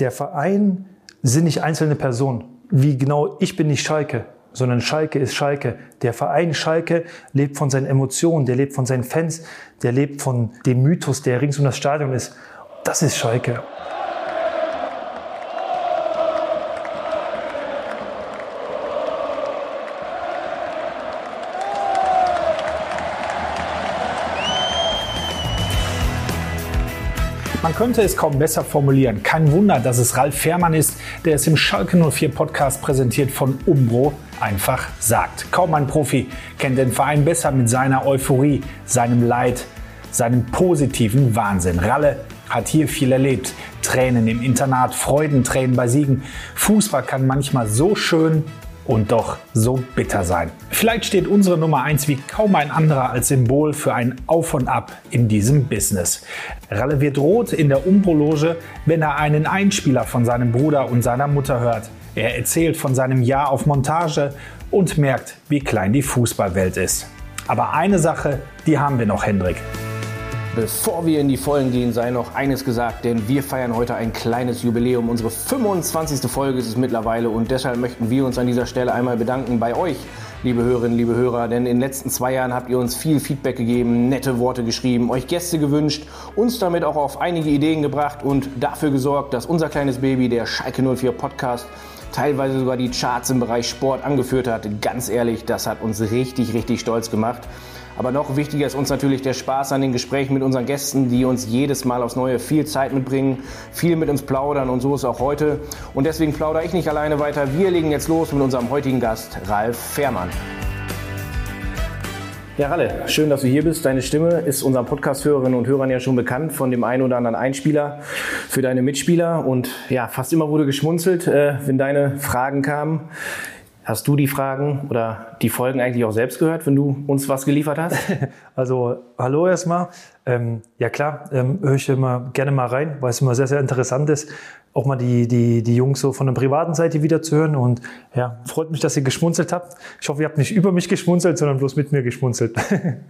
der Verein sind nicht einzelne Personen. Wie genau, ich bin nicht Schalke, sondern Schalke ist Schalke. Der Verein Schalke lebt von seinen Emotionen, der lebt von seinen Fans, der lebt von dem Mythos, der rings um das Stadion ist. Das ist Schalke. Könnte es kaum besser formulieren. Kein Wunder, dass es Ralf Fährmann ist, der es im Schalke 04 Podcast präsentiert von Umbro einfach sagt. Kaum ein Profi kennt den Verein besser mit seiner Euphorie, seinem Leid, seinem positiven Wahnsinn. Ralle hat hier viel erlebt. Tränen im Internat, Freudentränen bei Siegen. Fußball kann manchmal so schön und doch so bitter sein. Vielleicht steht unsere Nummer 1 wie kaum ein anderer als Symbol für ein Auf und Ab in diesem Business. Ralle wird rot in der Umbrologe, wenn er einen Einspieler von seinem Bruder und seiner Mutter hört. Er erzählt von seinem Jahr auf Montage und merkt, wie klein die Fußballwelt ist. Aber eine Sache, die haben wir noch, Hendrik. Bevor wir in die Vollen gehen, sei noch eines gesagt, denn wir feiern heute ein kleines Jubiläum. Unsere 25. Folge ist es mittlerweile und deshalb möchten wir uns an dieser Stelle einmal bedanken bei euch, liebe Hörerinnen, liebe Hörer, denn in den letzten zwei Jahren habt ihr uns viel Feedback gegeben, nette Worte geschrieben, euch Gäste gewünscht, uns damit auch auf einige Ideen gebracht und dafür gesorgt, dass unser kleines Baby, der Schalke 04 Podcast, teilweise sogar die Charts im Bereich Sport angeführt hat. Ganz ehrlich, das hat uns richtig, richtig stolz gemacht. Aber noch wichtiger ist uns natürlich der Spaß an den Gesprächen mit unseren Gästen, die uns jedes Mal aufs Neue viel Zeit mitbringen, viel mit uns plaudern und so ist auch heute. Und deswegen plaudere ich nicht alleine weiter. Wir legen jetzt los mit unserem heutigen Gast, Ralf Fährmann. Ja, Ralle, schön, dass du hier bist. Deine Stimme ist unseren Podcast-Hörerinnen und Hörern ja schon bekannt von dem einen oder anderen Einspieler für deine Mitspieler. Und ja, fast immer wurde geschmunzelt, äh, wenn deine Fragen kamen. Hast du die Fragen oder die Folgen eigentlich auch selbst gehört, wenn du uns was geliefert hast? Also hallo erstmal. Ähm, ja klar, ähm, höre ich immer gerne mal rein, weil es immer sehr, sehr interessant ist, auch mal die, die, die Jungs so von der privaten Seite wieder zu hören. Und ja, freut mich, dass ihr geschmunzelt habt. Ich hoffe, ihr habt nicht über mich geschmunzelt, sondern bloß mit mir geschmunzelt.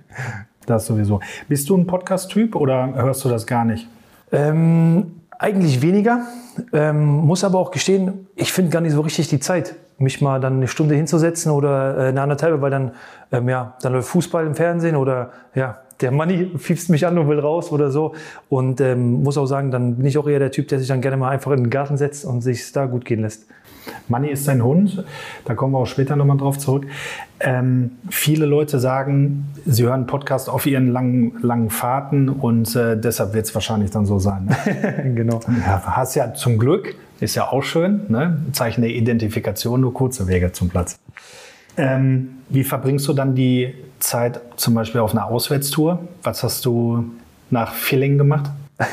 das sowieso. Bist du ein Podcast-Typ oder hörst du das gar nicht? Ähm, eigentlich weniger, ähm, muss aber auch gestehen, ich finde gar nicht so richtig die Zeit, mich mal dann eine Stunde hinzusetzen oder äh, eine anderthalb, weil dann, ähm, ja, dann läuft Fußball im Fernsehen oder ja, der Money fiebst mich an und will raus oder so. Und ähm, muss auch sagen, dann bin ich auch eher der Typ, der sich dann gerne mal einfach in den Garten setzt und sich da gut gehen lässt. Money ist sein Hund, da kommen wir auch später nochmal drauf zurück. Ähm, viele Leute sagen, sie hören Podcast auf ihren langen, langen Fahrten und äh, deshalb wird es wahrscheinlich dann so sein. Ne? genau. Ja, hast ja zum Glück, ist ja auch schön, ne? Zeichen der Identifikation, nur kurze Wege zum Platz. Ähm, wie verbringst du dann die Zeit zum Beispiel auf einer Auswärtstour? Was hast du nach Filling gemacht?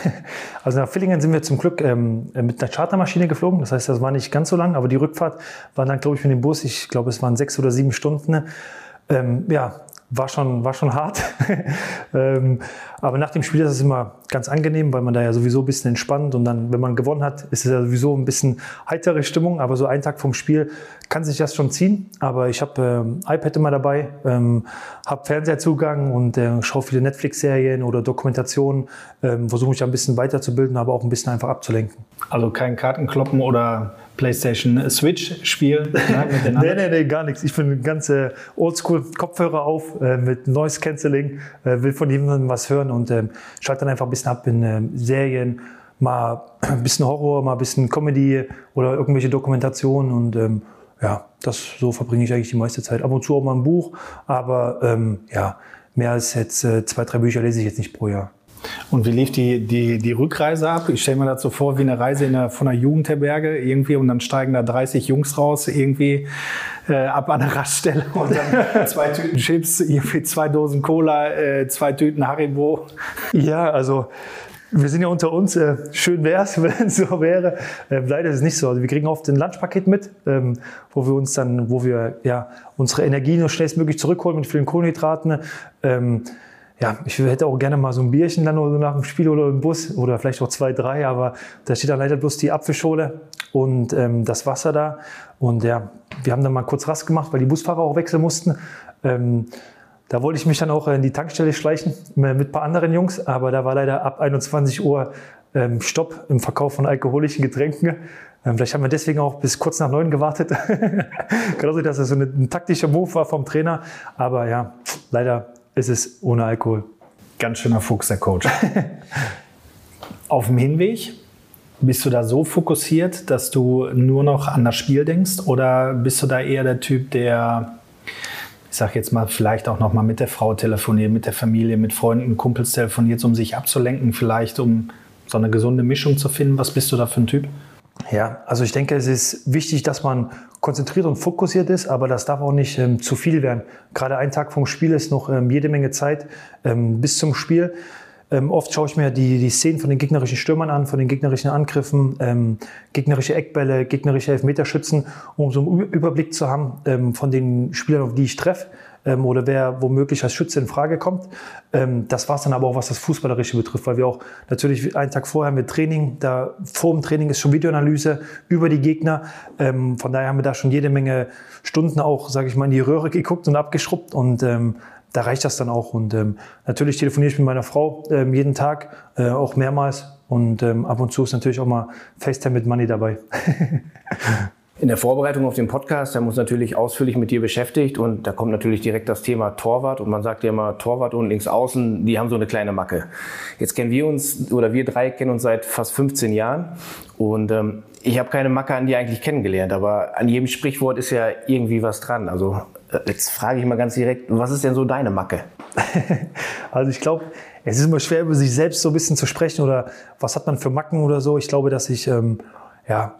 Also nach Villingen sind wir zum Glück ähm, mit einer Chartermaschine geflogen. Das heißt, das war nicht ganz so lang, aber die Rückfahrt war dann, glaube ich, mit dem Bus, ich glaube, es waren sechs oder sieben Stunden. Ähm, ja, war schon, war schon hart. ähm, aber nach dem Spiel ist es immer ganz angenehm, weil man da ja sowieso ein bisschen entspannt und dann, wenn man gewonnen hat, ist es ja sowieso ein bisschen heitere Stimmung. Aber so ein Tag vom Spiel kann sich das schon ziehen. Aber ich habe ähm, iPad immer dabei, ähm, habe Fernsehzugang und äh, schaue viele Netflix-Serien oder Dokumentationen, ähm, versuche mich ein bisschen weiterzubilden, aber auch ein bisschen einfach abzulenken. Also kein Kartenkloppen oder PlayStation Switch spielen? nee, nee, nee, gar nichts. Ich bin ganz äh, oldschool Kopfhörer auf äh, mit Noise Cancelling, äh, will von jemandem was hören und äh, schalte dann einfach ein bisschen ab in äh, Serien, mal ein bisschen Horror, mal ein bisschen Comedy oder irgendwelche Dokumentationen und ähm, ja, das so verbringe ich eigentlich die meiste Zeit. Ab und zu auch mal ein Buch, aber ähm, ja, mehr als jetzt äh, zwei, drei Bücher lese ich jetzt nicht pro Jahr. Und wie lief die, die, die Rückreise ab? Ich stelle mir das so vor wie eine Reise in der, von einer Jugendherberge irgendwie und dann steigen da 30 Jungs raus irgendwie äh, ab an der Raststelle und dann zwei Tüten Chips, irgendwie zwei Dosen Cola, äh, zwei Tüten Haribo. Ja, also wir sind ja unter uns. Äh, schön wäre es, wenn es so wäre. Äh, leider ist es nicht so. Also wir kriegen oft ein Lunchpaket mit, ähm, wo wir uns dann, wo wir ja unsere Energie nur schnellstmöglich zurückholen mit vielen Kohlenhydraten. Ähm, ja, ich hätte auch gerne mal so ein Bierchen dann oder nach dem Spiel oder im Bus oder vielleicht auch zwei, drei, aber da steht dann leider bloß die Apfelschule und ähm, das Wasser da. Und ja, wir haben dann mal kurz Rast gemacht, weil die Busfahrer auch wechseln mussten. Ähm, da wollte ich mich dann auch in die Tankstelle schleichen mit ein paar anderen Jungs, aber da war leider ab 21 Uhr ähm, Stopp im Verkauf von alkoholischen Getränken. Ähm, vielleicht haben wir deswegen auch bis kurz nach neun gewartet. Kann dass das so ein taktischer Move war vom Trainer. Aber ja, leider ist es ohne Alkohol. Ganz schöner Fuchs, der Coach. Auf dem Hinweg bist du da so fokussiert, dass du nur noch an das Spiel denkst? Oder bist du da eher der Typ, der, ich sag jetzt mal, vielleicht auch noch mal mit der Frau telefoniert, mit der Familie, mit Freunden, Kumpels telefoniert, um sich abzulenken, vielleicht um so eine gesunde Mischung zu finden? Was bist du da für ein Typ? Ja, also ich denke, es ist wichtig, dass man konzentriert und fokussiert ist, aber das darf auch nicht ähm, zu viel werden. Gerade ein Tag vom Spiel ist noch ähm, jede Menge Zeit ähm, bis zum Spiel. Ähm, oft schaue ich mir die, die Szenen von den gegnerischen Stürmern an, von den gegnerischen Angriffen, ähm, gegnerische Eckbälle, gegnerische Elfmeterschützen, um so einen Überblick zu haben ähm, von den Spielern, auf die ich treffe ähm, oder wer womöglich als Schütze in Frage kommt. Ähm, das war es dann aber auch, was das Fußballerische betrifft, weil wir auch natürlich einen Tag vorher mit Training, da vor dem Training ist schon Videoanalyse über die Gegner. Ähm, von daher haben wir da schon jede Menge Stunden auch, sage ich mal, in die Röhre geguckt und abgeschrubbt und ähm, da reicht das dann auch. Und ähm, natürlich telefoniere ich mit meiner Frau ähm, jeden Tag, äh, auch mehrmals. Und ähm, ab und zu ist natürlich auch mal FaceTime mit Money dabei. In der Vorbereitung auf den Podcast, da muss natürlich ausführlich mit dir beschäftigt und da kommt natürlich direkt das Thema Torwart und man sagt ja immer Torwart und links außen, die haben so eine kleine Macke. Jetzt kennen wir uns oder wir drei kennen uns seit fast 15 Jahren und ähm, ich habe keine Macke an dir eigentlich kennengelernt, aber an jedem Sprichwort ist ja irgendwie was dran. Also äh, jetzt frage ich mal ganz direkt, was ist denn so deine Macke? also ich glaube, es ist immer schwer über sich selbst so ein bisschen zu sprechen oder was hat man für Macken oder so. Ich glaube, dass ich ähm, ja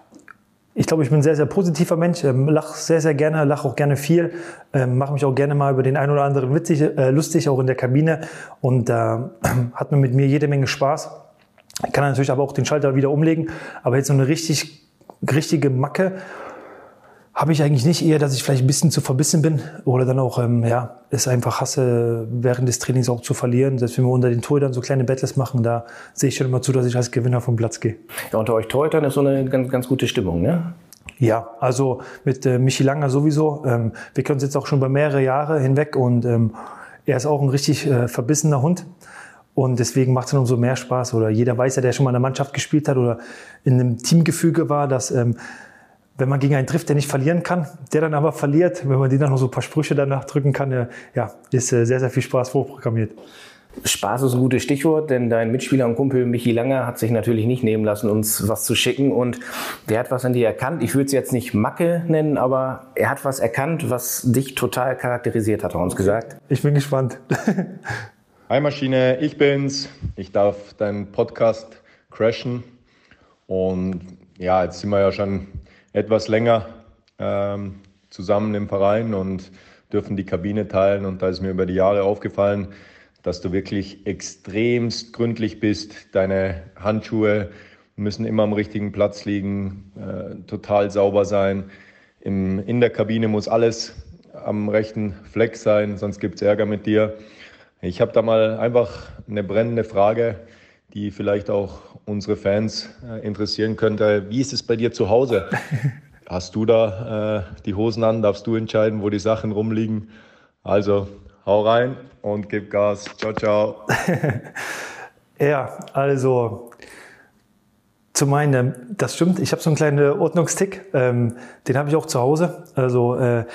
ich glaube, ich bin ein sehr, sehr positiver Mensch, ähm, lach sehr, sehr gerne, lach auch gerne viel, ähm, mache mich auch gerne mal über den einen oder anderen witzig, äh, lustig, auch in der Kabine. Und äh, hat man mit mir jede Menge Spaß. Ich kann natürlich aber auch den Schalter wieder umlegen, aber jetzt so eine richtig, richtige Macke habe ich eigentlich nicht eher, dass ich vielleicht ein bisschen zu verbissen bin oder dann auch, ähm, ja, es einfach hasse, während des Trainings auch zu verlieren. Selbst wenn wir unter den Torhütern so kleine Battles machen, da sehe ich schon immer zu, dass ich als Gewinner vom Platz gehe. Ja, unter euch Torhütern ist so eine ganz, ganz gute Stimmung, ne? Ja, also mit äh, Michi Langer sowieso. Ähm, wir können uns jetzt auch schon bei mehrere Jahre hinweg und ähm, er ist auch ein richtig äh, verbissener Hund. Und deswegen macht es dann umso mehr Spaß. Oder jeder weiß ja, der schon mal in der Mannschaft gespielt hat oder in einem Teamgefüge war, dass ähm, wenn man gegen einen trifft, der nicht verlieren kann, der dann aber verliert, wenn man den dann noch so ein paar Sprüche danach drücken kann, ja, ist äh, sehr, sehr viel Spaß vorprogrammiert. Spaß ist ein gutes Stichwort, denn dein Mitspieler und Kumpel Michi Langer hat sich natürlich nicht nehmen lassen, uns was zu schicken und der hat was an dir erkannt. Ich würde es jetzt nicht Macke nennen, aber er hat was erkannt, was dich total charakterisiert, hat er uns gesagt. Ich bin gespannt. Hi Maschine, ich bin's. Ich darf deinen Podcast crashen und ja, jetzt sind wir ja schon etwas länger ähm, zusammen im Verein und dürfen die Kabine teilen. Und da ist mir über die Jahre aufgefallen, dass du wirklich extremst gründlich bist. Deine Handschuhe müssen immer am richtigen Platz liegen, äh, total sauber sein. Im, in der Kabine muss alles am rechten Fleck sein, sonst gibt es Ärger mit dir. Ich habe da mal einfach eine brennende Frage, die vielleicht auch unsere Fans äh, interessieren könnte. Wie ist es bei dir zu Hause? Hast du da äh, die Hosen an? Darfst du entscheiden, wo die Sachen rumliegen? Also hau rein und gib Gas. Ciao, ciao. ja, also zu meinem, das stimmt, ich habe so einen kleinen Ordnungstick, ähm, den habe ich auch zu Hause. Also äh,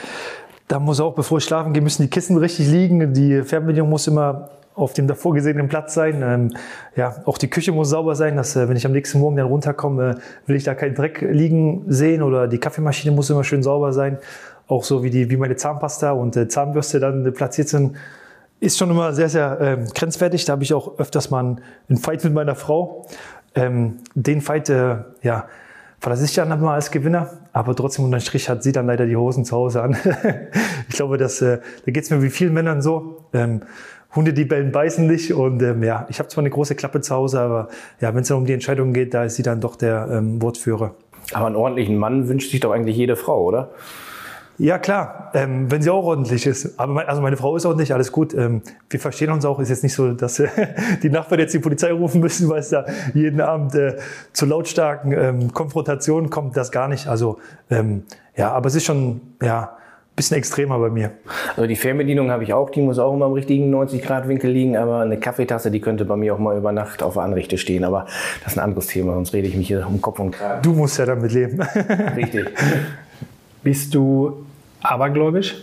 da muss auch, bevor ich schlafen gehe, müssen die Kissen richtig liegen. Die Fernbedienung muss immer auf dem davor gesehenen Platz sein. Ähm, ja, auch die Küche muss sauber sein, dass äh, wenn ich am nächsten Morgen dann runterkomme, will ich da keinen Dreck liegen sehen oder die Kaffeemaschine muss immer schön sauber sein. Auch so wie die, wie meine Zahnpasta und äh, Zahnbürste dann äh, platziert sind, ist schon immer sehr, sehr ähm, grenzwertig. Da habe ich auch öfters mal einen Fight mit meiner Frau. Ähm, den Fight, äh, ja, verlasse ich dann mal als Gewinner, aber trotzdem unterm Strich hat sie dann leider die Hosen zu Hause an. ich glaube, dass, äh, da geht es mir wie vielen Männern so. Ähm, Hunde, die bellen, beißen nicht. Und ähm, ja, ich habe zwar eine große Klappe zu Hause, aber ja, wenn es dann um die Entscheidung geht, da ist sie dann doch der ähm, Wortführer. Aber einen ordentlichen Mann wünscht sich doch eigentlich jede Frau, oder? Ja, klar, ähm, wenn sie auch ordentlich ist. Aber mein, also meine Frau ist ordentlich, alles gut. Ähm, wir verstehen uns auch. Ist jetzt nicht so, dass äh, die Nachbarn jetzt die Polizei rufen müssen, weil es da jeden Abend äh, zu lautstarken ähm, Konfrontationen kommt. Das gar nicht. Also ähm, ja, aber es ist schon, ja, bisschen extremer bei mir. Also die Fernbedienung habe ich auch, die muss auch immer im richtigen 90-Grad-Winkel liegen, aber eine Kaffeetasse, die könnte bei mir auch mal über Nacht auf der Anrichte stehen. Aber das ist ein anderes Thema, sonst rede ich mich hier um Kopf und Kragen. Du musst ja damit leben. Richtig. Bist du abergläubisch?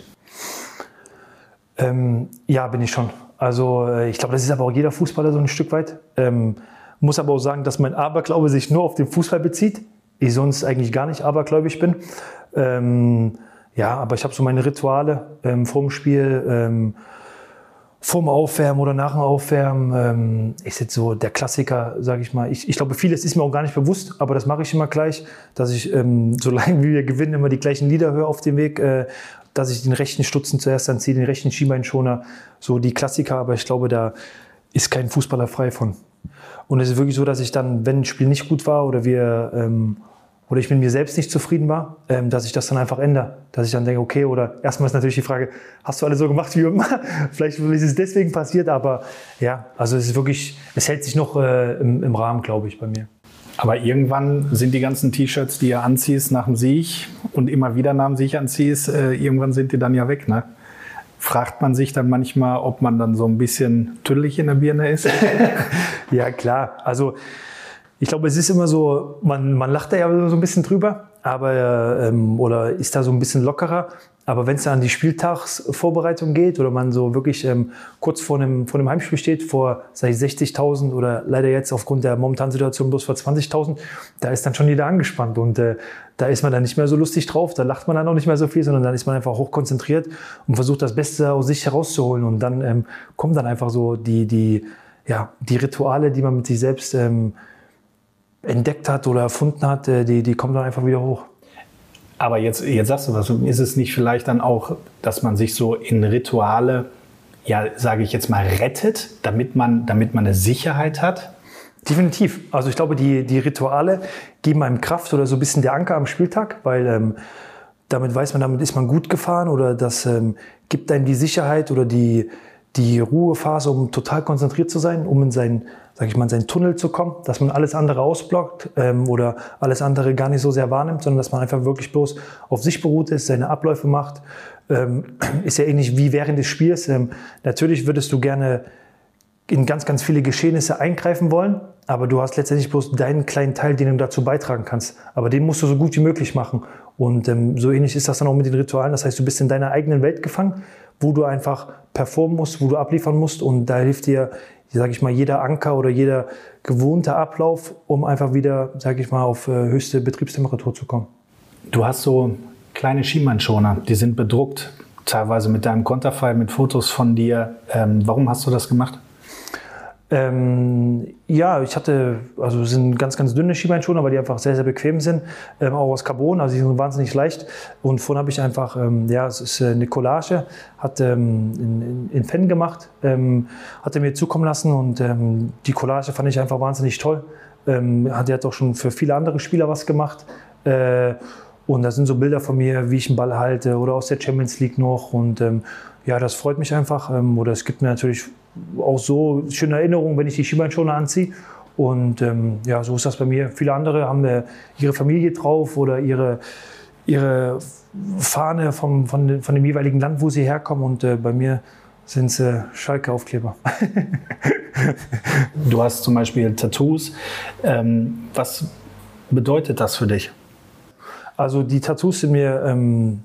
Ähm, ja, bin ich schon. Also äh, ich glaube, das ist aber auch jeder Fußballer so ein Stück weit. Ähm, muss aber auch sagen, dass mein Aberglaube sich nur auf den Fußball bezieht. Ich sonst eigentlich gar nicht abergläubig bin. Ähm, ja, aber ich habe so meine Rituale ähm, vorm Spiel, ähm, vorm Aufwärmen oder nach dem Aufwärmen. Ähm, ist jetzt so der Klassiker, sage ich mal. Ich, ich glaube, vieles ist mir auch gar nicht bewusst, aber das mache ich immer gleich, dass ich, ähm, solange wir gewinnen, immer die gleichen Lieder höre auf dem Weg. Äh, dass ich den rechten Stutzen zuerst anziehe, den rechten Schienbeinschoner, so die Klassiker, aber ich glaube, da ist kein Fußballer frei von. Und es ist wirklich so, dass ich dann, wenn ein Spiel nicht gut war oder wir ähm, oder ich mit mir selbst nicht zufrieden war, ähm, dass ich das dann einfach ändere. Dass ich dann denke, okay, oder erstmal ist natürlich die Frage, hast du alles so gemacht wie immer? Vielleicht ist es deswegen passiert, aber ja, also es ist wirklich, es hält sich noch äh, im, im Rahmen, glaube ich, bei mir. Aber irgendwann sind die ganzen T-Shirts, die ihr anziehst nach dem Sieg und immer wieder nach dem Sieg anziehst, äh, irgendwann sind die dann ja weg, ne? Fragt man sich dann manchmal, ob man dann so ein bisschen tüdelig in der Birne ist? ja, klar. Also ich glaube, es ist immer so, man, man lacht da ja so ein bisschen drüber, aber ähm, oder ist da so ein bisschen lockerer. Aber wenn es dann an die Spieltagsvorbereitung geht oder man so wirklich ähm, kurz vor einem, vor einem Heimspiel steht, vor sag ich 60.000 oder leider jetzt aufgrund der momentanen Situation bloß vor 20.000, da ist dann schon jeder angespannt und äh, da ist man dann nicht mehr so lustig drauf, da lacht man dann auch nicht mehr so viel, sondern dann ist man einfach hochkonzentriert und versucht das Beste aus sich herauszuholen und dann ähm, kommen dann einfach so die, die, ja, die Rituale, die man mit sich selbst ähm, entdeckt hat oder erfunden hat, äh, die, die kommen dann einfach wieder hoch. Aber jetzt, jetzt sagst du was, ist es nicht vielleicht dann auch, dass man sich so in Rituale, ja, sage ich jetzt mal, rettet, damit man, damit man eine Sicherheit hat? Definitiv. Also ich glaube, die, die Rituale geben einem Kraft oder so ein bisschen der Anker am Spieltag, weil ähm, damit weiß man, damit ist man gut gefahren oder das ähm, gibt einem die Sicherheit oder die, die Ruhephase, um total konzentriert zu sein, um in seinen, sag ich mal, in seinen Tunnel zu kommen, dass man alles andere ausblockt ähm, oder alles andere gar nicht so sehr wahrnimmt, sondern dass man einfach wirklich bloß auf sich beruht ist, seine Abläufe macht. Ähm, ist ja ähnlich wie während des Spiels. Ähm, natürlich würdest du gerne in ganz, ganz viele Geschehnisse eingreifen wollen, aber du hast letztendlich bloß deinen kleinen Teil, den du dazu beitragen kannst. Aber den musst du so gut wie möglich machen. Und ähm, so ähnlich ist das dann auch mit den Ritualen. Das heißt, du bist in deiner eigenen Welt gefangen, wo du einfach performen musst, wo du abliefern musst. Und da hilft dir, sage ich mal, jeder Anker oder jeder gewohnte Ablauf, um einfach wieder, sage ich mal, auf äh, höchste Betriebstemperatur zu kommen. Du hast so kleine Schienbeinschoner, die sind bedruckt, teilweise mit deinem Konterfei, mit Fotos von dir. Ähm, warum hast du das gemacht? Ähm, ja, ich hatte, also sind ganz, ganz dünne Schiebeinschoner, weil die einfach sehr, sehr bequem sind, ähm, auch aus Carbon, also die sind wahnsinnig leicht. Und vorhin habe ich einfach, ähm, ja, es ist äh, eine Collage, hat ähm, in, in Fan gemacht, ähm, hat er mir zukommen lassen und ähm, die Collage fand ich einfach wahnsinnig toll. Ähm, hat, er auch schon für viele andere Spieler was gemacht. Äh, und da sind so Bilder von mir, wie ich einen Ball halte oder aus der Champions League noch. Und ähm, ja, das freut mich einfach. Oder es gibt mir natürlich auch so schöne Erinnerungen, wenn ich die Skibeinschoner anziehe. Und ähm, ja, so ist das bei mir. Viele andere haben äh, ihre Familie drauf oder ihre, ihre Fahne vom, von, von dem jeweiligen Land, wo sie herkommen. Und äh, bei mir sind es äh, Schalke-Aufkleber. du hast zum Beispiel Tattoos. Ähm, was bedeutet das für dich? Also die Tattoos sind mir ähm,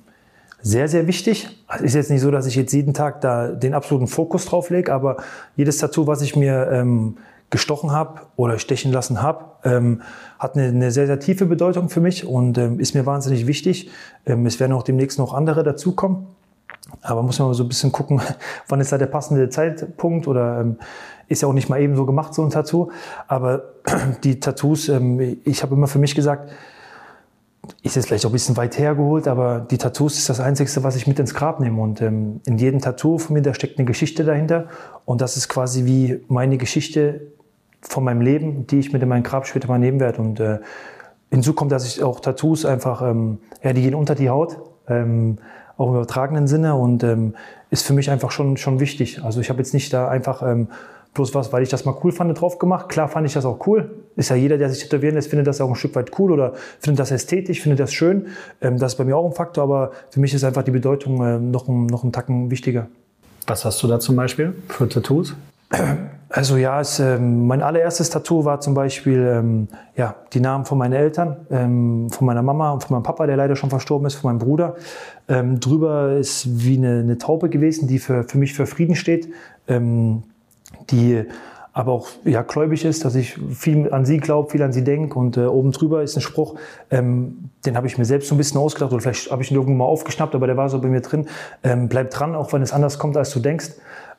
sehr, sehr wichtig. Es ist jetzt nicht so, dass ich jetzt jeden Tag da den absoluten Fokus drauf lege, aber jedes Tattoo, was ich mir ähm, gestochen habe oder stechen lassen habe, ähm, hat eine, eine, sehr, sehr tiefe Bedeutung für mich und ähm, ist mir wahnsinnig wichtig. Ähm, es werden auch demnächst noch andere dazukommen. Aber muss man so ein bisschen gucken, wann ist da der passende Zeitpunkt oder ähm, ist ja auch nicht mal eben so gemacht, so ein Tattoo. Aber die Tattoos, ähm, ich habe immer für mich gesagt, ist jetzt vielleicht auch ein bisschen weit hergeholt, aber die Tattoos ist das Einzige, was ich mit ins Grab nehme. Und ähm, in jedem Tattoo von mir, da steckt eine Geschichte dahinter. Und das ist quasi wie meine Geschichte von meinem Leben, die ich mit in mein Grab später mal nehmen werde. Und äh, hinzu kommt, dass ich auch Tattoos einfach, ähm, ja, die gehen unter die Haut, ähm, auch im übertragenen Sinne und ähm, ist für mich einfach schon, schon wichtig. Also ich habe jetzt nicht da einfach ähm, bloß was, weil ich das mal cool fand, drauf gemacht. Klar fand ich das auch cool. Ist ja jeder, der sich tätowieren lässt, findet das auch ein Stück weit cool oder findet das ästhetisch, findet das schön. Ähm, das ist bei mir auch ein Faktor, aber für mich ist einfach die Bedeutung äh, noch, noch einen Tacken wichtiger. Was hast du da zum Beispiel für Tattoos? Also ja, es, ähm, mein allererstes Tattoo war zum Beispiel ähm, ja, die Namen von meinen Eltern, ähm, von meiner Mama und von meinem Papa, der leider schon verstorben ist, von meinem Bruder. Ähm, drüber ist wie eine, eine, Taube gewesen, die für, für mich für Frieden steht, ähm, die aber auch ja, gläubig ist, dass ich viel an sie glaube, viel an sie denke. Und äh, oben drüber ist ein Spruch, ähm, den habe ich mir selbst so ein bisschen ausgedacht oder vielleicht habe ich ihn irgendwo mal aufgeschnappt, aber der war so bei mir drin. Ähm, bleib dran, auch wenn es anders kommt, als du denkst.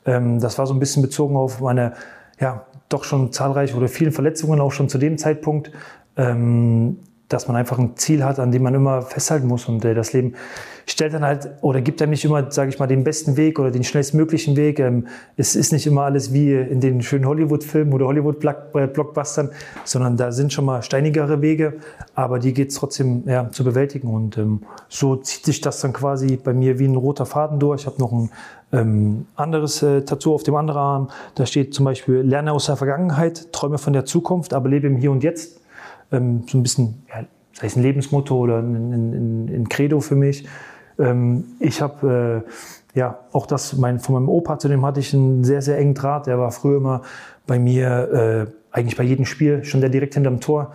Ähm, das war so ein bisschen bezogen auf meine, ja, doch schon zahlreiche oder vielen Verletzungen, auch schon zu dem Zeitpunkt. Ähm, dass man einfach ein Ziel hat, an dem man immer festhalten muss. Und äh, das Leben stellt dann halt oder gibt einem nicht immer, sage ich mal, den besten Weg oder den schnellstmöglichen Weg. Ähm, es ist nicht immer alles wie in den schönen Hollywood-Filmen oder Hollywood-Blockbustern, sondern da sind schon mal steinigere Wege, aber die geht es trotzdem ja, zu bewältigen. Und ähm, so zieht sich das dann quasi bei mir wie ein roter Faden durch. Ich habe noch ein ähm, anderes äh, Tattoo auf dem anderen Arm. Da steht zum Beispiel, lerne aus der Vergangenheit, träume von der Zukunft, aber lebe im Hier und Jetzt ähm, so ein bisschen, ja, sei es ein Lebensmotto oder ein, ein, ein Credo für mich. Ähm, ich habe äh, ja auch das mein, von meinem Opa, zu dem hatte ich einen sehr, sehr engen Draht. Der war früher immer bei mir, äh, eigentlich bei jedem Spiel, schon der direkt hinterm Tor,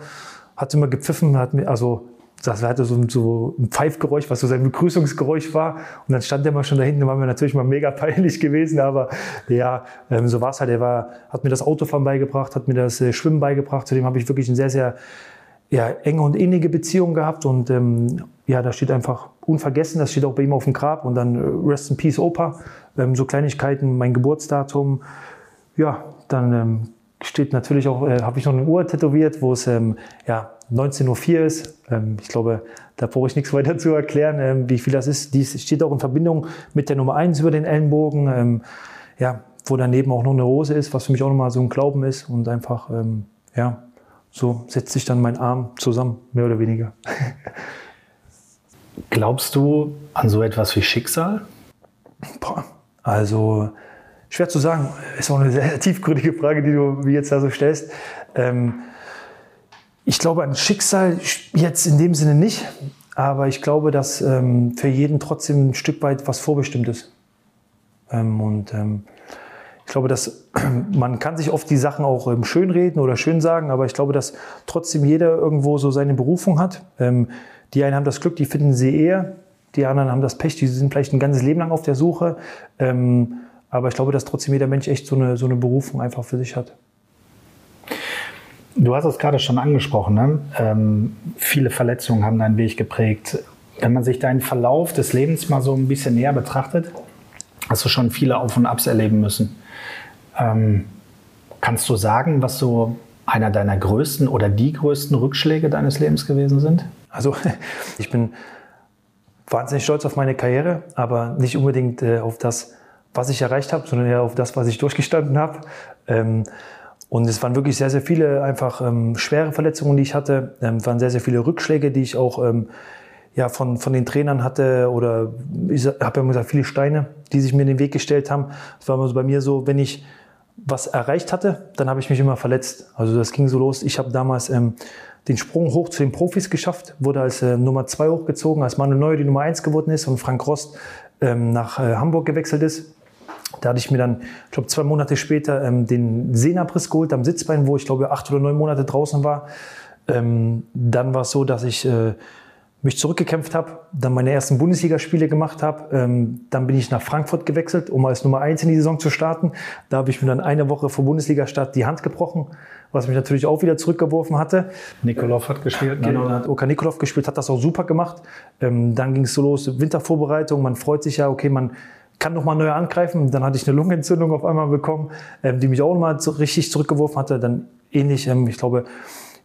hat immer gepfiffen, hat mir, also das hatte so, so ein Pfeifgeräusch, was so sein Begrüßungsgeräusch war. Und dann stand der mal schon da hinten, war mir natürlich mal mega peinlich gewesen, aber ja, ähm, so war es halt. Er war, hat mir das Autofahren beigebracht, hat mir das äh, Schwimmen beigebracht. Zudem habe ich wirklich eine sehr, sehr ja, enge und innige Beziehung gehabt. Und ähm, ja, da steht einfach unvergessen, das steht auch bei ihm auf dem Grab. Und dann äh, Rest in Peace Opa, ähm, so Kleinigkeiten, mein Geburtsdatum. Ja, dann ähm, steht natürlich auch, äh, habe ich noch eine Uhr tätowiert, wo es ähm, ja, 19.04 Uhr ist. Ähm, ich glaube, da brauche ich nichts weiter zu erklären, ähm, wie viel das ist. Dies steht auch in Verbindung mit der Nummer 1 über den Ellenbogen. Ähm, ja, wo daneben auch noch eine Rose ist, was für mich auch nochmal so ein Glauben ist. Und einfach, ähm, ja, so setzt sich dann mein Arm zusammen, mehr oder weniger. Glaubst du an so etwas wie Schicksal? Boah, also schwer zu sagen. Ist auch eine sehr tiefgründige Frage, die du mir jetzt da so stellst. Ähm, ich glaube an Schicksal jetzt in dem Sinne nicht, aber ich glaube, dass ähm, für jeden trotzdem ein Stück weit was vorbestimmt ist. Ähm, und ähm, glaube, dass man kann sich oft die Sachen auch ähm, schönreden oder schön sagen, aber ich glaube, dass trotzdem jeder irgendwo so seine Berufung hat. Ähm, die einen haben das Glück, die finden sie eher, die anderen haben das Pech, die sind vielleicht ein ganzes Leben lang auf der Suche. Ähm, aber ich glaube, dass trotzdem jeder Mensch echt so eine, so eine Berufung einfach für sich hat. Du hast es gerade schon angesprochen. Ne? Ähm, viele Verletzungen haben deinen Weg geprägt. Wenn man sich deinen Verlauf des Lebens mal so ein bisschen näher betrachtet, hast du schon viele Auf und Abs erleben müssen. Ähm, kannst du sagen, was so einer deiner größten oder die größten Rückschläge deines Lebens gewesen sind? Also ich bin wahnsinnig stolz auf meine Karriere, aber nicht unbedingt äh, auf das, was ich erreicht habe, sondern eher auf das, was ich durchgestanden habe. Ähm, und es waren wirklich sehr, sehr viele einfach ähm, schwere Verletzungen, die ich hatte. Ähm, es waren sehr, sehr viele Rückschläge, die ich auch ähm, ja, von, von den Trainern hatte. Oder ich habe ja gesagt, viele Steine, die sich mir in den Weg gestellt haben. Es war immer so bei mir so, wenn ich was erreicht hatte, dann habe ich mich immer verletzt. Also das ging so los. Ich habe damals ähm, den Sprung hoch zu den Profis geschafft, wurde als äh, Nummer zwei hochgezogen, als Manuel Neuer die Nummer eins geworden ist und Frank Rost ähm, nach äh, Hamburg gewechselt ist. Da hatte ich mir dann, ich glaube, zwei Monate später ähm, den Sehnenabriss geholt am Sitzbein, wo ich glaube acht oder neun Monate draußen war. Ähm, dann war es so, dass ich äh, mich zurückgekämpft habe, dann meine ersten Bundesligaspiele gemacht habe. Ähm, dann bin ich nach Frankfurt gewechselt, um als Nummer eins in die Saison zu starten. Da habe ich mir dann eine Woche vor Bundesliga-Start die Hand gebrochen, was mich natürlich auch wieder zurückgeworfen hatte. Nikolov hat gespielt. Ne? Genau, dann hat Oka Nikolov gespielt, hat das auch super gemacht. Ähm, dann ging es so los, Wintervorbereitung. Man freut sich ja, okay, man kann noch mal neu angreifen. Dann hatte ich eine Lungenentzündung auf einmal bekommen, ähm, die mich auch noch mal so richtig zurückgeworfen hatte. Dann ähnlich, ähm, ich glaube,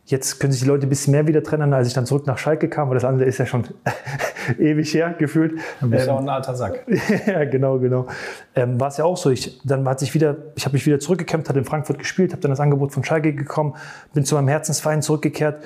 jetzt können sich die Leute ein bisschen mehr wieder trennen, als ich dann zurück nach Schalke kam, weil das andere ist ja schon ewig her gefühlt. Du bist ähm, auch ein alter Sack. ja, genau, genau. Ähm, war es ja auch so. Ich, dann hat sich wieder, ich habe mich wieder zurückgekämpft, hatte in Frankfurt gespielt, habe dann das Angebot von Schalke gekommen, bin zu meinem Herzensverein zurückgekehrt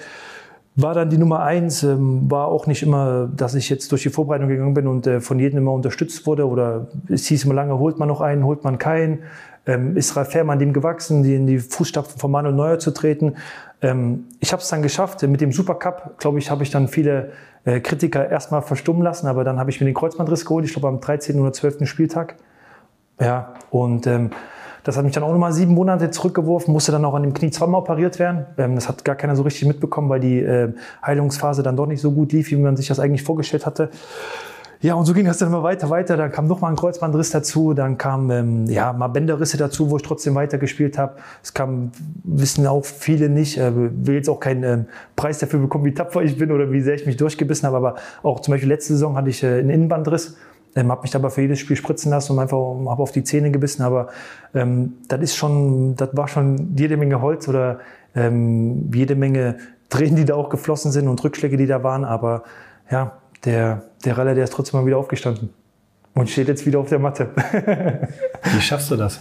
war dann die Nummer eins, ähm, war auch nicht immer, dass ich jetzt durch die Vorbereitung gegangen bin und äh, von jedem immer unterstützt wurde oder es hieß immer lange, holt man noch einen, holt man keinen. Ähm, ist Ralf Fährmann dem gewachsen, die in die Fußstapfen von Manuel Neuer zu treten. Ähm, ich habe es dann geschafft. Mit dem Supercup, glaube ich, habe ich dann viele äh, Kritiker erstmal verstummen lassen, aber dann habe ich mir den Kreuzbandriss geholt, ich glaube am 13. oder 12. Spieltag. Ja, und ähm, das hat mich dann auch nochmal sieben Monate zurückgeworfen, musste dann auch an dem Knie zweimal operiert werden. Ähm, das hat gar keiner so richtig mitbekommen, weil die äh, Heilungsphase dann doch nicht so gut lief, wie man sich das eigentlich vorgestellt hatte. Ja, und so ging das dann immer weiter, weiter. Dann kam nochmal ein Kreuzbandriss dazu, dann kam ähm, ja, mal Bänderrisse dazu, wo ich trotzdem weiter gespielt habe. Es kam, wissen auch viele nicht, äh, will jetzt auch keinen ähm, Preis dafür bekommen, wie tapfer ich bin oder wie sehr ich mich durchgebissen habe. Aber auch zum Beispiel letzte Saison hatte ich äh, einen Innenbandriss. Ähm, habe mich dabei für jedes Spiel spritzen lassen und einfach habe auf die Zähne gebissen. Aber ähm, das ist schon, das war schon jede Menge Holz oder ähm, jede Menge Tränen, die da auch geflossen sind und Rückschläge, die da waren. Aber ja, der, der Raller, der ist trotzdem mal wieder aufgestanden und steht jetzt wieder auf der Matte. Wie schaffst du das?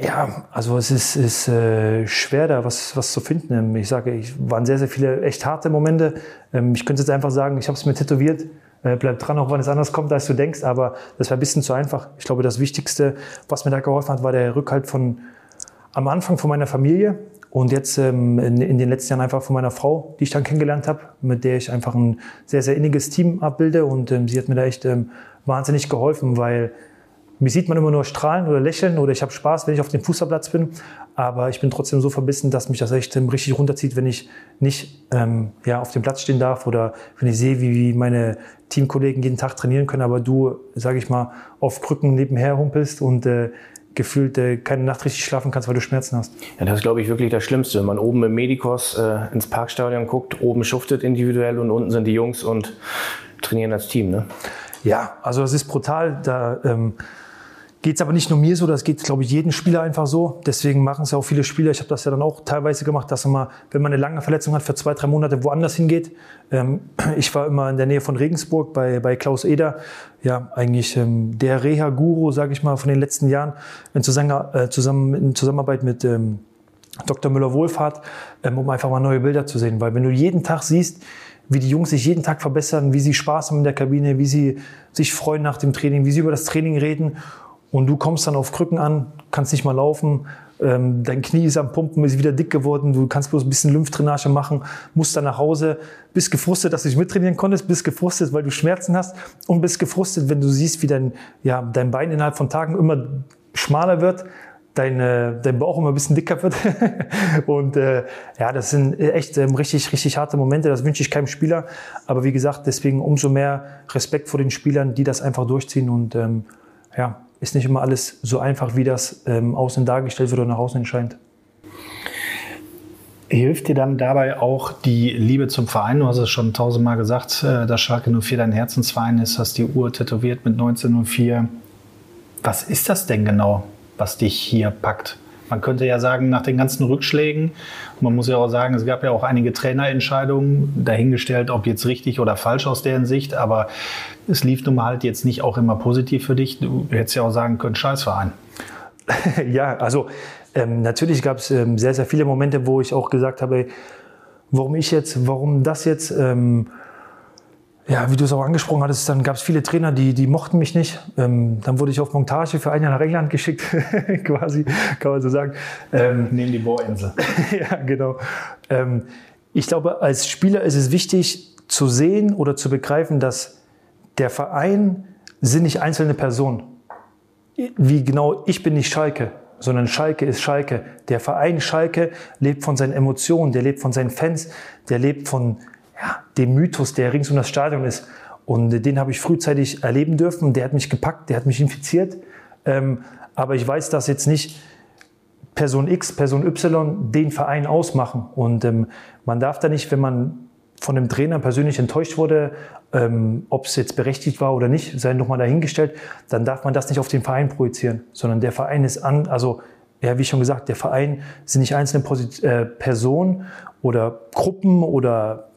Ja, also es ist, ist äh, schwer da was, was zu finden. Ich sage, es waren sehr, sehr viele echt harte Momente. Ähm, ich könnte jetzt einfach sagen, ich habe es mir tätowiert. Äh, bleib dran, auch wenn es anders kommt, als du denkst. Aber das war ein bisschen zu einfach. Ich glaube, das Wichtigste, was mir da geholfen hat, war der Rückhalt von am Anfang von meiner Familie. Und jetzt ähm, in, in, den letzten Jahren einfach von meiner Frau, die ich dann kennengelernt habe, mit der ich einfach ein sehr, sehr inniges Team abbilde. Und ähm, sie hat mir da echt ähm, wahnsinnig geholfen, weil mich sieht man immer nur strahlen oder lächeln oder ich habe Spaß, wenn ich auf dem Fußballplatz bin. Aber ich bin trotzdem so verbissen, dass mich das echt ähm, richtig runterzieht, wenn ich nicht ähm, ja, auf dem Platz stehen darf oder wenn ich sehe, wie, wie meine Teamkollegen jeden Tag trainieren können, aber du, sage ich mal, auf Krücken nebenher humpelst und äh, gefühlt äh, keine Nacht richtig schlafen kannst, weil du Schmerzen hast. Ja, das ist, glaube ich, wirklich das Schlimmste. Wenn man oben im Medikos äh, ins Parkstadion guckt, oben schuftet individuell und unten sind die Jungs und trainieren als Team. Ne? Ja, also das ist brutal. Da ähm, geht es aber nicht nur mir so, das geht, glaube ich, jedem Spieler einfach so. Deswegen machen es ja auch viele Spieler. Ich habe das ja dann auch teilweise gemacht, dass man, wenn man eine lange Verletzung hat, für zwei, drei Monate woanders hingeht. Ähm, ich war immer in der Nähe von Regensburg bei, bei Klaus Eder. Ja, eigentlich ähm, der Reha-Guru, sage ich mal, von den letzten Jahren. In, Zusammen äh, zusammen, in Zusammenarbeit mit ähm, Dr. Müller-Wohlfahrt, ähm, um einfach mal neue Bilder zu sehen. Weil wenn du jeden Tag siehst, wie die Jungs sich jeden Tag verbessern, wie sie Spaß haben in der Kabine, wie sie sich freuen nach dem Training, wie sie über das Training reden und du kommst dann auf Krücken an, kannst nicht mal laufen, ähm, dein Knie ist am Pumpen, ist wieder dick geworden, du kannst bloß ein bisschen Lymphdrainage machen, musst dann nach Hause, bist gefrustet, dass du nicht mittrainieren konntest, bist gefrustet, weil du Schmerzen hast und bist gefrustet, wenn du siehst, wie dein, ja, dein Bein innerhalb von Tagen immer schmaler wird, dein, dein Bauch immer ein bisschen dicker wird. und äh, ja, das sind echt ähm, richtig, richtig harte Momente. Das wünsche ich keinem Spieler. Aber wie gesagt, deswegen umso mehr Respekt vor den Spielern, die das einfach durchziehen. Und ähm, ja, ist nicht immer alles so einfach, wie das ähm, außen dargestellt wird oder nach außen scheint. Hilft dir dann dabei auch die Liebe zum Verein? Du hast es schon tausendmal gesagt, äh, dass Schalke 04 dein Herzensverein ist, hast die Uhr tätowiert mit 1904. Was ist das denn genau, was dich hier packt? Man könnte ja sagen, nach den ganzen Rückschlägen, man muss ja auch sagen, es gab ja auch einige Trainerentscheidungen, dahingestellt, ob jetzt richtig oder falsch aus deren Sicht, aber es lief nun mal halt jetzt nicht auch immer positiv für dich. Du hättest ja auch sagen können, Scheißverein. ja, also ähm, natürlich gab es ähm, sehr, sehr viele Momente, wo ich auch gesagt habe, warum ich jetzt, warum das jetzt. Ähm, ja, wie du es auch angesprochen hattest, dann gab es viele Trainer, die, die mochten mich nicht. Ähm, dann wurde ich auf Montage für ein Jahr nach England geschickt, quasi, kann man so sagen. Ähm, Neben die Bohrinsel. ja, genau. Ähm, ich glaube, als Spieler ist es wichtig zu sehen oder zu begreifen, dass der Verein sind nicht einzelne Personen. Wie genau, ich bin nicht Schalke, sondern Schalke ist Schalke. Der Verein Schalke lebt von seinen Emotionen, der lebt von seinen Fans, der lebt von ja, dem Mythos, der rings um das Stadion ist. Und den habe ich frühzeitig erleben dürfen. Der hat mich gepackt, der hat mich infiziert. Ähm, aber ich weiß, dass jetzt nicht Person X, Person Y den Verein ausmachen. Und ähm, man darf da nicht, wenn man von dem Trainer persönlich enttäuscht wurde, ähm, ob es jetzt berechtigt war oder nicht, sei nochmal dahingestellt, dann darf man das nicht auf den Verein projizieren, sondern der Verein ist an, also ja, wie schon gesagt, der Verein sind nicht einzelne Posit äh, Personen oder Gruppen oder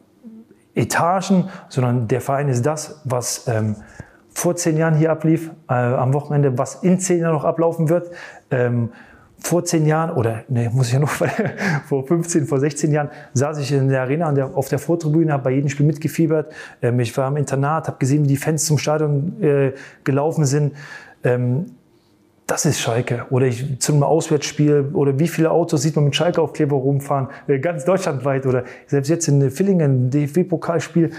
Etagen, sondern der Verein ist das, was ähm, vor zehn Jahren hier ablief, äh, am Wochenende, was in zehn Jahren noch ablaufen wird. Ähm, vor zehn Jahren, oder ne, muss ich ja noch, vor 15, vor 16 Jahren saß ich in der Arena der, auf der Vortribüne, habe bei jedem Spiel mitgefiebert. Ähm, ich war im Internat, habe gesehen, wie die Fans zum Stadion äh, gelaufen sind. Ähm, das ist Schalke. Oder ich zu einem Auswärtsspiel oder wie viele Autos sieht man mit Schalke-Aufkleber rumfahren, äh, ganz deutschlandweit oder selbst jetzt in Villingen, DFB-Pokalspiel,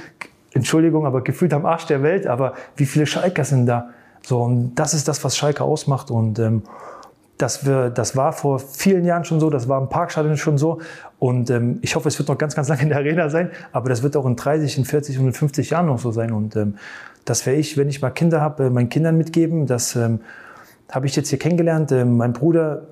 Entschuldigung, aber gefühlt am Arsch der Welt, aber wie viele Schalker sind da? So, und das ist das, was Schalke ausmacht und ähm, das, wir, das war vor vielen Jahren schon so, das war im Parkstadion schon so. Und ähm, ich hoffe, es wird noch ganz, ganz lange in der Arena sein, aber das wird auch in 30, in 40 und in 50 Jahren noch so sein. Und ähm, das werde ich, wenn ich mal Kinder habe, äh, meinen Kindern mitgeben. Das ähm, habe ich jetzt hier kennengelernt. Ähm, mein Bruder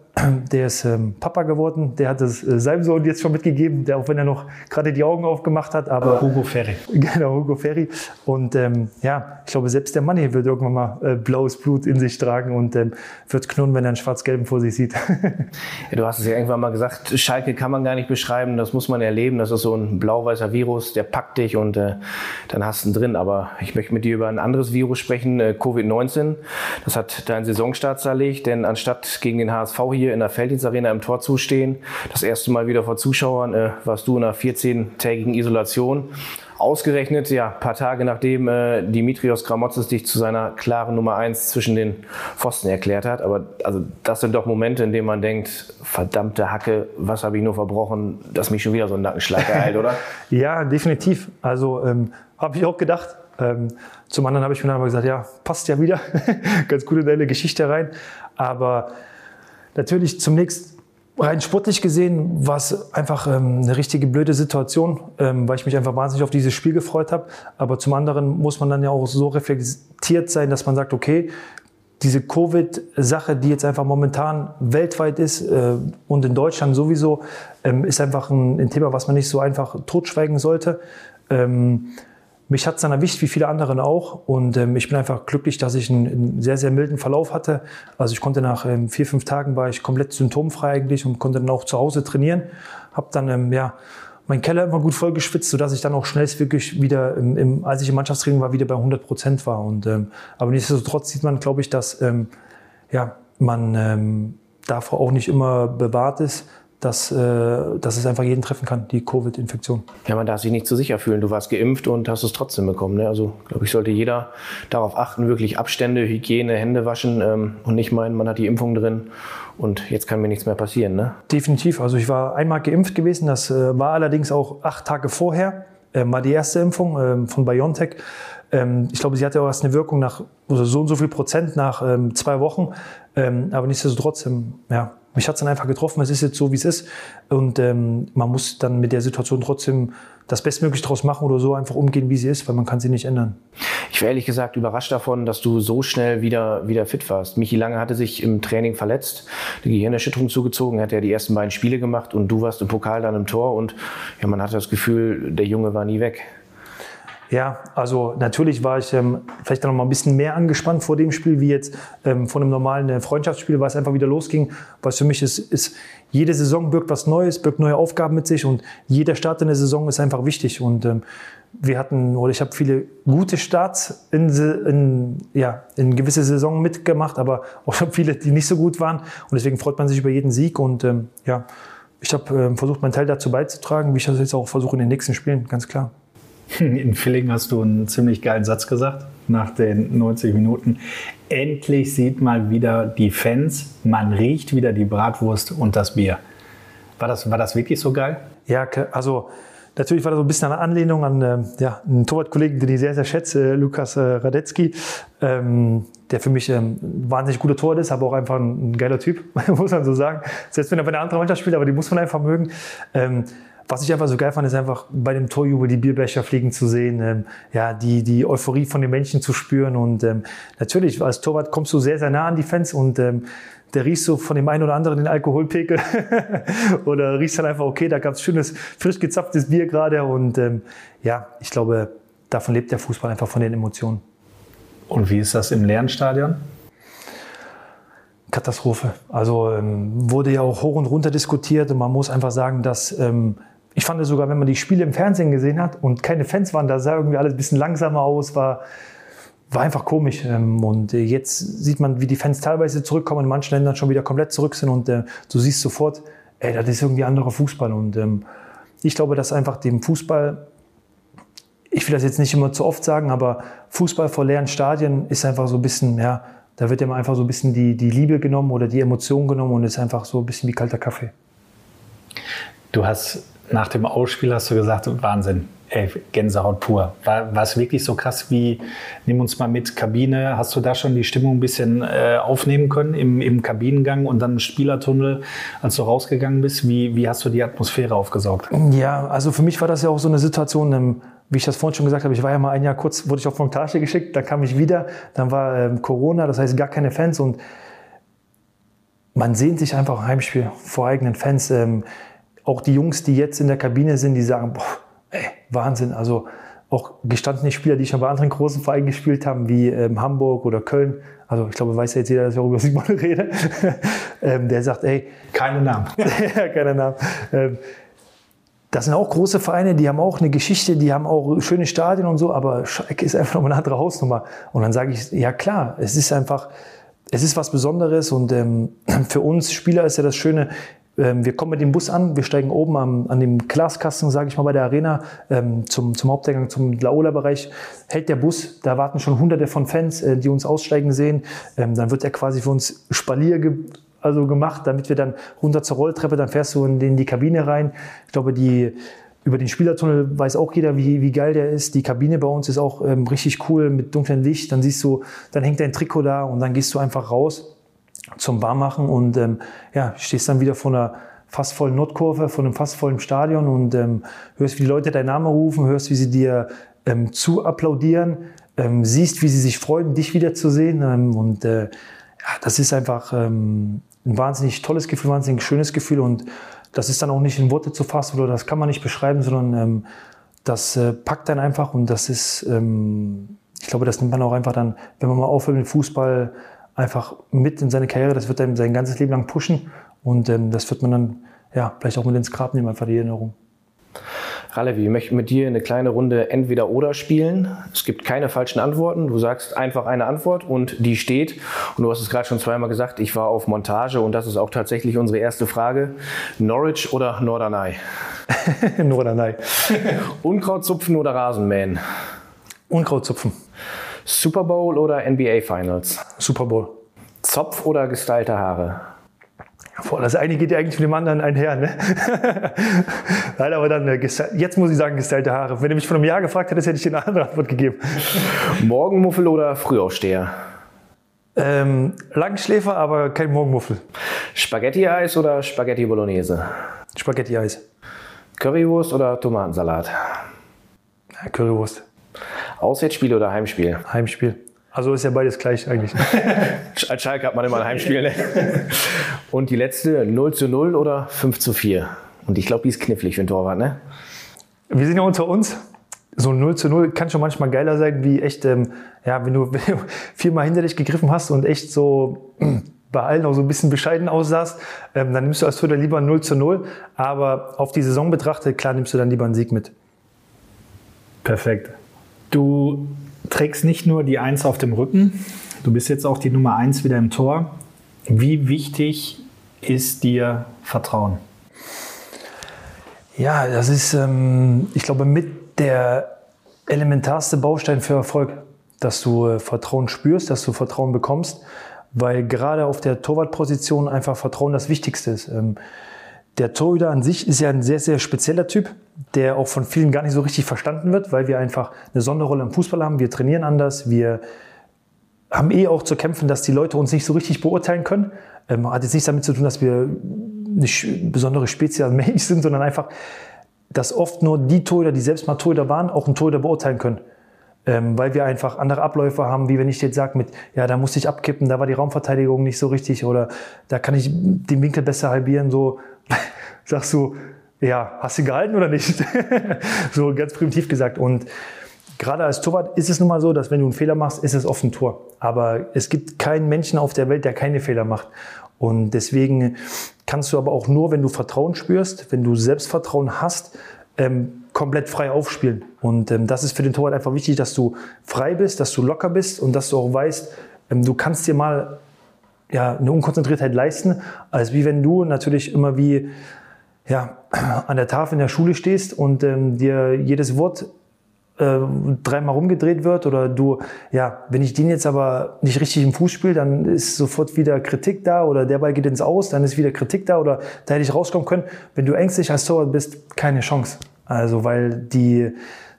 der ist ähm, Papa geworden, der hat es äh, seinem Sohn jetzt schon mitgegeben, der auch wenn er noch gerade die Augen aufgemacht hat, aber Hugo Ferry. Genau, Hugo Ferry. Und ähm, ja, ich glaube, selbst der Mann hier wird irgendwann mal äh, blaues Blut in sich tragen und ähm, wird knurren, wenn er einen schwarz-gelben vor sich sieht. ja, du hast es ja irgendwann mal gesagt, Schalke kann man gar nicht beschreiben, das muss man erleben. Das ist so ein blau-weißer Virus, der packt dich und äh, dann hast du ihn drin. Aber ich möchte mit dir über ein anderes Virus sprechen, äh, Covid-19. Das hat deinen Saisonstart zerlegt, denn anstatt gegen den HSV hier hier in der Felddienstarena im Tor zustehen. Das erste Mal wieder vor Zuschauern äh, warst du in einer 14-tägigen Isolation. Ausgerechnet, ja, paar Tage nachdem äh, Dimitrios Gramotzes dich zu seiner klaren Nummer 1 zwischen den Pfosten erklärt hat. Aber also das sind doch Momente, in denen man denkt, verdammte Hacke, was habe ich nur verbrochen, dass mich schon wieder so ein Nackenschlag ereilt, oder? ja, definitiv. Also ähm, habe ich auch gedacht. Ähm, zum anderen habe ich mir dann aber gesagt, ja, passt ja wieder. Ganz gut in deine Geschichte rein. Aber Natürlich zunächst rein sportlich gesehen war es einfach ähm, eine richtige blöde Situation, ähm, weil ich mich einfach wahnsinnig auf dieses Spiel gefreut habe. Aber zum anderen muss man dann ja auch so reflektiert sein, dass man sagt, okay, diese Covid-Sache, die jetzt einfach momentan weltweit ist äh, und in Deutschland sowieso, ähm, ist einfach ein, ein, Thema, was man nicht so einfach totschweigen sollte. Ähm, mich hat es dann erwischt, wie viele anderen auch. Und ähm, ich bin einfach glücklich, dass ich einen, einen, sehr, sehr milden Verlauf hatte. Also ich konnte nach ähm, vier, fünf Tagen war ich komplett symptomfrei eigentlich und konnte dann auch zu Hause trainieren. Hab dann, ähm, ja, mein Keller immer gut voll geschwitzt, sodass ich dann auch schnellstmöglich wieder, im, im, als ich im Mannschaftstraining war, wieder bei 100 Prozent war. Und, ähm, aber nichtsdestotrotz sieht man, glaube ich, dass ähm, ja, man ähm, davor auch nicht immer bewahrt ist, dass, äh, dass es einfach jeden treffen kann, die Covid-Infektion. Ja, man darf sich nicht zu sicher fühlen. Du warst geimpft und hast es trotzdem bekommen. Ne? Also, glaube ich, sollte jeder darauf achten, wirklich Abstände, Hygiene, Hände waschen ähm, und nicht meinen, man hat die Impfung drin und jetzt kann mir nichts mehr passieren. Ne? Definitiv. Also, ich war einmal geimpft gewesen. Das äh, war allerdings auch acht Tage vorher. Äh, war die erste Impfung äh, von BioNTech. Ähm, ich glaube, sie hatte auch erst eine Wirkung nach also so und so viel Prozent nach ähm, zwei Wochen. Ähm, aber nichtsdestotrotz, ähm, ja, mich hat es dann einfach getroffen, es ist jetzt so, wie es ist. Und ähm, man muss dann mit der Situation trotzdem das Bestmögliche daraus machen oder so einfach umgehen, wie sie ist, weil man kann sie nicht ändern. Ich war ehrlich gesagt überrascht davon, dass du so schnell wieder, wieder fit warst. Michi Lange hatte sich im Training verletzt, eine Gehirnerschütterung zugezogen, hat ja die ersten beiden Spiele gemacht und du warst im Pokal dann im Tor und ja, man hatte das Gefühl, der Junge war nie weg. Ja, also natürlich war ich ähm, vielleicht noch mal ein bisschen mehr angespannt vor dem Spiel, wie jetzt ähm, vor einem normalen äh, Freundschaftsspiel, weil es einfach wieder losging. Was für mich ist, ist, jede Saison birgt was Neues, birgt neue Aufgaben mit sich und jeder Start in der Saison ist einfach wichtig. Und ähm, wir hatten, oder ich habe viele gute Starts in, in, ja, in gewisse Saison mitgemacht, aber auch viele, die nicht so gut waren. Und deswegen freut man sich über jeden Sieg und ähm, ja, ich habe ähm, versucht, meinen Teil dazu beizutragen, wie ich das jetzt auch versuche in den nächsten Spielen, ganz klar. In Filling hast du einen ziemlich geilen Satz gesagt nach den 90 Minuten. Endlich sieht mal wieder die Fans, man riecht wieder die Bratwurst und das Bier. War das, war das wirklich so geil? Ja, also natürlich war das so ein bisschen eine Anlehnung an äh, ja, einen Torwartkollegen, den ich sehr, sehr schätze, Lukas äh, Radetzky, ähm, der für mich ähm, wahnsinnig guter Torwart ist, aber auch einfach ein, ein, geiler Typ, muss man so sagen. Selbst wenn er bei einer anderen Mannschaft spielt, aber die muss man einfach mögen. Ähm, was ich einfach so geil fand, ist einfach bei dem Torjubel die Bierbecher fliegen zu sehen, ähm, ja, die, die Euphorie von den Menschen zu spüren. Und ähm, natürlich, als Torwart kommst du sehr, sehr nah an die Fans und ähm, der riechst so von dem einen oder anderen den Alkoholpegel oder riechst dann einfach, okay, da gab es schönes, frisch gezapftes Bier gerade. Und ähm, ja, ich glaube, davon lebt der Fußball einfach von den Emotionen. Und wie ist das im leeren Stadion? Katastrophe. Also ähm, wurde ja auch hoch und runter diskutiert und man muss einfach sagen, dass ähm, ich fand es sogar, wenn man die Spiele im Fernsehen gesehen hat und keine Fans waren, da sah irgendwie alles ein bisschen langsamer aus, war, war einfach komisch. Ähm, und äh, jetzt sieht man, wie die Fans teilweise zurückkommen, in manchen Ländern schon wieder komplett zurück sind und äh, du siehst sofort, ey, das ist irgendwie anderer Fußball. Und ähm, ich glaube, dass einfach dem Fußball, ich will das jetzt nicht immer zu oft sagen, aber Fußball vor leeren Stadien ist einfach so ein bisschen, ja, da wird ja mal einfach so ein bisschen die, die Liebe genommen oder die Emotion genommen und ist einfach so ein bisschen wie kalter Kaffee. Du hast nach dem Ausspiel hast du gesagt, Wahnsinn, ey, Gänsehaut pur. War, war es wirklich so krass wie, nimm uns mal mit, Kabine, hast du da schon die Stimmung ein bisschen äh, aufnehmen können im, im Kabinengang und dann im Spielertunnel, als du rausgegangen bist? Wie, wie hast du die Atmosphäre aufgesaugt? Ja, also für mich war das ja auch so eine Situation, ähm, wie ich das vorhin schon gesagt habe, ich war ja mal ein Jahr kurz, wurde ich auf Montage geschickt, dann kam ich wieder, dann war ähm, Corona, das heißt gar keine Fans und man sehnt sich einfach ein Heimspiel vor eigenen Fans. Ähm, auch die Jungs, die jetzt in der Kabine sind, die sagen, boah, ey, Wahnsinn. Also auch gestandene Spieler, die schon bei anderen großen Vereinen gespielt haben, wie ähm, Hamburg oder Köln. Also ich glaube, weiß ja jetzt jeder, dass ich auch über Simon rede. ähm, der sagt, ey. Keine Namen. keine Namen. Ähm, das sind auch große Vereine, die haben auch eine Geschichte, die haben auch schöne Stadien und so, aber Schalke ist einfach noch eine andere Hausnummer. Und dann sage ich, ja klar, es ist einfach, es ist was Besonderes und ähm, für uns Spieler ist ja das Schöne, wir kommen mit dem Bus an, wir steigen oben am, an dem Glaskasten, sage ich mal, bei der Arena ähm, zum, zum Haupteingang, zum Laola-Bereich, hält der Bus. Da warten schon hunderte von Fans, äh, die uns aussteigen sehen. Ähm, dann wird er quasi für uns Spalier ge also gemacht, damit wir dann runter zur Rolltreppe, dann fährst du in, in die Kabine rein. Ich glaube, die über den Spielertunnel weiß auch jeder, wie, wie geil der ist. Die Kabine bei uns ist auch ähm, richtig cool mit dunklem Licht. Dann siehst du, dann hängt dein Trikot da und dann gehst du einfach raus zum Barmachen und ähm, ja, stehst dann wieder vor einer fast vollen Nordkurve, vor einem fast vollen Stadion und ähm, hörst, wie die Leute deinen Namen rufen, hörst, wie sie dir ähm, zu applaudieren, ähm, siehst, wie sie sich freuen, dich wiederzusehen. Ähm, und äh, ja, das ist einfach ähm, ein wahnsinnig tolles Gefühl, wahnsinnig schönes Gefühl und das ist dann auch nicht in Worte zu fassen oder das kann man nicht beschreiben, sondern ähm, das äh, packt dann einfach und das ist, ähm, ich glaube, das nimmt man auch einfach dann, wenn man mal aufhört mit Fußball, einfach mit in seine Karriere. Das wird einem sein ganzes Leben lang pushen und ähm, das wird man dann ja, vielleicht auch mit ins Grab nehmen, einfach die Erinnerung. Ralevi, wir möchten mit dir eine kleine Runde Entweder-Oder spielen. Es gibt keine falschen Antworten. Du sagst einfach eine Antwort und die steht. Und du hast es gerade schon zweimal gesagt, ich war auf Montage und das ist auch tatsächlich unsere erste Frage. Norwich oder Norderney? Norderney. Unkrautzupfen oder Rasenmähen? Unkrautzupfen. Super Bowl oder NBA Finals? Super Bowl. Zopf oder gestylte Haare? Boah, das eine geht ja eigentlich mit dem anderen einher. Ne? Nein, aber dann, äh, jetzt muss ich sagen, gestylte Haare. Wenn du mich vor einem Jahr gefragt hättest, hätte ich dir eine andere Antwort gegeben. Morgenmuffel oder Frühaufsteher? Ähm, Langschläfer, aber kein Morgenmuffel. Spaghetti-Eis oder Spaghetti Bolognese? Spaghetti-Eis. Currywurst oder Tomatensalat? Currywurst. Auswärtsspiel oder Heimspiel? Heimspiel. Also ist ja beides gleich eigentlich. Als Schalke hat man immer ein Heimspiel. Ne? Und die letzte, 0 zu 0 oder 5 zu 4? Und ich glaube, die ist knifflig für den Torwart, ne? Wir sind ja unter uns. So ein 0 zu 0 kann schon manchmal geiler sein, wie echt, ähm, ja, wenn du, wenn du viermal hinter dich gegriffen hast und echt so bei allen auch so ein bisschen bescheiden aussahst, ähm, dann nimmst du als Torhüter lieber 0 zu 0. Aber auf die Saison betrachtet, klar nimmst du dann lieber einen Sieg mit. Perfekt. Du trägst nicht nur die Eins auf dem Rücken, du bist jetzt auch die Nummer Eins wieder im Tor. Wie wichtig ist dir Vertrauen? Ja, das ist, ähm, ich glaube, mit der elementarste Baustein für Erfolg, dass du äh, Vertrauen spürst, dass du Vertrauen bekommst, weil gerade auf der Torwartposition einfach Vertrauen das Wichtigste ist. Ähm, der Torhüter an sich ist ja ein sehr, sehr spezieller Typ, der auch von vielen gar nicht so richtig verstanden wird, weil wir einfach eine Sonderrolle im Fußball haben. Wir trainieren anders, wir haben eh auch zu kämpfen, dass die Leute uns nicht so richtig beurteilen können. Ähm, hat jetzt nichts damit zu tun, dass wir eine besondere Spezies sind, sondern einfach, dass oft nur die Torhüter, die selbst mal Torhüter waren, auch einen Torhüter beurteilen können. Ähm, weil wir einfach andere Abläufe haben, wie wenn ich jetzt sage mit, ja, da musste ich abkippen, da war die Raumverteidigung nicht so richtig oder da kann ich den Winkel besser halbieren, so sagst du, ja, hast du gehalten oder nicht? so ganz primitiv gesagt. Und gerade als Torwart ist es nun mal so, dass wenn du einen Fehler machst, ist es oft ein Tor. Aber es gibt keinen Menschen auf der Welt, der keine Fehler macht. Und deswegen kannst du aber auch nur, wenn du Vertrauen spürst, wenn du Selbstvertrauen hast, ähm, komplett frei aufspielen. Und ähm, das ist für den Torwart einfach wichtig, dass du frei bist, dass du locker bist und dass du auch weißt, ähm, du kannst dir mal ja, eine Unkonzentriertheit leisten, als wie wenn du natürlich immer wie ja, an der Tafel in der Schule stehst und ähm, dir jedes Wort äh, dreimal rumgedreht wird oder du, ja, wenn ich den jetzt aber nicht richtig im Fuß spiele, dann ist sofort wieder Kritik da oder der Ball geht ins Aus, dann ist wieder Kritik da oder da hätte ich rauskommen können. Wenn du ängstlich als Torwart bist, keine Chance. Also, weil die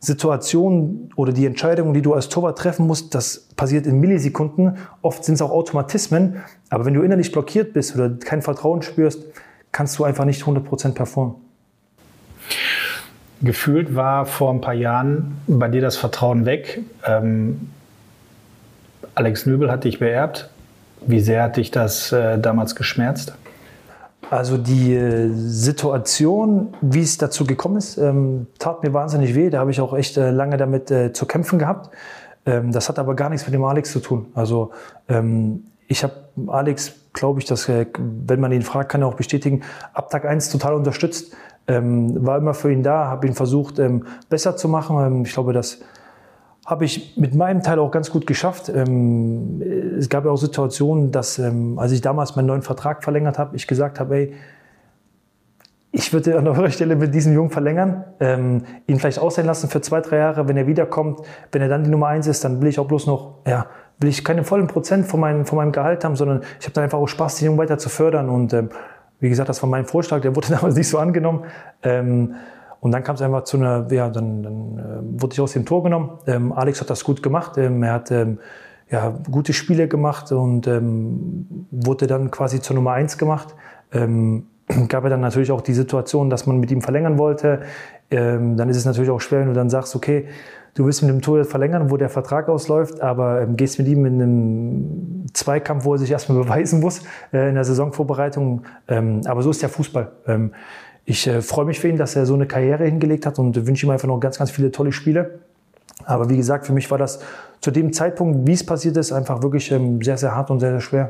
Situation oder die Entscheidungen, die du als Torwart treffen musst, das passiert in Millisekunden. Oft sind es auch Automatismen. Aber wenn du innerlich blockiert bist oder kein Vertrauen spürst, kannst du einfach nicht 100% performen. Gefühlt war vor ein paar Jahren bei dir das Vertrauen weg. Ähm, Alex Nöbel hat dich beerbt. Wie sehr hat dich das äh, damals geschmerzt? Also die äh, Situation, wie es dazu gekommen ist, ähm, tat mir wahnsinnig weh. Da habe ich auch echt äh, lange damit äh, zu kämpfen gehabt. Ähm, das hat aber gar nichts mit dem Alex zu tun. Also ähm, ich habe Alex, glaube ich, dass, wenn man ihn fragt, kann er auch bestätigen, ab Tag 1 total unterstützt war immer für ihn da, habe ihn versucht besser zu machen. Ich glaube, das habe ich mit meinem Teil auch ganz gut geschafft. Ähm, es gab ja auch Situationen, dass ähm, als ich damals meinen neuen Vertrag verlängert habe, ich gesagt habe, ey, ich würde an eurer Stelle mit diesem Jungen verlängern, ähm, ihn vielleicht aussehen lassen für zwei, drei Jahre, wenn er wiederkommt. Wenn er dann die Nummer eins ist, dann will ich auch bloß noch, ja, will ich keine vollen Prozent von, meinem von meinem Gehalt haben, sondern ich habe dann einfach auch Spaß, den Jungen weiter zu fördern und ähm, wie gesagt, das war mein Vorschlag, der wurde damals nicht so angenommen. Ähm, und dann kam es einfach zu einer, ja, dann, dann äh, wurde ich aus dem Tor genommen. Ähm, Alex hat das gut gemacht. Ähm, er hat ähm, ja, gute Spiele gemacht und ähm, wurde dann quasi zur Nummer eins gemacht. Ähm, gab ja dann natürlich auch die Situation, dass man mit ihm verlängern wollte. Ähm, dann ist es natürlich auch schwer, wenn du dann sagst, okay, du willst mit dem Tor verlängern, wo der Vertrag ausläuft, aber gehst mit ihm in einen Zweikampf, wo er sich erstmal beweisen muss äh, in der Saisonvorbereitung. Aber so ist der Fußball. Ich äh, freue mich für ihn, dass er so eine Karriere hingelegt hat und wünsche ihm einfach noch ganz, ganz viele tolle Spiele. Aber wie gesagt, für mich war das zu dem Zeitpunkt, wie es passiert ist, einfach wirklich ähm, sehr, sehr hart und sehr, sehr schwer.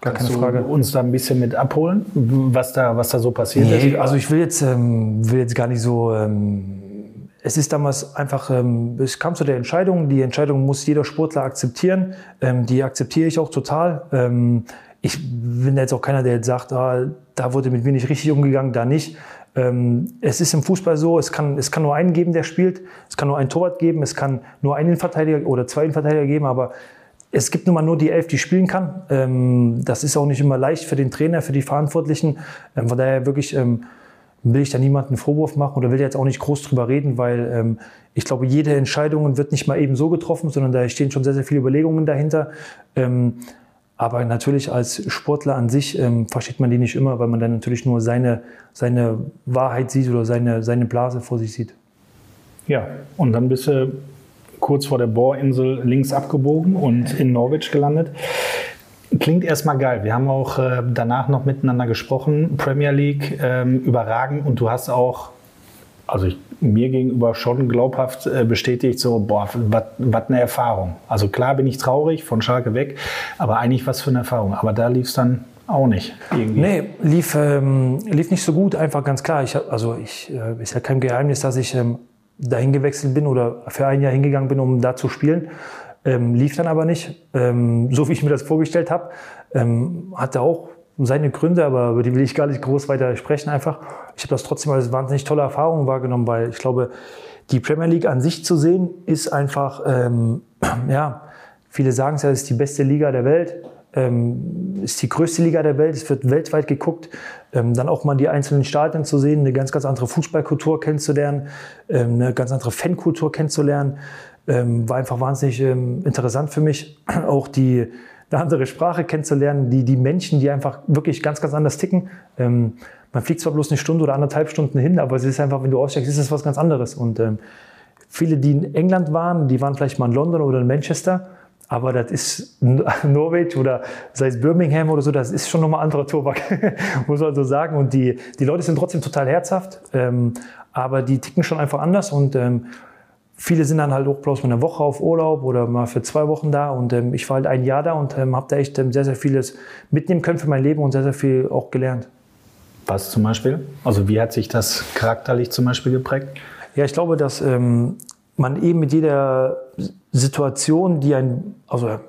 Gar keine Frage. uns da ein bisschen mit abholen, was da, was da so passiert nee, ist? Also ich will jetzt, ähm, will jetzt gar nicht so ähm, es ist damals einfach, ähm, es kam zu der Entscheidung, die Entscheidung muss jeder Sportler akzeptieren, ähm, die akzeptiere ich auch total. Ähm, ich bin jetzt auch keiner, der jetzt sagt, ah, da wurde mit mir nicht richtig umgegangen, da nicht. Ähm, es ist im Fußball so, es kann, es kann nur einen geben, der spielt, es kann nur einen Torwart geben, es kann nur einen Innenverteidiger oder zwei Innenverteidiger geben, aber es gibt nun mal nur die Elf, die spielen kann. Ähm, das ist auch nicht immer leicht für den Trainer, für die Verantwortlichen. Ähm, von daher wirklich will ich da niemanden einen Vorwurf machen oder will jetzt auch nicht groß drüber reden, weil ähm, ich glaube, jede Entscheidung wird nicht mal eben so getroffen, sondern da stehen schon sehr, sehr viele Überlegungen dahinter. Ähm, aber natürlich als Sportler an sich ähm, versteht man die nicht immer, weil man dann natürlich nur seine, seine Wahrheit sieht oder seine, seine Blase vor sich sieht. Ja, und dann bist du kurz vor der Bohrinsel links abgebogen und in Norwich gelandet. Klingt erstmal geil. Wir haben auch äh, danach noch miteinander gesprochen. Premier League ähm, überragend und du hast auch, also ich, mir gegenüber schon glaubhaft äh, bestätigt, so, boah, was eine Erfahrung. Also klar bin ich traurig, von Schalke weg, aber eigentlich was für eine Erfahrung. Aber da lief es dann auch nicht. Irgendwie. Nee, lief, ähm, lief nicht so gut, einfach ganz klar. Ich, also ich, äh, ist ja kein Geheimnis, dass ich ähm, dahin gewechselt bin oder für ein Jahr hingegangen bin, um da zu spielen. Ähm, lief dann aber nicht, ähm, so wie ich mir das vorgestellt habe. Ähm, hatte auch seine Gründe, aber über die will ich gar nicht groß weiter sprechen einfach. Ich habe das trotzdem als wahnsinnig tolle Erfahrung wahrgenommen, weil ich glaube, die Premier League an sich zu sehen, ist einfach, ähm, ja, viele sagen es ja, ist die beste Liga der Welt, ähm, ist die größte Liga der Welt, es wird weltweit geguckt. Ähm, dann auch mal die einzelnen Stadien zu sehen, eine ganz, ganz andere Fußballkultur kennenzulernen, ähm, eine ganz andere Fankultur kennenzulernen ähm, war einfach wahnsinnig ähm, interessant für mich, auch die eine andere Sprache kennenzulernen, die, die Menschen, die einfach wirklich ganz, ganz anders ticken. Ähm, man fliegt zwar bloß eine Stunde oder anderthalb Stunden hin, aber es ist einfach, wenn du aussteigst, ist es was ganz anderes. Und ähm, viele, die in England waren, die waren vielleicht mal in London oder in Manchester, aber das ist Norwich oder sei es Birmingham oder so, das ist schon nochmal anderer Tobak, muss man so sagen. Und die, die Leute sind trotzdem total herzhaft, ähm, aber die ticken schon einfach anders und ähm, viele sind dann halt auch bloß mal eine Woche auf Urlaub oder mal für zwei Wochen da. Und ähm, ich war halt ein Jahr da und ähm, habe da echt ähm, sehr, sehr vieles mitnehmen können für mein Leben und sehr, sehr viel auch gelernt. Was zum Beispiel? Also wie hat sich das charakterlich zum Beispiel geprägt? Ja, ich glaube, dass ähm, man eben mit jeder Situation, die ein, also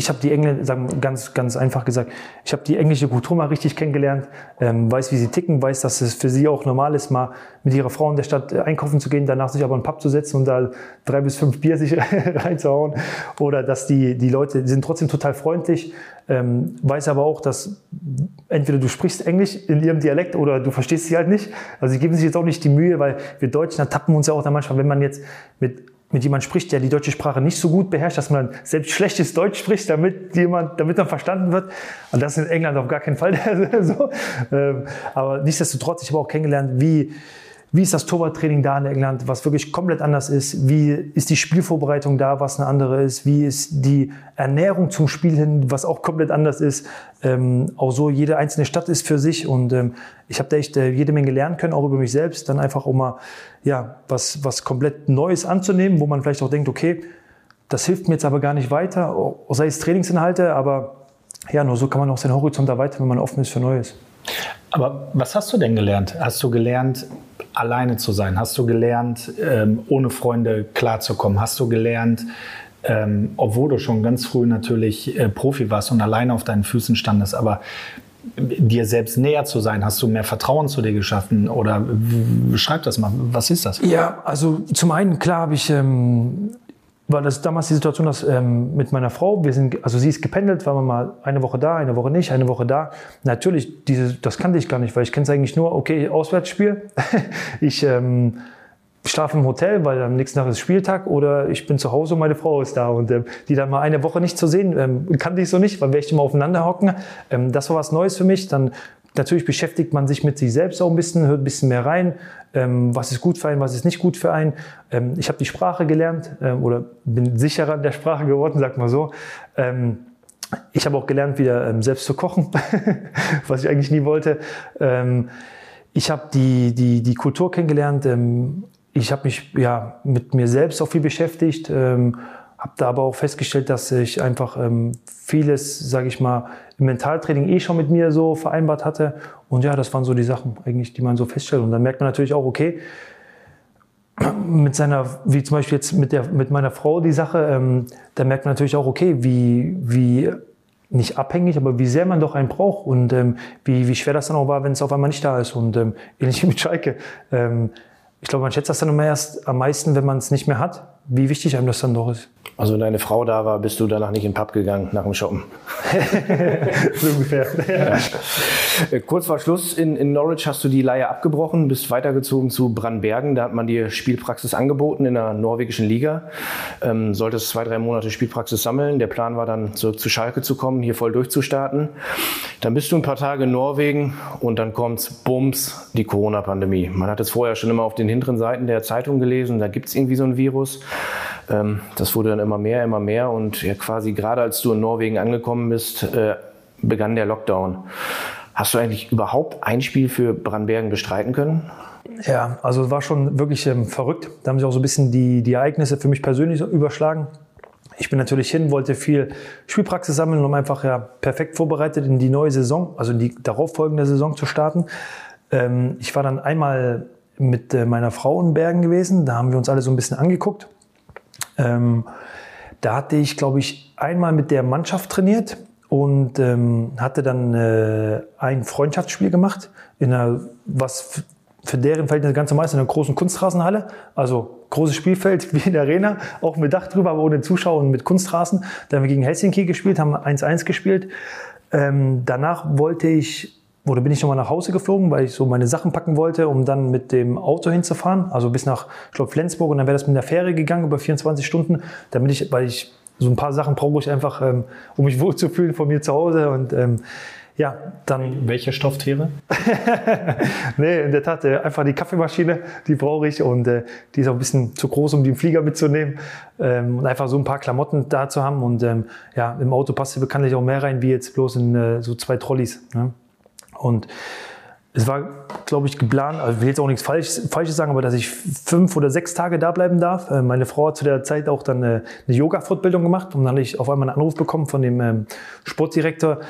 ich habe die Engländer, sagen ganz, ganz einfach gesagt, ich habe die englische Kultur mal richtig kennengelernt, ähm, weiß, wie sie ticken, weiß, dass es für sie auch normal ist, mal mit ihrer Frau in der Stadt äh, einkaufen zu gehen, danach sich aber in den Pub zu setzen und da drei bis fünf Bier sich reinzuhauen. Oder dass die, die Leute die sind trotzdem total freundlich, ähm, weiß aber auch, dass entweder du sprichst Englisch in ihrem Dialekt oder du verstehst sie halt nicht. Also sie geben sich jetzt auch nicht die Mühe, weil wir Deutschen, da tappen uns ja auch dann manchmal, wenn man jetzt mit mit jemand spricht, der die deutsche Sprache nicht so gut beherrscht, dass man selbst schlechtes Deutsch spricht, damit jemand, damit man verstanden wird. Und das ist in England auf gar keinen Fall so. Ähm, aber nichtsdestotrotz, ich habe auch kennengelernt, wie, wie ist das Torwarttraining da in England, was wirklich komplett anders ist? Wie ist die Spielvorbereitung da, was eine andere ist? Wie ist die Ernährung zum Spiel hin, was auch komplett anders ist? Ähm, auch so, jede einzelne Stadt ist für sich und ähm, ich habe da echt äh, jede Menge lernen können, auch über mich selbst. Dann einfach auch mal ja, was, was komplett Neues anzunehmen, wo man vielleicht auch denkt, okay, das hilft mir jetzt aber gar nicht weiter, sei es Trainingsinhalte, aber ja, nur so kann man auch seinen Horizont erweitern, wenn man offen ist für Neues. Aber was hast du denn gelernt? Hast du gelernt, alleine zu sein? Hast du gelernt, ähm, ohne Freunde klarzukommen? Hast du gelernt, ähm, obwohl du schon ganz früh natürlich äh, Profi warst und alleine auf deinen Füßen standest, aber dir selbst näher zu sein? Hast du mehr Vertrauen zu dir geschaffen? Oder beschreib das mal. Was ist das? Ja, also zum einen, klar habe ich ähm, war das damals die Situation, dass ähm, mit meiner Frau, wir sind, also sie ist gependelt, waren wir mal eine Woche da, eine Woche nicht, eine Woche da. Natürlich, diese, das kannte ich gar nicht, weil ich kenne es eigentlich nur, okay, Auswärtsspiel. ich ähm, schlafe im Hotel, weil am nächsten Tag ist Spieltag oder ich bin zu Hause und meine Frau ist da und ähm, die dann mal eine Woche nicht zu sehen, ähm, kannte ich so nicht, weil wir echt immer aufeinander hocken. Ähm, das war was Neues für mich. Dann Natürlich beschäftigt man sich mit sich selbst auch ein bisschen, hört ein bisschen mehr rein, ähm, was ist gut für einen, was ist nicht gut für einen. Ähm, ich habe die Sprache gelernt ähm, oder bin sicherer in der Sprache geworden, sag mal so. Ähm, ich habe auch gelernt, wieder ähm, selbst zu kochen, was ich eigentlich nie wollte. Ähm, ich habe die, die, die Kultur kennengelernt. Ich habe mich ja, mit mir selbst auch viel beschäftigt. Habe da aber auch festgestellt, dass ich einfach ähm, vieles, sage ich mal, im Mentaltraining eh schon mit mir so vereinbart hatte. Und ja, das waren so die Sachen eigentlich, die man so feststellt. Und dann merkt man natürlich auch, okay, mit seiner, wie zum Beispiel jetzt mit, der, mit meiner Frau die Sache, ähm, da merkt man natürlich auch, okay, wie, wie nicht abhängig, aber wie sehr man doch einen braucht und ähm, wie, wie schwer das dann auch war, wenn es auf einmal nicht da ist. Und ähm, ähnlich wie mit Schalke. Ähm, ich glaube, man schätzt das dann immer erst am meisten, wenn man es nicht mehr hat, wie wichtig einem das dann doch ist. Also wenn deine Frau da war, bist du danach nicht in den Pub gegangen nach dem Shoppen? so ungefähr. Ja. Äh, kurz vor Schluss in, in Norwich hast du die Leihe abgebrochen, bist weitergezogen zu Brandbergen. Da hat man dir Spielpraxis angeboten in der norwegischen Liga. Ähm, solltest zwei, drei Monate Spielpraxis sammeln. Der Plan war dann zurück zu Schalke zu kommen, hier voll durchzustarten. Dann bist du ein paar Tage in Norwegen und dann kommt Bums, die Corona-Pandemie. Man hat es vorher schon immer auf den hinteren Seiten der Zeitung gelesen, da gibt es irgendwie so ein Virus. Ähm, das wurde dann immer mehr, immer mehr und ja, quasi gerade als du in Norwegen angekommen bist, äh, begann der Lockdown. Hast du eigentlich überhaupt ein Spiel für Brandbergen bestreiten können? Ja, also es war schon wirklich ähm, verrückt. Da haben sich auch so ein bisschen die, die Ereignisse für mich persönlich überschlagen. Ich bin natürlich hin, wollte viel Spielpraxis sammeln, um einfach ja perfekt vorbereitet in die neue Saison, also in die darauffolgende Saison zu starten. Ähm, ich war dann einmal mit äh, meiner Frau in Bergen gewesen. Da haben wir uns alle so ein bisschen angeguckt. Ähm, da hatte ich, glaube ich, einmal mit der Mannschaft trainiert und ähm, hatte dann äh, ein Freundschaftsspiel gemacht in einer, was für deren Verhältnisse ganz normal ist, in einer großen Kunstrasenhalle. Also großes Spielfeld wie in der Arena, auch mit Dach drüber, aber ohne Zuschauer und mit Kunstrasen. Da haben wir gegen Helsinki gespielt, haben 1-1 gespielt. Ähm, danach wollte ich oder bin ich nochmal nach Hause geflogen, weil ich so meine Sachen packen wollte, um dann mit dem Auto hinzufahren, also bis nach, ich glaube, Flensburg und dann wäre das mit der Fähre gegangen über 24 Stunden, damit ich, weil ich so ein paar Sachen brauche ich einfach, ähm, um mich wohlzufühlen von mir zu Hause und ähm, ja, dann. Welche Stofftiere? nee, in der Tat, äh, einfach die Kaffeemaschine, die brauche ich und äh, die ist auch ein bisschen zu groß, um den Flieger mitzunehmen. Ähm, und einfach so ein paar Klamotten da zu haben. Und ähm, ja, im Auto passt bekanntlich auch mehr rein, wie jetzt bloß in äh, so zwei Trolleys. Ne? Und es war, glaube ich, geplant, also ich will jetzt auch nichts Falsches, Falsches sagen, aber dass ich fünf oder sechs Tage da bleiben darf. Äh, meine Frau hat zu der Zeit auch dann eine, eine Yoga-Fortbildung gemacht und dann habe ich auf einmal einen Anruf bekommen von dem ähm, Sportdirektor,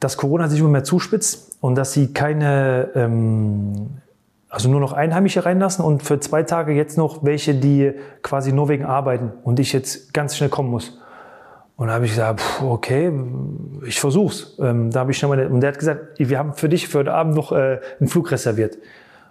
dass Corona sich immer mehr zuspitzt und dass sie keine, ähm, also nur noch Einheimische reinlassen und für zwei Tage jetzt noch welche, die quasi nur wegen arbeiten und ich jetzt ganz schnell kommen muss. Und da habe ich gesagt, pff, okay, ich versuch's. Ähm, da habe ich schon mal, und der hat gesagt, wir haben für dich für heute Abend noch äh, einen Flug reserviert.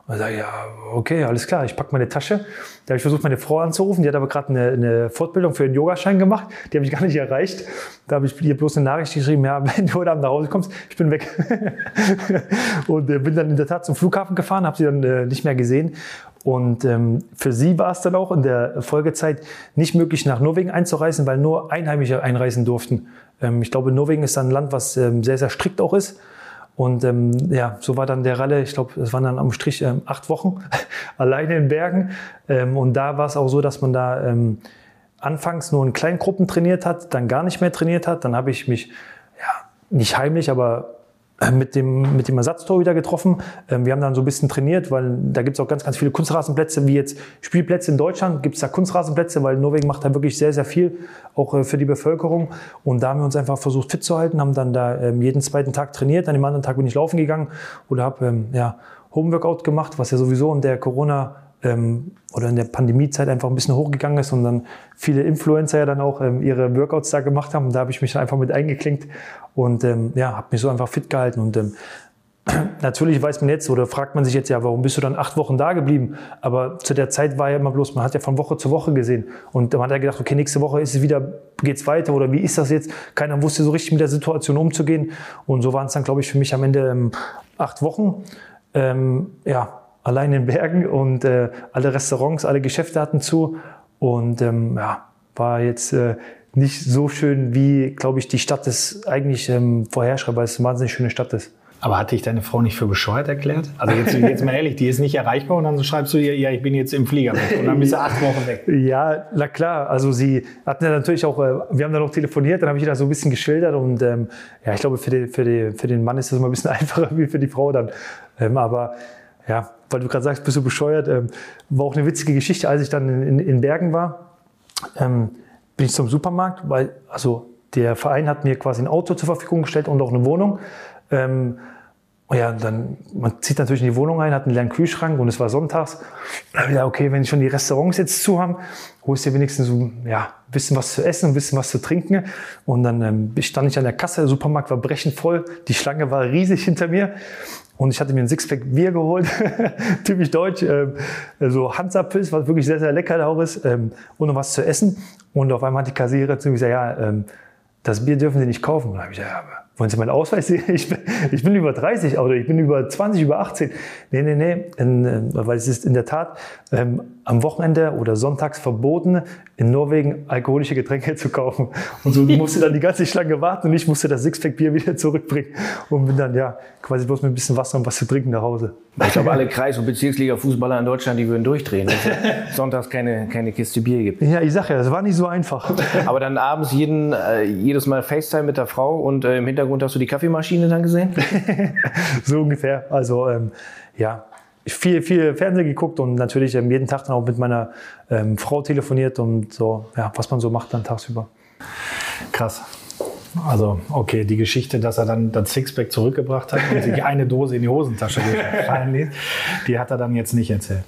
Und sage, ja, okay, alles klar, ich packe meine Tasche. Da habe ich versucht, meine Frau anzurufen. Die hat aber gerade eine, eine Fortbildung für einen Yogaschein gemacht. Die habe ich gar nicht erreicht. Da habe ich ihr bloß eine Nachricht geschrieben, ja, wenn du heute Abend nach Hause kommst, ich bin weg. und äh, bin dann in der Tat zum Flughafen gefahren, habe sie dann äh, nicht mehr gesehen. Und ähm, für sie war es dann auch in der Folgezeit nicht möglich, nach Norwegen einzureisen, weil nur Einheimische einreisen durften. Ähm, ich glaube, Norwegen ist ein Land, was ähm, sehr, sehr strikt auch ist. Und ähm, ja, so war dann der Ralle, ich glaube, es waren dann am Strich ähm, acht Wochen alleine in Bergen. Ähm, und da war es auch so, dass man da ähm, anfangs nur in kleinen Gruppen trainiert hat, dann gar nicht mehr trainiert hat. Dann habe ich mich, ja, nicht heimlich, aber mit dem, mit dem Ersatztor wieder getroffen. Ähm, wir haben dann so ein bisschen trainiert, weil da gibt es auch ganz, ganz viele Kunstrasenplätze, wie jetzt Spielplätze in Deutschland, gibt es da Kunstrasenplätze, weil Norwegen macht da wirklich sehr, sehr viel, auch äh, für die Bevölkerung. Und da haben wir uns einfach versucht fit zu halten, haben dann da ähm, jeden zweiten Tag trainiert, an dem anderen Tag bin ich laufen gegangen oder habe ähm, ja, Homeworkout gemacht, was ja sowieso in der Corona- ähm, oder in der Pandemiezeit einfach ein bisschen hochgegangen ist und dann viele Influencer ja dann auch ähm, ihre Workouts da gemacht haben. Und da habe ich mich einfach mit eingeklinkt und ähm, ja, habe mich so einfach fit gehalten. Und ähm, natürlich weiß man jetzt oder fragt man sich jetzt ja, warum bist du dann acht Wochen da geblieben? Aber zu der Zeit war ja immer bloß, man hat ja von Woche zu Woche gesehen. Und man hat ja gedacht, okay, nächste Woche ist es wieder, geht's weiter oder wie ist das jetzt? Keiner wusste so richtig mit der Situation umzugehen. Und so waren es dann, glaube ich, für mich am Ende ähm, acht Wochen. Ähm, ja, allein in Bergen und äh, alle Restaurants, alle Geschäfte hatten zu. Und ähm, ja, war jetzt äh, nicht so schön, wie, glaube ich, die Stadt es eigentlich ähm, vorherschreibt, weil es eine wahnsinnig schöne Stadt ist. Aber hat dich deine Frau nicht für bescheuert erklärt? Also jetzt, jetzt mal ehrlich, die ist nicht erreichbar und dann schreibst du ihr, ja, ich bin jetzt im Flieger weg und dann bist du acht Wochen weg. Ja, na klar. Also sie hatten ja natürlich auch, äh, wir haben dann noch telefoniert, dann habe ich ihr das so ein bisschen geschildert und ähm, ja, ich glaube, für, die, für, die, für den Mann ist das immer ein bisschen einfacher wie für die Frau dann. Ähm, aber ja, weil du gerade sagst, bist du bescheuert, ähm, war auch eine witzige Geschichte, als ich dann in, in Bergen war, ähm, bin ich zum Supermarkt, weil also der Verein hat mir quasi ein Auto zur Verfügung gestellt und auch eine Wohnung. Ähm, ja, dann, man zieht natürlich in die Wohnung ein, hat einen leeren Kühlschrank und es war sonntags. Ja, okay, wenn schon die Restaurants jetzt zu haben, holst du dir wenigstens so, ja, ein bisschen was zu essen, ein bisschen was zu trinken. Und dann ähm, stand ich an der Kasse, der Supermarkt war brechend voll, die Schlange war riesig hinter mir. Und ich hatte mir ein Sixpack Bier geholt, typisch deutsch, ähm, so Hansapilz, was wirklich sehr, sehr lecker auch ist, ähm, ohne was zu essen. Und auf einmal hat die Kassiererin zu mir gesagt, ja, ähm, das Bier dürfen Sie nicht kaufen. Und dann habe ich gesagt, ja, wollen Sie meinen Ausweis sehen? Ich bin, ich bin über 30 oder ich bin über 20, über 18. Nee, nee, nee, in, äh, weil es ist in der Tat ähm, am Wochenende oder sonntags verboten, in Norwegen alkoholische Getränke zu kaufen. Und so musste dann die ganze Schlange warten und ich musste das Sixpack-Bier wieder zurückbringen und bin dann ja quasi bloß mit ein bisschen Wasser und was zu trinken nach Hause. Ich glaube, alle Kreis- und Bezirksliga-Fußballer in Deutschland, die würden durchdrehen, wenn es sonntags keine, keine Kiste Bier gibt. Ja, ich sage ja, das war nicht so einfach. Aber dann abends jeden, äh, jedes Mal FaceTime mit der Frau und äh, im Hintergrund hast du die Kaffeemaschine dann gesehen? so ungefähr. Also ähm, ja, viel, viel Fernsehen geguckt und natürlich ähm, jeden Tag dann auch mit meiner ähm, Frau telefoniert und so, ja, was man so macht dann tagsüber. Krass. Also, okay, die Geschichte, dass er dann das Sixpack zurückgebracht hat und sich eine Dose in die Hosentasche gefallen ließ, die hat er dann jetzt nicht erzählt.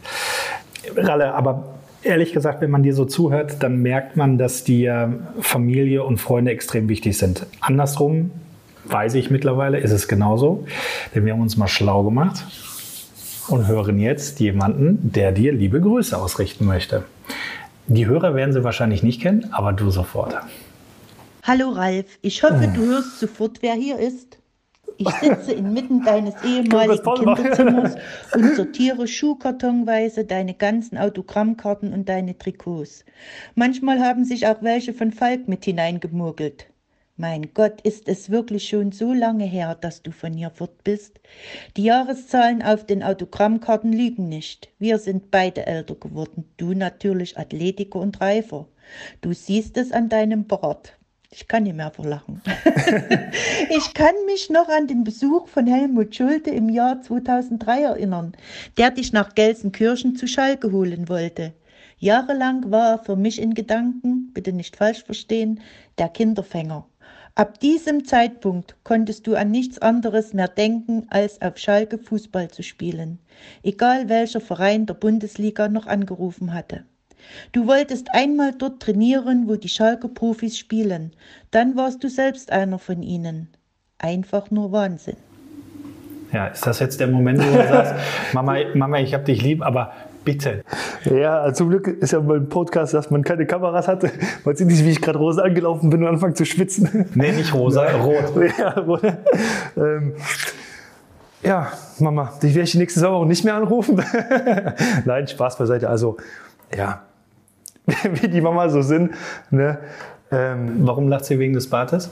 Ralle, aber ehrlich gesagt, wenn man dir so zuhört, dann merkt man, dass dir Familie und Freunde extrem wichtig sind. Andersrum weiß ich mittlerweile, ist es genauso, denn wir haben uns mal schlau gemacht und hören jetzt jemanden, der dir liebe Grüße ausrichten möchte. Die Hörer werden sie wahrscheinlich nicht kennen, aber du sofort. Hallo Ralf, ich hoffe, du hörst sofort, wer hier ist. Ich sitze inmitten deines ehemaligen Kinderzimmers und sortiere schuhkartonweise deine ganzen Autogrammkarten und deine Trikots. Manchmal haben sich auch welche von Falk mit hineingemurgelt. Mein Gott, ist es wirklich schon so lange her, dass du von hier fort bist? Die Jahreszahlen auf den Autogrammkarten lügen nicht. Wir sind beide älter geworden. Du natürlich Athletiker und reifer. Du siehst es an deinem Bart. Ich kann nicht mehr verlachen. ich kann mich noch an den Besuch von Helmut Schulte im Jahr 2003 erinnern, der dich nach Gelsenkirchen zu Schalke holen wollte. Jahrelang war er für mich in Gedanken, bitte nicht falsch verstehen, der Kinderfänger. Ab diesem Zeitpunkt konntest du an nichts anderes mehr denken, als auf Schalke Fußball zu spielen, egal welcher Verein der Bundesliga noch angerufen hatte. Du wolltest einmal dort trainieren, wo die Schalker Profis spielen. Dann warst du selbst einer von ihnen. Einfach nur Wahnsinn. Ja, ist das jetzt der Moment, wo du sagst, Mama, Mama, ich hab dich lieb, aber bitte. Ja, also zum Glück ist ja beim Podcast, dass man keine Kameras hatte. Man sieht nicht, wie ich gerade rosa angelaufen bin und anfange zu schwitzen. Nee, nicht rosa, rot. Ja, ähm, ja, Mama, dich werde ich die nächsten zwei Wochen nicht mehr anrufen. Nein, Spaß beiseite. Also, ja, wie die Mama so sind. Ne? Ähm, Warum lacht sie wegen des Bartes?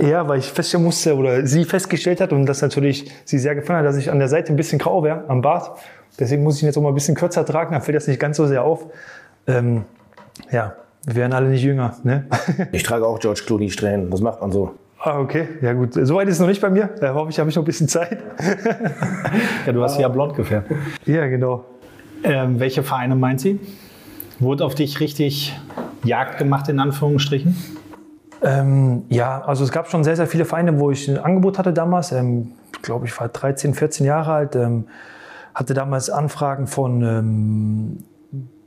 Ja, weil ich feststellen musste oder sie festgestellt hat und das natürlich sie sehr gefallen hat, dass ich an der Seite ein bisschen grau wäre, am Bart. Deswegen muss ich ihn jetzt auch mal ein bisschen kürzer tragen, dann fällt das nicht ganz so sehr auf. Ähm, ja, wir werden alle nicht jünger. Ne? Ich trage auch George Clooney Strähnen, das macht man so. Ah, okay. Ja, gut. Soweit ist es noch nicht bei mir. Da hoffe ich, habe ich noch ein bisschen Zeit. ja, du hast ja blond gefärbt. Ja, genau. Ähm, welche Vereine meint sie? Wurde auf dich richtig Jagd gemacht, in Anführungsstrichen? Ähm, ja, also es gab schon sehr, sehr viele Vereine, wo ich ein Angebot hatte damals. Ähm, ich glaube, ich war 13, 14 Jahre alt. Ähm, hatte damals Anfragen von ähm,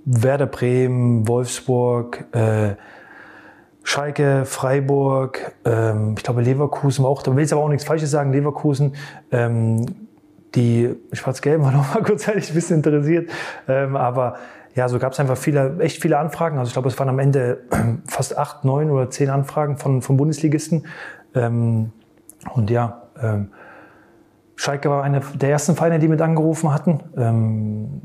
Werder Bremen, Wolfsburg, äh, Schalke, Freiburg, ähm, ich glaube Leverkusen auch, da will ich aber auch nichts Falsches sagen, Leverkusen, ähm, die Schwarz-Gelben waren noch mal kurzzeitig ein bisschen interessiert, ähm, aber ja, so gab es einfach viele, echt viele Anfragen. Also ich glaube, es waren am Ende fast acht, neun oder zehn Anfragen von, von Bundesligisten. Ähm, und ja, ähm, Schalke war einer der ersten Vereine, die mit angerufen hatten. Ähm,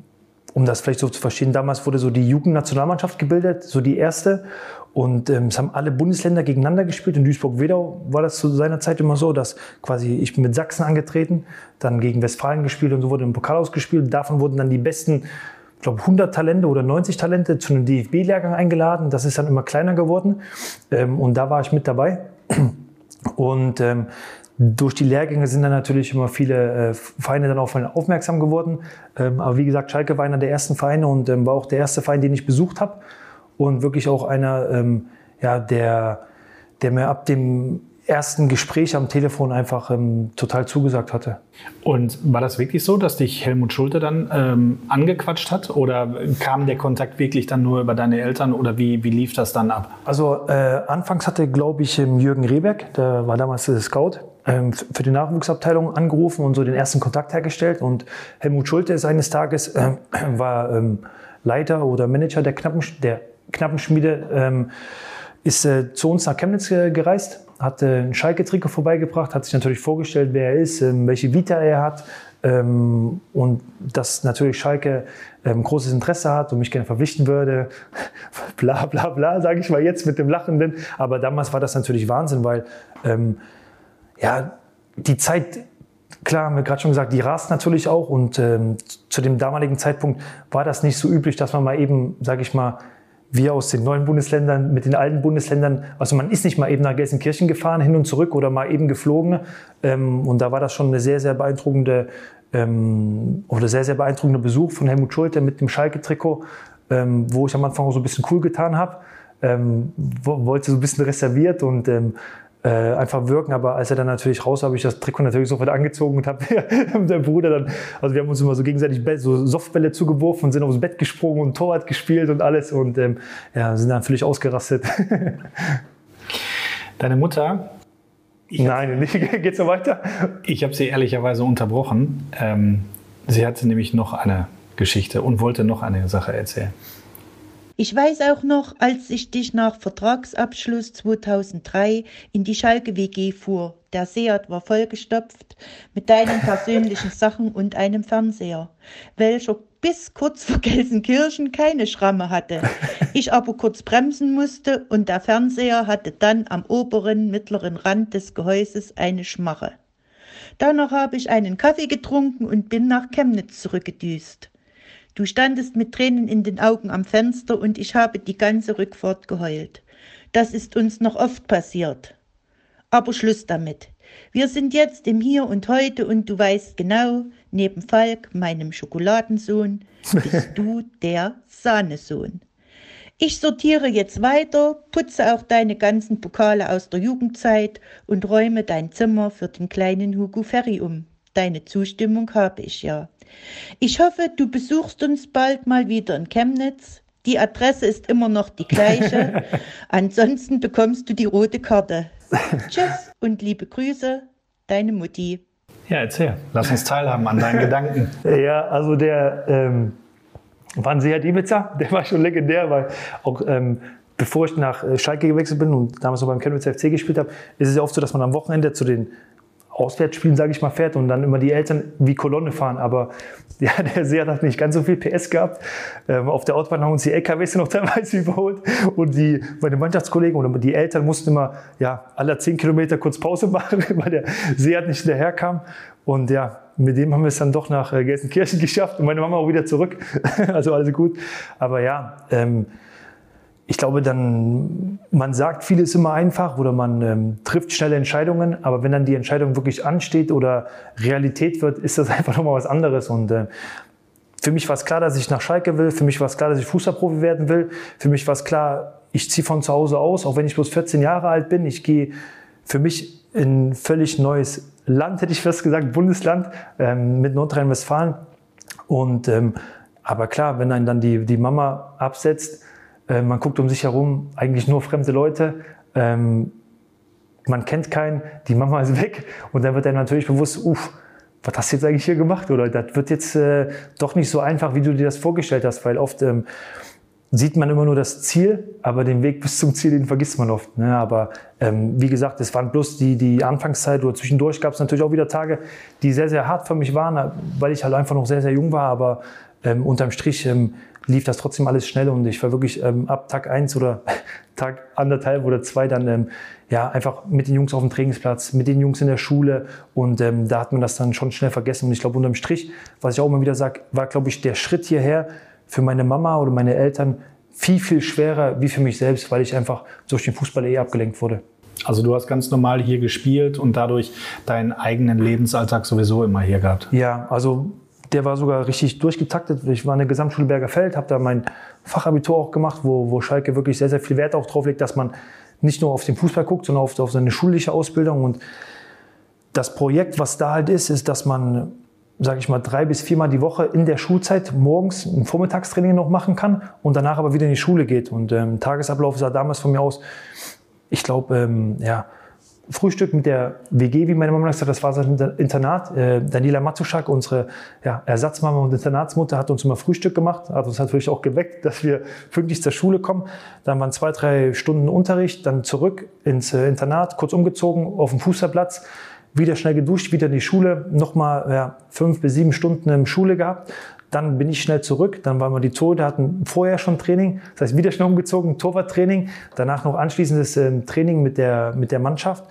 um das vielleicht so zu verstehen, damals wurde so die Jugendnationalmannschaft gebildet, so die erste. Und ähm, es haben alle Bundesländer gegeneinander gespielt. In Duisburg-Wedau war das zu seiner Zeit immer so, dass quasi ich bin mit Sachsen angetreten, dann gegen Westfalen gespielt und so wurde im Pokal ausgespielt. Davon wurden dann die besten, ich glaube 100 Talente oder 90 Talente zu einem DFB-Lehrgang eingeladen. Das ist dann immer kleiner geworden. Ähm, und da war ich mit dabei. Und ähm, durch die Lehrgänge sind dann natürlich immer viele äh, Vereine dann auf aufmerksam geworden. Ähm, aber wie gesagt, Schalke war einer der ersten Vereine und ähm, war auch der erste Verein, den ich besucht habe und wirklich auch einer, ähm, ja, der, der mir ab dem ersten Gespräch am Telefon einfach ähm, total zugesagt hatte. Und war das wirklich so, dass dich Helmut Schulte dann ähm, angequatscht hat oder kam der Kontakt wirklich dann nur über deine Eltern oder wie, wie lief das dann ab? Also äh, anfangs hatte, glaube ich, ähm, Jürgen Rehberg, der war damals der Scout, für die Nachwuchsabteilung angerufen und so den ersten Kontakt hergestellt. Und Helmut Schulte seines Tages äh, war ähm, Leiter oder Manager der Knappen, der Knappenschmiede ähm, ist äh, zu uns nach Chemnitz äh, gereist, hat äh, ein Schalke-Trikot vorbeigebracht, hat sich natürlich vorgestellt, wer er ist, ähm, welche Vita er hat ähm, und dass natürlich Schalke ähm, großes Interesse hat und mich gerne verpflichten würde. bla bla bla, sage ich mal jetzt mit dem Lachenden. Aber damals war das natürlich Wahnsinn, weil ähm, ja, die Zeit Klar, haben wir gerade schon gesagt, die rast natürlich auch und ähm, zu dem damaligen Zeitpunkt war das nicht so üblich, dass man mal eben, sage ich mal, wir aus den neuen Bundesländern mit den alten Bundesländern, also man ist nicht mal eben nach Gelsenkirchen gefahren, hin und zurück oder mal eben geflogen. Ähm, und da war das schon eine sehr, sehr beeindruckende ähm, oder sehr, sehr beeindruckender Besuch von Helmut Schulte mit dem Schalke-Trikot, ähm, wo ich am Anfang auch so ein bisschen cool getan habe. Ähm, wollte so ein bisschen reserviert und ähm, äh, einfach wirken. Aber als er dann natürlich raus, habe ich das Trikot natürlich sofort angezogen und habe der Bruder dann, also wir haben uns immer so gegenseitig so Softbälle zugeworfen und sind aufs Bett gesprungen und Torwart gespielt und alles und ähm, ja, sind dann völlig ausgerastet. Deine Mutter? Nein, nicht. Geht's noch weiter? Ich habe sie ehrlicherweise unterbrochen. Ähm, sie hatte nämlich noch eine Geschichte und wollte noch eine Sache erzählen. Ich weiß auch noch, als ich dich nach Vertragsabschluss 2003 in die Schalke WG fuhr. Der Seat war vollgestopft mit deinen persönlichen Sachen und einem Fernseher, welcher bis kurz vor Gelsenkirchen keine Schramme hatte. Ich aber kurz bremsen musste und der Fernseher hatte dann am oberen mittleren Rand des Gehäuses eine Schmache. Danach habe ich einen Kaffee getrunken und bin nach Chemnitz zurückgedüst. Du standest mit Tränen in den Augen am Fenster und ich habe die ganze Rückfahrt geheult. Das ist uns noch oft passiert. Aber Schluss damit. Wir sind jetzt im Hier und Heute und du weißt genau, neben Falk, meinem Schokoladensohn, bist du der Sahnesohn. Ich sortiere jetzt weiter, putze auch deine ganzen Pokale aus der Jugendzeit und räume dein Zimmer für den kleinen Hugo Ferry um. Deine Zustimmung habe ich ja. Ich hoffe, du besuchst uns bald mal wieder in Chemnitz. Die Adresse ist immer noch die gleiche. Ansonsten bekommst du die rote Karte. Tschüss und liebe Grüße, deine Mutti. Ja, erzähl. Lass uns teilhaben an deinen Gedanken. Ja, also der ähm, Wanseer Ibiza, der war schon legendär, weil auch ähm, bevor ich nach äh, Schalke gewechselt bin und damals noch beim Chemnitz FC gespielt habe, ist es ja oft so, dass man am Wochenende zu den Auswärtsspielen, sage ich mal, fährt und dann immer die Eltern wie Kolonne fahren. Aber ja, der Seat hat nicht ganz so viel PS gehabt. Ähm, auf der Autobahn haben uns die LKWs noch teilweise überholt und die, meine Mannschaftskollegen oder die Eltern mussten immer ja, alle zehn Kilometer kurz Pause machen, weil der Seat nicht hinterherkam. Und ja, mit dem haben wir es dann doch nach äh, Gelsenkirchen geschafft und meine Mama auch wieder zurück. also alles gut. Aber ja, ähm, ich glaube, dann, man sagt vieles immer einfach oder man ähm, trifft schnelle Entscheidungen, aber wenn dann die Entscheidung wirklich ansteht oder Realität wird, ist das einfach nochmal was anderes. Und äh, für mich war es klar, dass ich nach Schalke will, für mich war es klar, dass ich Fußballprofi werden will, für mich war es klar, ich ziehe von zu Hause aus, auch wenn ich bloß 14 Jahre alt bin, ich gehe für mich in ein völlig neues Land, hätte ich fast gesagt, Bundesland ähm, mit Nordrhein-Westfalen. Und ähm, aber klar, wenn einen dann die, die Mama absetzt, äh, man guckt um sich herum, eigentlich nur fremde Leute. Ähm, man kennt keinen, die Mama ist weg und dann wird einem natürlich bewusst, uff, was hast du jetzt eigentlich hier gemacht? Oder das wird jetzt äh, doch nicht so einfach, wie du dir das vorgestellt hast, weil oft ähm, sieht man immer nur das Ziel, aber den Weg bis zum Ziel, den vergisst man oft. Ne? Aber ähm, wie gesagt, es waren bloß die, die Anfangszeit oder zwischendurch gab es natürlich auch wieder Tage, die sehr, sehr hart für mich waren, weil ich halt einfach noch sehr, sehr jung war. Aber ähm, unterm Strich ähm, lief das trotzdem alles schnell und ich war wirklich ähm, ab Tag eins oder Tag anderthalb oder zwei dann ähm, ja einfach mit den Jungs auf dem Trainingsplatz, mit den Jungs in der Schule und ähm, da hat man das dann schon schnell vergessen und ich glaube unterm Strich, was ich auch immer wieder sage, war glaube ich der Schritt hierher für meine Mama oder meine Eltern viel, viel schwerer wie für mich selbst, weil ich einfach durch den Fußball eh abgelenkt wurde. Also du hast ganz normal hier gespielt und dadurch deinen eigenen Lebensalltag sowieso immer hier gehabt. Ja, also der war sogar richtig durchgetaktet. Ich war in der Gesamtschule Bergerfeld, habe da mein Fachabitur auch gemacht, wo, wo Schalke wirklich sehr, sehr viel Wert auch drauf legt, dass man nicht nur auf den Fußball guckt, sondern auf, auf seine schulische Ausbildung. Und das Projekt, was da halt ist, ist, dass man, sage ich mal, drei bis viermal die Woche in der Schulzeit morgens ein Vormittagstraining noch machen kann und danach aber wieder in die Schule geht. Und ähm, Tagesablauf sah damals von mir aus, ich glaube, ähm, ja, Frühstück mit der WG, wie meine Mama gesagt hat, das war sein Internat. Äh, Daniela Matuschak, unsere ja, Ersatzmama und Internatsmutter, hat uns immer Frühstück gemacht, hat uns natürlich auch geweckt, dass wir pünktlich zur Schule kommen. Dann waren zwei, drei Stunden Unterricht, dann zurück ins äh, Internat, kurz umgezogen auf dem Fußballplatz, wieder schnell geduscht, wieder in die Schule, nochmal ja, fünf bis sieben Stunden in Schule gehabt, dann bin ich schnell zurück. Dann waren wir die Tore, hatten vorher schon Training. Das heißt, wieder schnell umgezogen, Torwarttraining. Danach noch anschließendes ähm, Training mit der, mit der Mannschaft.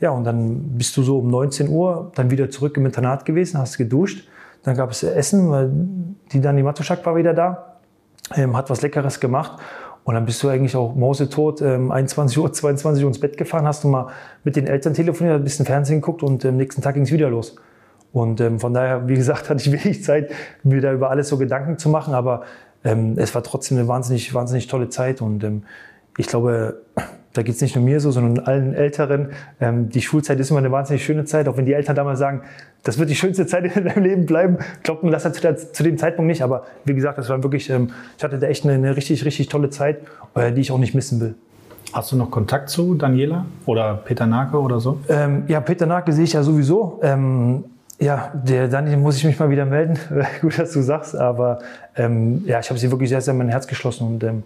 Ja, und dann bist du so um 19 Uhr dann wieder zurück im Internat gewesen, hast geduscht. Dann gab es Essen, weil die Dani Matuschak war wieder da, ähm, hat was Leckeres gemacht. Und dann bist du eigentlich auch mausetot, ähm, 21 Uhr, 22 Uhr ins Bett gefahren, hast du mal mit den Eltern telefoniert, ein bisschen Fernsehen geguckt und am nächsten Tag ging es wieder los. Und ähm, von daher, wie gesagt, hatte ich wenig Zeit, mir da über alles so Gedanken zu machen. Aber ähm, es war trotzdem eine wahnsinnig, wahnsinnig tolle Zeit. Und ähm, ich glaube, da geht es nicht nur mir so, sondern allen Älteren. Ähm, die Schulzeit ist immer eine wahnsinnig schöne Zeit, auch wenn die Eltern damals sagen, das wird die schönste Zeit in deinem Leben bleiben. Glaubt man das zu, dem Zeitpunkt nicht. Aber wie gesagt, das war wirklich, ähm, ich hatte da echt eine, eine richtig, richtig tolle Zeit, äh, die ich auch nicht missen will. Hast du noch Kontakt zu Daniela oder Peter Nake oder so? Ähm, ja, Peter Nake sehe ich ja sowieso. Ähm, ja, der Dani muss ich mich mal wieder melden. Gut, dass du sagst, aber ähm, ja, ich habe sie wirklich sehr, sehr in mein Herz geschlossen und ähm,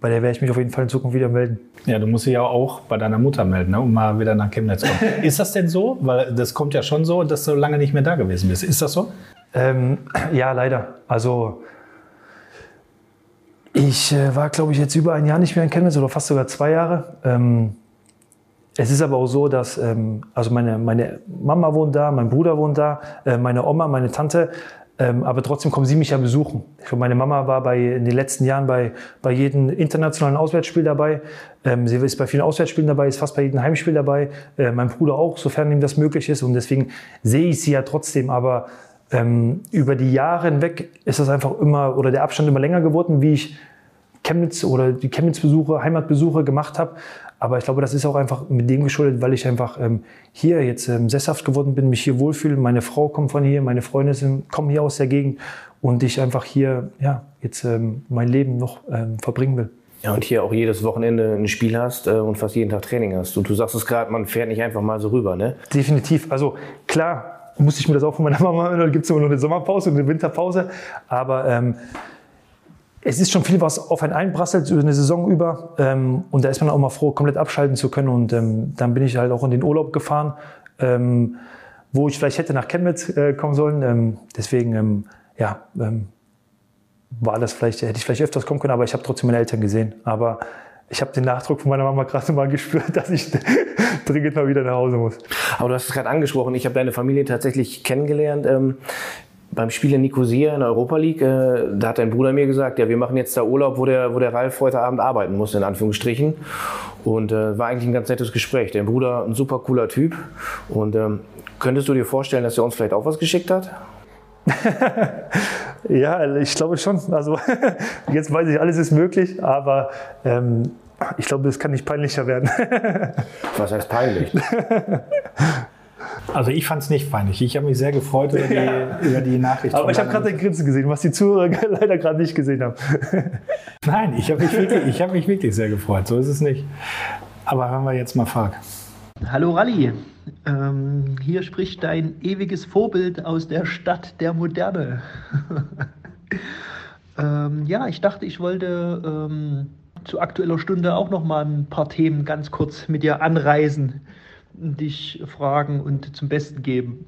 bei der werde ich mich auf jeden Fall in Zukunft wieder melden. Ja, du musst dich ja auch bei deiner Mutter melden, ne, um mal wieder nach Chemnitz zu kommen. ist das denn so? Weil das kommt ja schon so, dass du lange nicht mehr da gewesen bist. Ist das so? Ähm, ja, leider. Also ich äh, war, glaube ich, jetzt über ein Jahr nicht mehr in Chemnitz oder fast sogar zwei Jahre. Ähm, es ist aber auch so, dass ähm, also meine, meine Mama wohnt da, mein Bruder wohnt da, äh, meine Oma, meine Tante, ähm, aber trotzdem kommen sie mich ja besuchen. Ich meine Mama war bei, in den letzten Jahren bei, bei jedem internationalen Auswärtsspiel dabei. Ähm, sie ist bei vielen Auswärtsspielen dabei, ist fast bei jedem Heimspiel dabei. Äh, mein Bruder auch, sofern ihm das möglich ist. Und deswegen sehe ich sie ja trotzdem. Aber ähm, über die Jahre hinweg ist das einfach immer, oder der Abstand immer länger geworden, wie ich Chemnitz oder die Chemnitz-Besuche, Heimatbesuche gemacht habe. Aber ich glaube, das ist auch einfach mit dem geschuldet, weil ich einfach ähm, hier jetzt ähm, sesshaft geworden bin, mich hier wohlfühle. Meine Frau kommt von hier, meine Freunde sind, kommen hier aus der Gegend und ich einfach hier ja, jetzt ähm, mein Leben noch ähm, verbringen will. Ja, und hier auch jedes Wochenende ein Spiel hast äh, und fast jeden Tag Training hast. Und du sagst es gerade, man fährt nicht einfach mal so rüber, ne? Definitiv. Also klar, musste ich mir das auch von meiner Mama hören, da gibt es immer noch eine Sommerpause und eine Winterpause. Aber ähm, es ist schon viel, was auf einen einprasselt über eine Saison über. Ähm, und da ist man auch mal froh, komplett abschalten zu können. Und ähm, dann bin ich halt auch in den Urlaub gefahren, ähm, wo ich vielleicht hätte nach Chemnitz äh, kommen sollen. Ähm, deswegen, ähm, ja, ähm, war das vielleicht, hätte ich vielleicht öfters kommen können, aber ich habe trotzdem meine Eltern gesehen. Aber ich habe den Nachdruck von meiner Mama gerade mal gespürt, dass ich dringend mal wieder nach Hause muss. Aber du hast es gerade angesprochen, ich habe deine Familie tatsächlich kennengelernt beim Spiel in Nicosia in der Europa League, äh, da hat dein Bruder mir gesagt, ja, wir machen jetzt da Urlaub, wo der, wo der Ralf heute Abend arbeiten muss, in Anführungsstrichen. Und äh, war eigentlich ein ganz nettes Gespräch. Dein Bruder, ein super cooler Typ. Und ähm, könntest du dir vorstellen, dass er uns vielleicht auch was geschickt hat? ja, ich glaube schon. Also jetzt weiß ich, alles ist möglich, aber ähm, ich glaube, es kann nicht peinlicher werden. was heißt peinlich? Also ich fand es nicht peinlich. Ich habe mich sehr gefreut über die, ja. über die Nachricht. Aber ich habe gerade den Grinsen gesehen, was die Zuhörer leider gerade nicht gesehen haben. Nein, ich habe mich, wirklich, hab mich wirklich sehr gefreut. So ist es nicht. Aber hören wir jetzt mal Fark. Hallo Ralli. Ähm, hier spricht dein ewiges Vorbild aus der Stadt der Moderne. ähm, ja, ich dachte, ich wollte ähm, zu aktueller Stunde auch noch mal ein paar Themen ganz kurz mit dir anreisen dich fragen und zum Besten geben.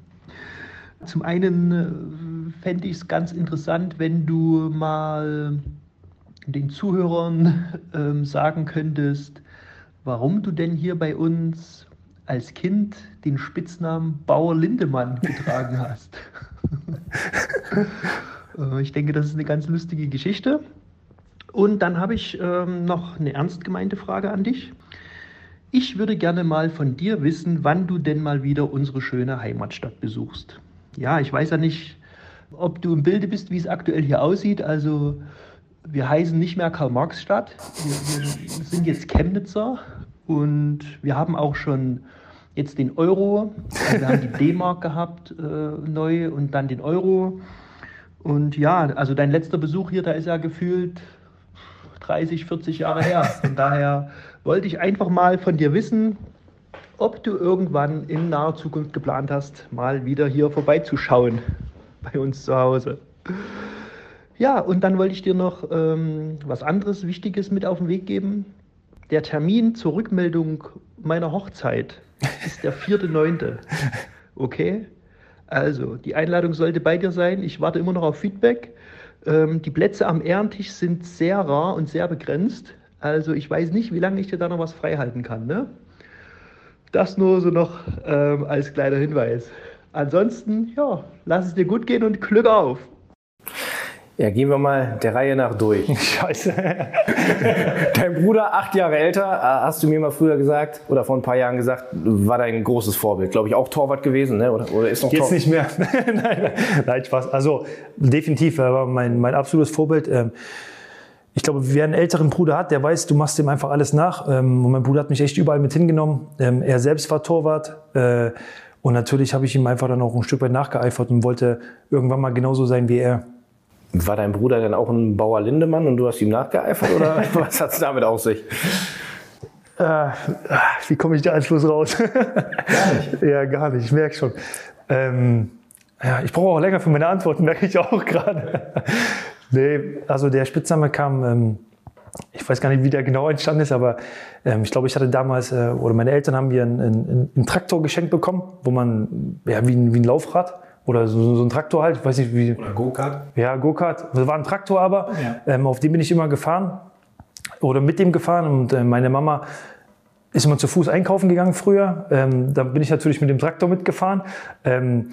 Zum einen äh, fände ich es ganz interessant, wenn du mal den Zuhörern äh, sagen könntest, warum du denn hier bei uns als Kind den Spitznamen Bauer Lindemann getragen hast. Äh, ich denke, das ist eine ganz lustige Geschichte. Und dann habe ich ähm, noch eine ernst gemeinte Frage an dich. Ich würde gerne mal von dir wissen, wann du denn mal wieder unsere schöne Heimatstadt besuchst. Ja, ich weiß ja nicht, ob du im Bilde bist, wie es aktuell hier aussieht. Also wir heißen nicht mehr Karl-Marx-Stadt, wir, wir sind jetzt Chemnitzer und wir haben auch schon jetzt den Euro. Also wir haben die D-Mark gehabt äh, neu und dann den Euro. Und ja, also dein letzter Besuch hier, da ist ja gefühlt 30, 40 Jahre her. Von daher wollte ich einfach mal von dir wissen, ob du irgendwann in naher Zukunft geplant hast, mal wieder hier vorbeizuschauen bei uns zu Hause. Ja, und dann wollte ich dir noch ähm, was anderes Wichtiges mit auf den Weg geben. Der Termin zur Rückmeldung meiner Hochzeit ist der 4.9. Okay? Also, die Einladung sollte bei dir sein. Ich warte immer noch auf Feedback. Ähm, die Plätze am Ehrentisch sind sehr rar und sehr begrenzt. Also ich weiß nicht, wie lange ich dir da noch was freihalten kann. Ne? Das nur so noch ähm, als kleiner Hinweis. Ansonsten, ja, lass es dir gut gehen und Glück auf. Ja, gehen wir mal der Reihe nach durch. Scheiße. Dein Bruder, acht Jahre älter, äh, hast du mir mal früher gesagt oder vor ein paar Jahren gesagt, war dein großes Vorbild. Glaube ich auch Torwart gewesen, ne? oder, oder ist noch Jetzt Torwart? nicht mehr. nein, nein, Spaß. Also definitiv, er war mein, mein absolutes Vorbild. Ähm, ich glaube, wer einen älteren Bruder hat, der weiß, du machst ihm einfach alles nach. Ähm, und mein Bruder hat mich echt überall mit hingenommen. Ähm, er selbst war Torwart. Äh, und natürlich habe ich ihm einfach dann auch ein Stück weit nachgeeifert und wollte irgendwann mal genauso sein wie er. War dein Bruder dann auch ein Bauer Lindemann und du hast ihm nachgeeifert oder was hat es damit auf sich? Äh, wie komme ich da Anschluss raus? Gar nicht. ja, gar nicht, ich merke schon. Ähm, ja, ich brauche auch länger für meine Antworten, merke ich auch gerade. nee, also der Spitzname kam, ähm, ich weiß gar nicht, wie der genau entstanden ist, aber ähm, ich glaube, ich hatte damals, äh, oder meine Eltern haben mir einen, einen, einen Traktor geschenkt bekommen, wo man, ja, wie ein, wie ein Laufrad, oder so, so ein Traktor halt, weiß nicht wie. Oder Go-Kart? Ja, Go-Kart. Das war ein Traktor aber, ja. ähm, auf dem bin ich immer gefahren oder mit dem gefahren und äh, meine Mama ist immer zu Fuß einkaufen gegangen früher. Ähm, da bin ich natürlich mit dem Traktor mitgefahren. Ähm,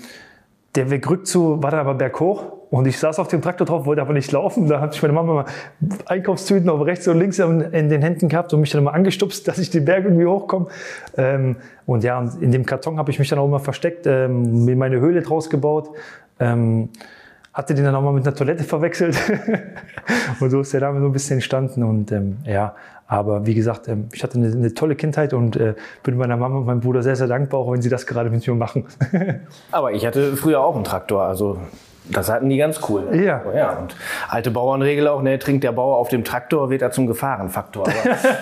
der Weg rückzu war dann aber berghoch und ich saß auf dem Traktor drauf, wollte aber nicht laufen. Da hatte ich meine Mama mal Einkaufstüten auf rechts und links in den Händen gehabt und mich dann mal angestupst, dass ich den Berg irgendwie hochkomme. Ähm, und ja, in dem Karton habe ich mich dann auch immer versteckt, ähm, mir meine Höhle draus gebaut. Ähm, hatte den dann auch mal mit einer Toilette verwechselt. und so ist der Name so ein bisschen entstanden. Und ähm, ja, aber wie gesagt, ähm, ich hatte eine, eine, tolle Kindheit und äh, bin meiner Mama und meinem Bruder sehr, sehr dankbar, auch wenn sie das gerade mit mir machen. aber ich hatte früher auch einen Traktor. Also das hatten die ganz cool. Ja. Oh ja. Und alte Bauernregel auch, ne, trinkt der Bauer auf dem Traktor, wird er zum Gefahrenfaktor.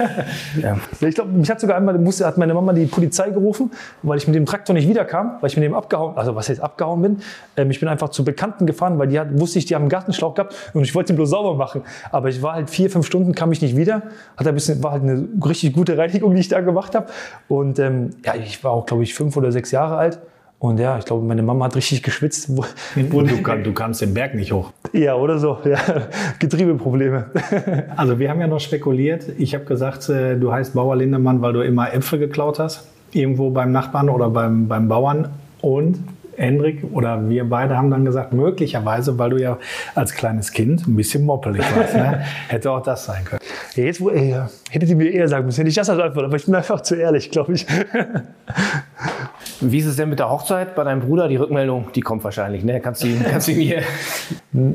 ja. Ich glaube, mich hat sogar einmal, musste, hat meine Mama die Polizei gerufen, weil ich mit dem Traktor nicht wiederkam, weil ich mit dem abgehauen, also was jetzt abgehauen bin. Ähm, ich bin einfach zu Bekannten gefahren, weil die hat, wusste ich, die haben einen Gartenschlauch gehabt und ich wollte ihn bloß sauber machen. Aber ich war halt vier, fünf Stunden, kam ich nicht wieder. Hat ein bisschen, war halt eine richtig gute Reinigung, die ich da gemacht habe. Und ähm, ja, ich war auch, glaube ich, fünf oder sechs Jahre alt. Und ja, ich glaube, meine Mama hat richtig geschwitzt. Wo, wo du, du, kamst den Berg nicht hoch. Ja, oder so. Ja. Getriebeprobleme. Also wir haben ja noch spekuliert. Ich habe gesagt, äh, du heißt Bauer Lindemann, weil du immer Äpfel geklaut hast. Irgendwo beim Nachbarn oder beim, beim Bauern. Und Hendrik oder wir beide haben dann gesagt, möglicherweise, weil du ja als kleines Kind ein bisschen moppelig warst, ne? hätte auch das sein können. Ja, jetzt, wo, ey, hättet ihr mir eher sagen müssen, nicht das als Antwort, aber ich bin einfach zu ehrlich, glaube ich. Wie ist es denn mit der Hochzeit bei deinem Bruder? Die Rückmeldung, die kommt wahrscheinlich, ne? Kannst du, kannst du mir.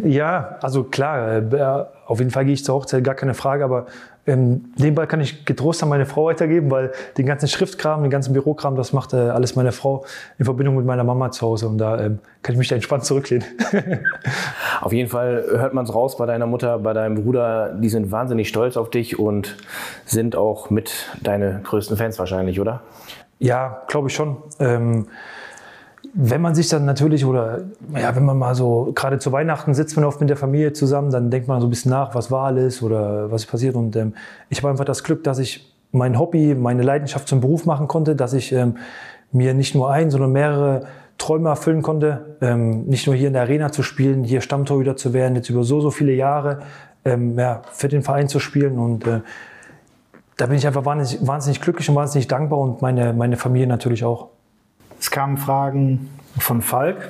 Ja, also klar, äh, auf jeden Fall gehe ich zur Hochzeit, gar keine Frage, aber ähm, nebenbei kann ich getrost an meine Frau weitergeben, weil den ganzen Schriftkram, den ganzen Bürokram, das macht äh, alles meine Frau in Verbindung mit meiner Mama zu Hause und da ähm, kann ich mich da entspannt zurücklehnen. auf jeden Fall hört man es raus bei deiner Mutter, bei deinem Bruder, die sind wahnsinnig stolz auf dich und sind auch mit deine größten Fans wahrscheinlich, oder? Ja, glaube ich schon. Ähm, wenn man sich dann natürlich oder ja, wenn man mal so gerade zu Weihnachten sitzt man oft mit der Familie zusammen, dann denkt man so ein bisschen nach, was war alles oder was ist passiert. Und ähm, ich habe einfach das Glück, dass ich mein Hobby, meine Leidenschaft zum Beruf machen konnte, dass ich ähm, mir nicht nur ein, sondern mehrere Träume erfüllen konnte. Ähm, nicht nur hier in der Arena zu spielen, hier Stammtorhüter zu werden, jetzt über so, so viele Jahre ähm, ja, für den Verein zu spielen. Und äh, da bin ich einfach wahnsinnig, wahnsinnig glücklich und wahnsinnig dankbar und meine, meine Familie natürlich auch. Es kamen Fragen von Falk.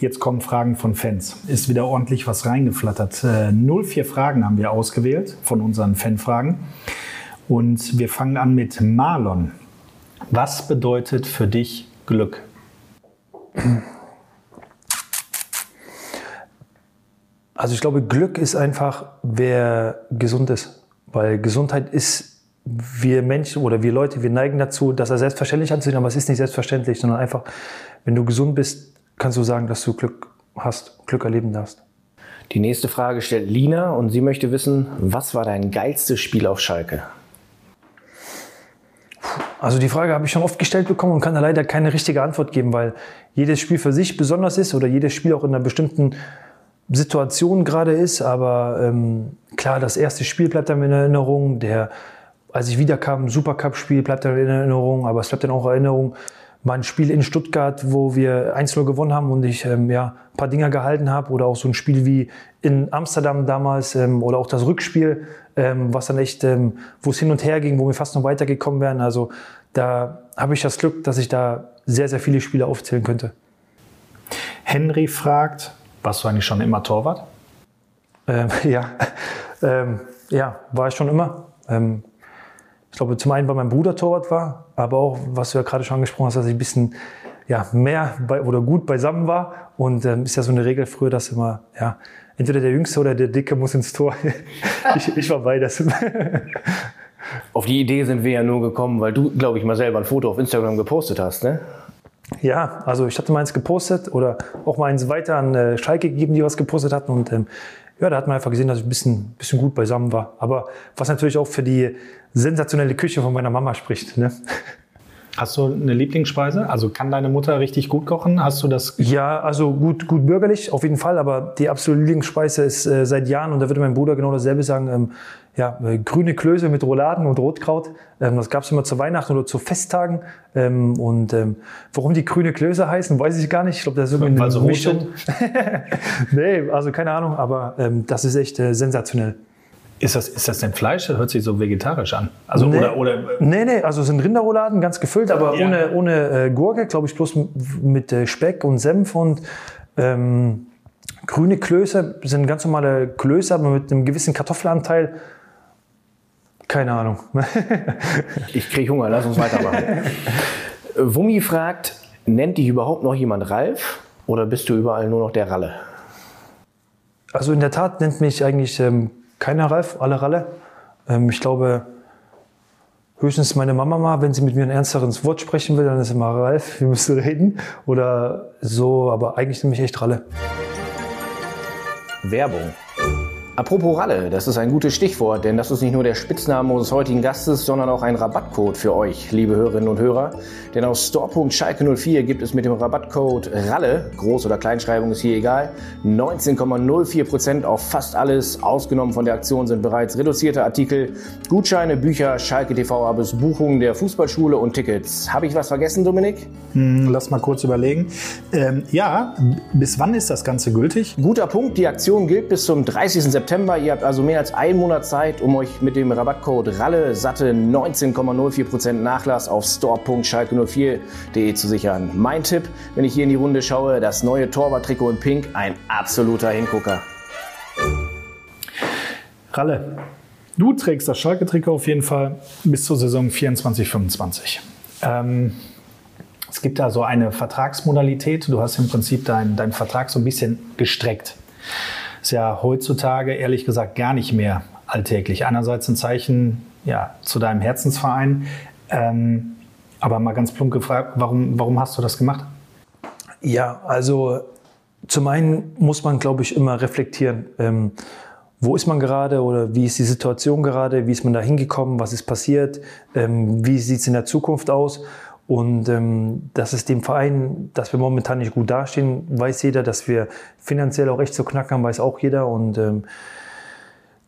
Jetzt kommen Fragen von Fans. Ist wieder ordentlich was reingeflattert. Äh, 04 Fragen haben wir ausgewählt von unseren Fanfragen. Und wir fangen an mit Marlon. Was bedeutet für dich Glück? Also ich glaube, Glück ist einfach, wer gesund ist. Weil Gesundheit ist wir Menschen oder wir Leute, wir neigen dazu, das als selbstverständlich anzusehen, aber es ist nicht selbstverständlich, sondern einfach, wenn du gesund bist, kannst du sagen, dass du Glück hast, Glück erleben darfst. Die nächste Frage stellt Lina und sie möchte wissen, was war dein geilstes Spiel auf Schalke? Also die Frage habe ich schon oft gestellt bekommen und kann da leider keine richtige Antwort geben, weil jedes Spiel für sich besonders ist oder jedes Spiel auch in einer bestimmten Situation gerade ist. Aber ähm, klar, das erste Spiel bleibt einem in Erinnerung. Der als ich wiederkam, Supercup-Spiel bleibt dann in Erinnerung, aber es bleibt dann auch in Erinnerung, mein Spiel in Stuttgart, wo wir 1-0 gewonnen haben und ich ähm, ja, ein paar Dinger gehalten habe. Oder auch so ein Spiel wie in Amsterdam damals ähm, oder auch das Rückspiel, ähm, was dann echt, ähm, wo es hin und her ging, wo wir fast noch weitergekommen wären. Also da habe ich das Glück, dass ich da sehr, sehr viele Spiele aufzählen könnte. Henry fragt, warst du eigentlich schon immer Torwart? Ähm, ja. Ähm, ja, war ich schon immer. Ähm, ich glaube, zum einen, weil mein Bruder Torwart war, aber auch, was du ja gerade schon angesprochen hast, dass ich ein bisschen ja, mehr bei, oder gut beisammen war. Und ähm, ist ja so eine Regel früher, dass immer, ja, entweder der Jüngste oder der Dicke muss ins Tor. ich, ich war beides. auf die Idee sind wir ja nur gekommen, weil du, glaube ich, mal selber ein Foto auf Instagram gepostet hast, ne? Ja, also ich hatte meins gepostet oder auch meins weiter an äh, Schalke gegeben, die was gepostet hatten. Und ähm, ja, da hat man einfach gesehen, dass ich ein bisschen, bisschen gut beisammen war. Aber was natürlich auch für die sensationelle Küche von meiner Mama spricht. Ne? Hast du eine Lieblingsspeise? Also kann deine Mutter richtig gut kochen? Hast du das? Ja, also gut, gut bürgerlich auf jeden Fall. Aber die absolute Lieblingsspeise ist äh, seit Jahren und da würde mein Bruder genau dasselbe sagen. Ähm, ja, äh, grüne Klöße mit Rouladen und Rotkraut. Ähm, das gab es immer zu Weihnachten oder zu Festtagen. Ähm, und ähm, warum die grüne Klöße heißen, weiß ich gar nicht. Ich glaube, das ist irgendwie eine so Mischung. nee, also keine Ahnung. Aber ähm, das ist echt äh, sensationell. Ist das, ist das denn Fleisch? Das hört sich so vegetarisch an. Also, nee, oder, oder, nee, nee, also sind Rinderrouladen, ganz gefüllt, aber ja. ohne, ohne äh, Gurke, glaube ich, bloß mit äh, Speck und Senf und ähm, grüne Klöße sind ganz normale Klöße, aber mit einem gewissen Kartoffelanteil. Keine Ahnung. ich kriege Hunger, lass uns weitermachen. Wummi fragt, nennt dich überhaupt noch jemand Ralf oder bist du überall nur noch der Ralle? Also in der Tat nennt mich eigentlich ähm, keiner Ralf, alle Ralle. Ähm, ich glaube, höchstens meine Mama mal, wenn sie mit mir ein ernsteres Wort sprechen will, dann ist immer Ralf, wir müssen reden. Oder so, aber eigentlich nennt mich echt Ralle. Werbung. Apropos Ralle, das ist ein gutes Stichwort, denn das ist nicht nur der Spitzname unseres heutigen Gastes, sondern auch ein Rabattcode für euch, liebe Hörerinnen und Hörer. Denn auf store.schalke04 gibt es mit dem Rabattcode RALLE, Groß- oder Kleinschreibung ist hier egal, 19,04% auf fast alles. Ausgenommen von der Aktion sind bereits reduzierte Artikel, Gutscheine, Bücher, Schalke TV-Abos, Buchungen der Fußballschule und Tickets. Habe ich was vergessen, Dominik? Hm, lass mal kurz überlegen. Ähm, ja, bis wann ist das Ganze gültig? Guter Punkt, die Aktion gilt bis zum 30. September. Ihr habt also mehr als einen Monat Zeit, um euch mit dem Rabattcode RALLE satte 19,04% Nachlass auf store.schalke04.de zu sichern. Mein Tipp, wenn ich hier in die Runde schaue, das neue Torwart-Trikot in Pink, ein absoluter Hingucker. Ralle, du trägst das Schalke-Trikot auf jeden Fall bis zur Saison 24-25. Ähm, es gibt da so eine Vertragsmodalität. Du hast im Prinzip deinen dein Vertrag so ein bisschen gestreckt. Ist ja heutzutage ehrlich gesagt gar nicht mehr alltäglich. Einerseits ein Zeichen ja, zu deinem Herzensverein. Ähm, aber mal ganz plump gefragt, warum, warum hast du das gemacht? Ja, also zum einen muss man, glaube ich, immer reflektieren. Ähm, wo ist man gerade oder wie ist die Situation gerade? Wie ist man da hingekommen? Was ist passiert? Ähm, wie sieht es in der Zukunft aus? Und ähm, dass es dem Verein, dass wir momentan nicht gut dastehen, weiß jeder, dass wir finanziell auch echt zu knacken haben, weiß auch jeder. Und ähm,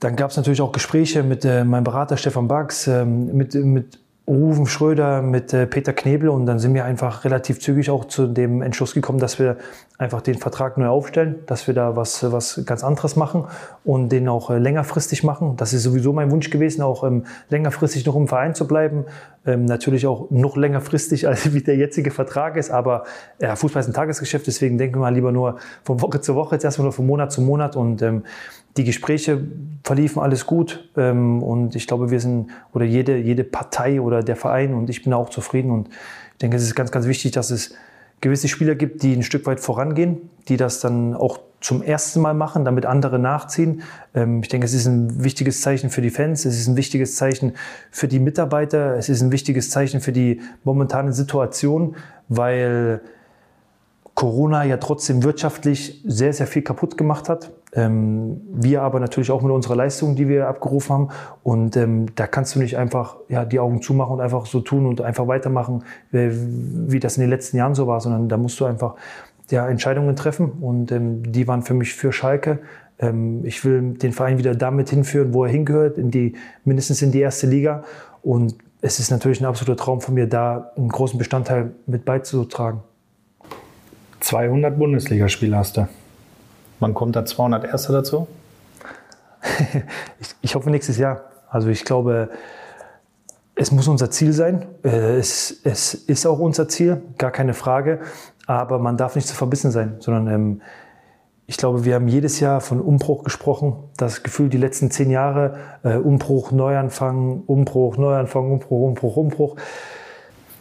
dann gab es natürlich auch Gespräche mit äh, meinem Berater Stefan Bax, ähm, mit, mit Rufen Schröder, mit äh, Peter Knebel und dann sind wir einfach relativ zügig auch zu dem Entschluss gekommen, dass wir einfach den Vertrag neu aufstellen, dass wir da was, was ganz anderes machen und den auch äh, längerfristig machen. Das ist sowieso mein Wunsch gewesen, auch ähm, längerfristig noch im Verein zu bleiben. Ähm, natürlich auch noch längerfristig, als wie der jetzige Vertrag ist, aber ja, Fußball ist ein Tagesgeschäft, deswegen denken wir mal lieber nur von Woche zu Woche, jetzt erstmal nur von Monat zu Monat und ähm, die Gespräche verliefen alles gut ähm, und ich glaube, wir sind oder jede, jede Partei oder der Verein und ich bin auch zufrieden und ich denke, es ist ganz, ganz wichtig, dass es gewisse Spieler gibt, die ein Stück weit vorangehen, die das dann auch zum ersten Mal machen, damit andere nachziehen. Ähm, ich denke, es ist ein wichtiges Zeichen für die Fans, es ist ein wichtiges Zeichen für die Mitarbeiter, es ist ein wichtiges Zeichen für die momentane Situation, weil Corona ja trotzdem wirtschaftlich sehr, sehr viel kaputt gemacht hat. Ähm, wir aber natürlich auch mit unserer Leistung, die wir abgerufen haben. Und ähm, da kannst du nicht einfach ja, die Augen zumachen und einfach so tun und einfach weitermachen, wie, wie das in den letzten Jahren so war, sondern da musst du einfach ja, Entscheidungen treffen. Und ähm, die waren für mich für Schalke. Ähm, ich will den Verein wieder damit hinführen, wo er hingehört, in die, mindestens in die erste Liga. Und es ist natürlich ein absoluter Traum von mir, da einen großen Bestandteil mit beizutragen. 200 Bundesligaspiele hast du. Wann kommt da 201. dazu? ich, ich, hoffe nächstes Jahr. Also ich glaube, es muss unser Ziel sein. Äh, es, es ist auch unser Ziel, gar keine Frage. Aber man darf nicht zu verbissen sein, sondern ähm, ich glaube, wir haben jedes Jahr von Umbruch gesprochen. Das Gefühl, die letzten zehn Jahre, äh, Umbruch, Neuanfang, Umbruch, Neuanfang, Umbruch, Umbruch, Umbruch.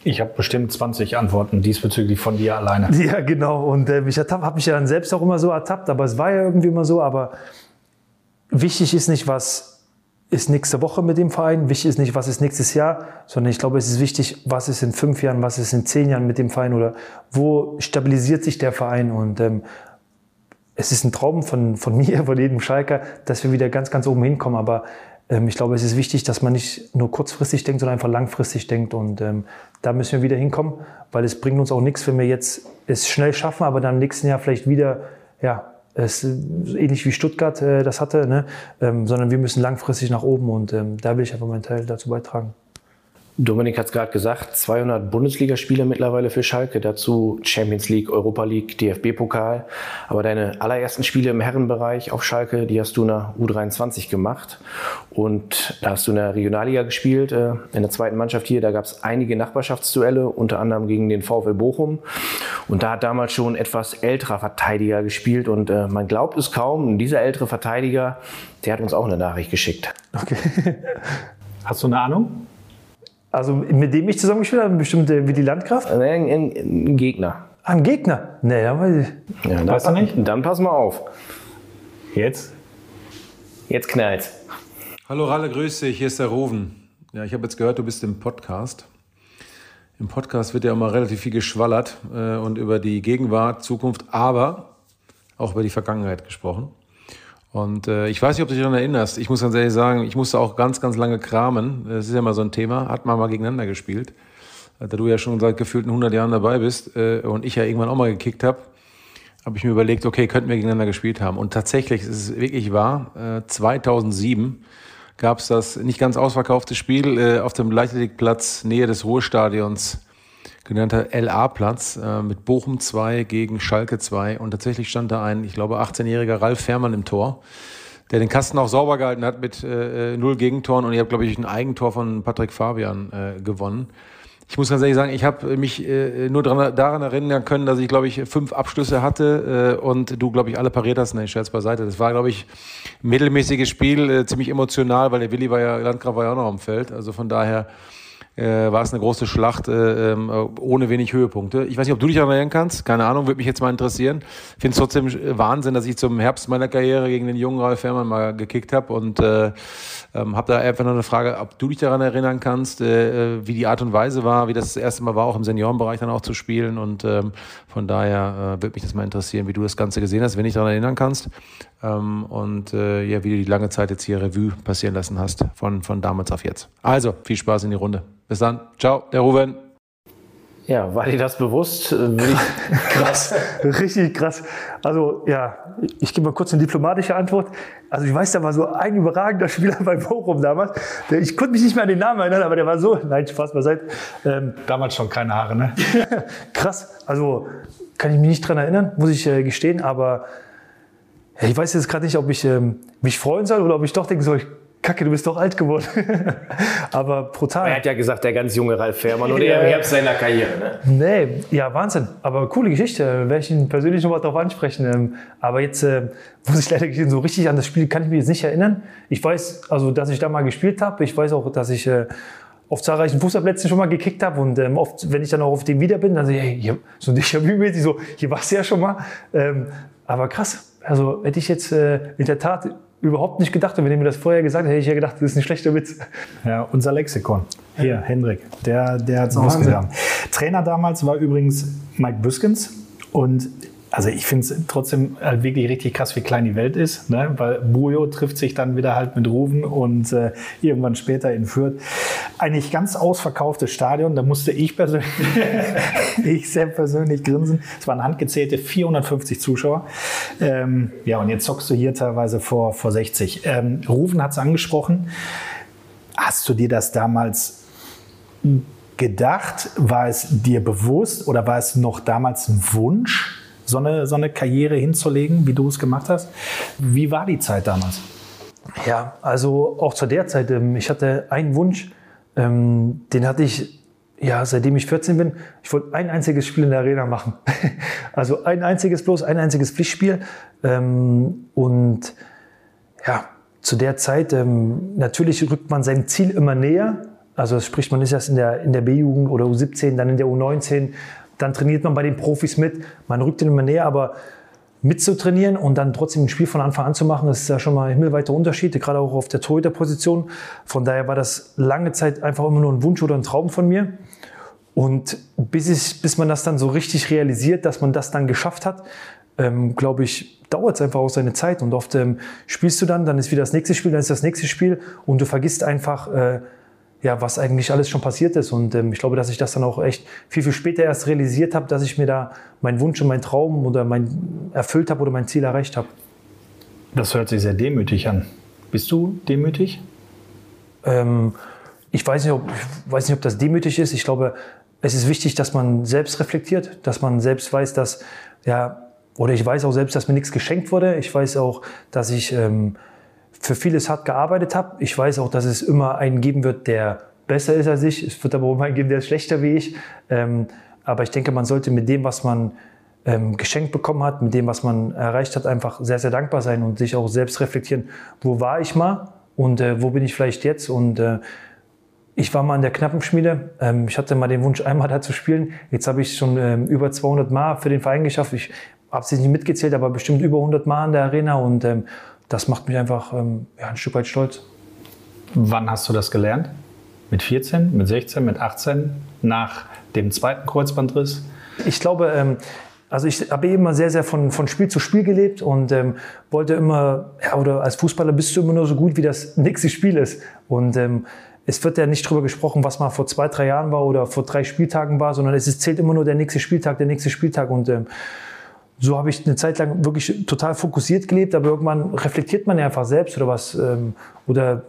Ich habe bestimmt 20 Antworten diesbezüglich von dir alleine. Ja, genau. Und äh, ich habe mich ja dann selbst auch immer so ertappt, aber es war ja irgendwie immer so. Aber wichtig ist nicht, was ist nächste Woche mit dem Verein, wichtig ist nicht, was ist nächstes Jahr, sondern ich glaube, es ist wichtig, was ist in fünf Jahren, was ist in zehn Jahren mit dem Verein oder wo stabilisiert sich der Verein. Und ähm, es ist ein Traum von, von mir, von jedem Schalker, dass wir wieder ganz, ganz oben hinkommen. Aber ich glaube, es ist wichtig, dass man nicht nur kurzfristig denkt, sondern einfach langfristig denkt. Und ähm, da müssen wir wieder hinkommen, weil es bringt uns auch nichts, wenn wir jetzt es schnell schaffen, aber dann im nächsten Jahr vielleicht wieder, ja, es, ähnlich wie Stuttgart äh, das hatte, ne? ähm, sondern wir müssen langfristig nach oben und ähm, da will ich einfach meinen Teil dazu beitragen. Dominik hat es gerade gesagt, 200 Bundesligaspiele mittlerweile für Schalke, dazu Champions League, Europa League, DFB-Pokal. Aber deine allerersten Spiele im Herrenbereich auf Schalke, die hast du in der U23 gemacht. Und da hast du in der Regionalliga gespielt, äh, in der zweiten Mannschaft hier. Da gab es einige Nachbarschaftsduelle, unter anderem gegen den VfL Bochum. Und da hat damals schon etwas älterer Verteidiger gespielt. Und äh, man glaubt es kaum, dieser ältere Verteidiger, der hat uns auch eine Nachricht geschickt. Okay. Hast du eine Ahnung? Also mit dem ich zusammengespielt habe, bestimmt äh, wie die Landkraft? Ein, ein, ein Gegner. Ein Gegner? Nee, dann weiß ich. Ja, dann, weißt du nicht? Dann pass mal auf. Jetzt? Jetzt knallt. Hallo Ralle, grüß dich, hier ist der Roven. Ja, ich habe jetzt gehört, du bist im Podcast. Im Podcast wird ja immer relativ viel geschwallert äh, und über die Gegenwart, Zukunft, aber auch über die Vergangenheit gesprochen. Und äh, ich weiß nicht, ob du dich daran erinnerst. Ich muss ganz ehrlich sagen, ich musste auch ganz, ganz lange kramen. Das ist ja mal so ein Thema. Hat man mal gegeneinander gespielt. Da du ja schon seit gefühlten 100 Jahren dabei bist äh, und ich ja irgendwann auch mal gekickt habe, habe ich mir überlegt, okay, könnten wir gegeneinander gespielt haben. Und tatsächlich ist es wirklich wahr. Äh, 2007 gab es das nicht ganz ausverkaufte Spiel äh, auf dem Leichtathletikplatz Nähe des Ruhrstadions genannter LA-Platz äh, mit Bochum 2 gegen Schalke 2. Und tatsächlich stand da ein, ich glaube, 18-jähriger Ralf Fährmann im Tor, der den Kasten auch sauber gehalten hat mit äh, null Gegentoren. Und ich habe, glaube ich, ein Eigentor von Patrick Fabian äh, gewonnen. Ich muss ganz ehrlich sagen, ich habe mich äh, nur dran, daran erinnern können, dass ich, glaube ich, fünf Abschlüsse hatte äh, und du, glaube ich, alle pariert hast. Nein, Scherz beiseite. Das war, glaube ich, ein mittelmäßiges Spiel, äh, ziemlich emotional, weil der Willi war ja, Landgraf war ja auch noch am Feld. Also von daher äh, war es eine große Schlacht äh, ähm, ohne wenig Höhepunkte. Ich weiß nicht, ob du dich daran erinnern kannst. Keine Ahnung, würde mich jetzt mal interessieren. Ich finde es trotzdem Wahnsinn, dass ich zum Herbst meiner Karriere gegen den jungen Ralf Fährmann mal gekickt habe und äh, ähm, habe da einfach noch eine Frage, ob du dich daran erinnern kannst, äh, äh, wie die Art und Weise war, wie das das erste Mal war, auch im Seniorenbereich dann auch zu spielen. Und ähm, von daher äh, würde mich das mal interessieren, wie du das Ganze gesehen hast, wenn du dich daran erinnern kannst. Ähm, und äh, ja, wie du die lange Zeit jetzt hier Revue passieren lassen hast, von, von damals auf jetzt. Also, viel Spaß in die Runde. Bis dann. Ciao, der Ruben. Ja, war dir das bewusst? Krass, richtig krass. Also ja, ich gebe mal kurz eine diplomatische Antwort. Also ich weiß, da war so ein überragender Spieler bei Bochum damals. Ich konnte mich nicht mehr an den Namen erinnern, aber der war so, nein, Spaß beiseite. Ähm, damals schon keine Haare, ne? krass, also kann ich mich nicht dran erinnern, muss ich äh, gestehen, aber ich weiß jetzt gerade nicht, ob ich ähm, mich freuen soll oder ob ich doch denken soll, Kacke, du bist doch alt geworden. aber brutal. Er hat ja gesagt, der ganz junge Ralf Fährmann und er im Herbst seiner Karriere. Ne? Nee, ja, Wahnsinn. Aber coole Geschichte. Werde ich ihn persönlich noch mal darauf ansprechen. Ähm, aber jetzt äh, muss ich leider gestehen, so richtig an das Spiel kann ich mich jetzt nicht erinnern. Ich weiß, also, dass ich da mal gespielt habe. Ich weiß auch, dass ich äh, auf zahlreichen Fußballplätzen schon mal gekickt habe und ähm, oft, wenn ich dann auch auf dem wieder bin, dann sage ich, hey, hier, so ein Déjà-vu-mäßig, so, hier warst du ja schon mal. Ähm, aber krass, also hätte ich jetzt äh, in der Tat überhaupt nicht gedacht. Und wenn ihr mir das vorher gesagt hätte, hätte ich ja gedacht, das ist ein schlechter Witz. Ja, unser Lexikon. Hier, Hendrik, der, der hat es ausgegraben. Trainer damals war übrigens Mike Büskens. Und also ich finde es trotzdem halt wirklich richtig krass, wie klein die Welt ist, ne? weil Bujo trifft sich dann wieder halt mit Ruven und äh, irgendwann später in Fürth. Eigentlich ganz ausverkauftes Stadion, da musste ich persönlich, ich sehr persönlich grinsen. Es waren handgezählte 450 Zuschauer. Ähm, ja, und jetzt zockst du hier teilweise vor, vor 60. Ähm, Ruven hat es angesprochen. Hast du dir das damals gedacht? War es dir bewusst oder war es noch damals ein Wunsch? So eine, so eine Karriere hinzulegen, wie du es gemacht hast. Wie war die Zeit damals? Ja, also auch zu der Zeit, ähm, ich hatte einen Wunsch, ähm, den hatte ich ja, seitdem ich 14 bin, ich wollte ein einziges Spiel in der Arena machen. also ein einziges bloß, ein einziges Pflichtspiel. Ähm, und ja, zu der Zeit, natürlich rückt man sein Ziel immer näher. Also sprich, man ist erst in der, in der B-Jugend oder U17, dann in der U19, dann trainiert man bei den Profis mit, man rückt den immer näher, aber mitzutrainieren und dann trotzdem ein Spiel von Anfang an zu machen, das ist ja schon mal ein himmelweiter Unterschied, gerade auch auf der Torhüterposition. Von daher war das lange Zeit einfach immer nur ein Wunsch oder ein Traum von mir. Und bis, ich, bis man das dann so richtig realisiert, dass man das dann geschafft hat, ähm, glaube ich, dauert es einfach auch seine Zeit. Und oft ähm, spielst du dann, dann ist wieder das nächste Spiel, dann ist das nächste Spiel und du vergisst einfach, äh, ja, was eigentlich alles schon passiert ist. Und ähm, ich glaube, dass ich das dann auch echt viel, viel später erst realisiert habe, dass ich mir da meinen Wunsch und meinen Traum oder mein erfüllt habe oder mein Ziel erreicht habe. Das hört sich sehr demütig an. Bist du demütig? Ähm, ich, weiß nicht, ob, ich weiß nicht, ob das demütig ist. Ich glaube, es ist wichtig, dass man selbst reflektiert, dass man selbst weiß, dass, ja, oder ich weiß auch selbst, dass mir nichts geschenkt wurde. Ich weiß auch, dass ich ähm, für vieles hart gearbeitet habe. Ich weiß auch, dass es immer einen geben wird, der besser ist als ich. Es wird aber auch einen geben, der ist schlechter wie ich. Ähm, aber ich denke, man sollte mit dem, was man ähm, geschenkt bekommen hat, mit dem, was man erreicht hat, einfach sehr, sehr dankbar sein und sich auch selbst reflektieren, wo war ich mal und äh, wo bin ich vielleicht jetzt und äh, ich war mal in der Knappenschmiede. Ähm, ich hatte mal den Wunsch, einmal da zu spielen. Jetzt habe ich schon ähm, über 200 Mal für den Verein geschafft. Ich absichtlich nicht mitgezählt, aber bestimmt über 100 Mal in der Arena und ähm, das macht mich einfach ähm, ja, ein Stück weit stolz. Wann hast du das gelernt? Mit 14, mit 16, mit 18, nach dem zweiten Kreuzbandriss? Ich glaube, ähm, also ich habe immer sehr, sehr von, von Spiel zu Spiel gelebt und ähm, wollte immer, ja, oder als Fußballer bist du immer nur so gut, wie das nächste Spiel ist. Und ähm, es wird ja nicht darüber gesprochen, was mal vor zwei, drei Jahren war oder vor drei Spieltagen war, sondern es zählt immer nur der nächste Spieltag, der nächste Spieltag. Und ähm, so habe ich eine Zeit lang wirklich total fokussiert gelebt, aber irgendwann reflektiert man ja einfach selbst oder was. Ähm, oder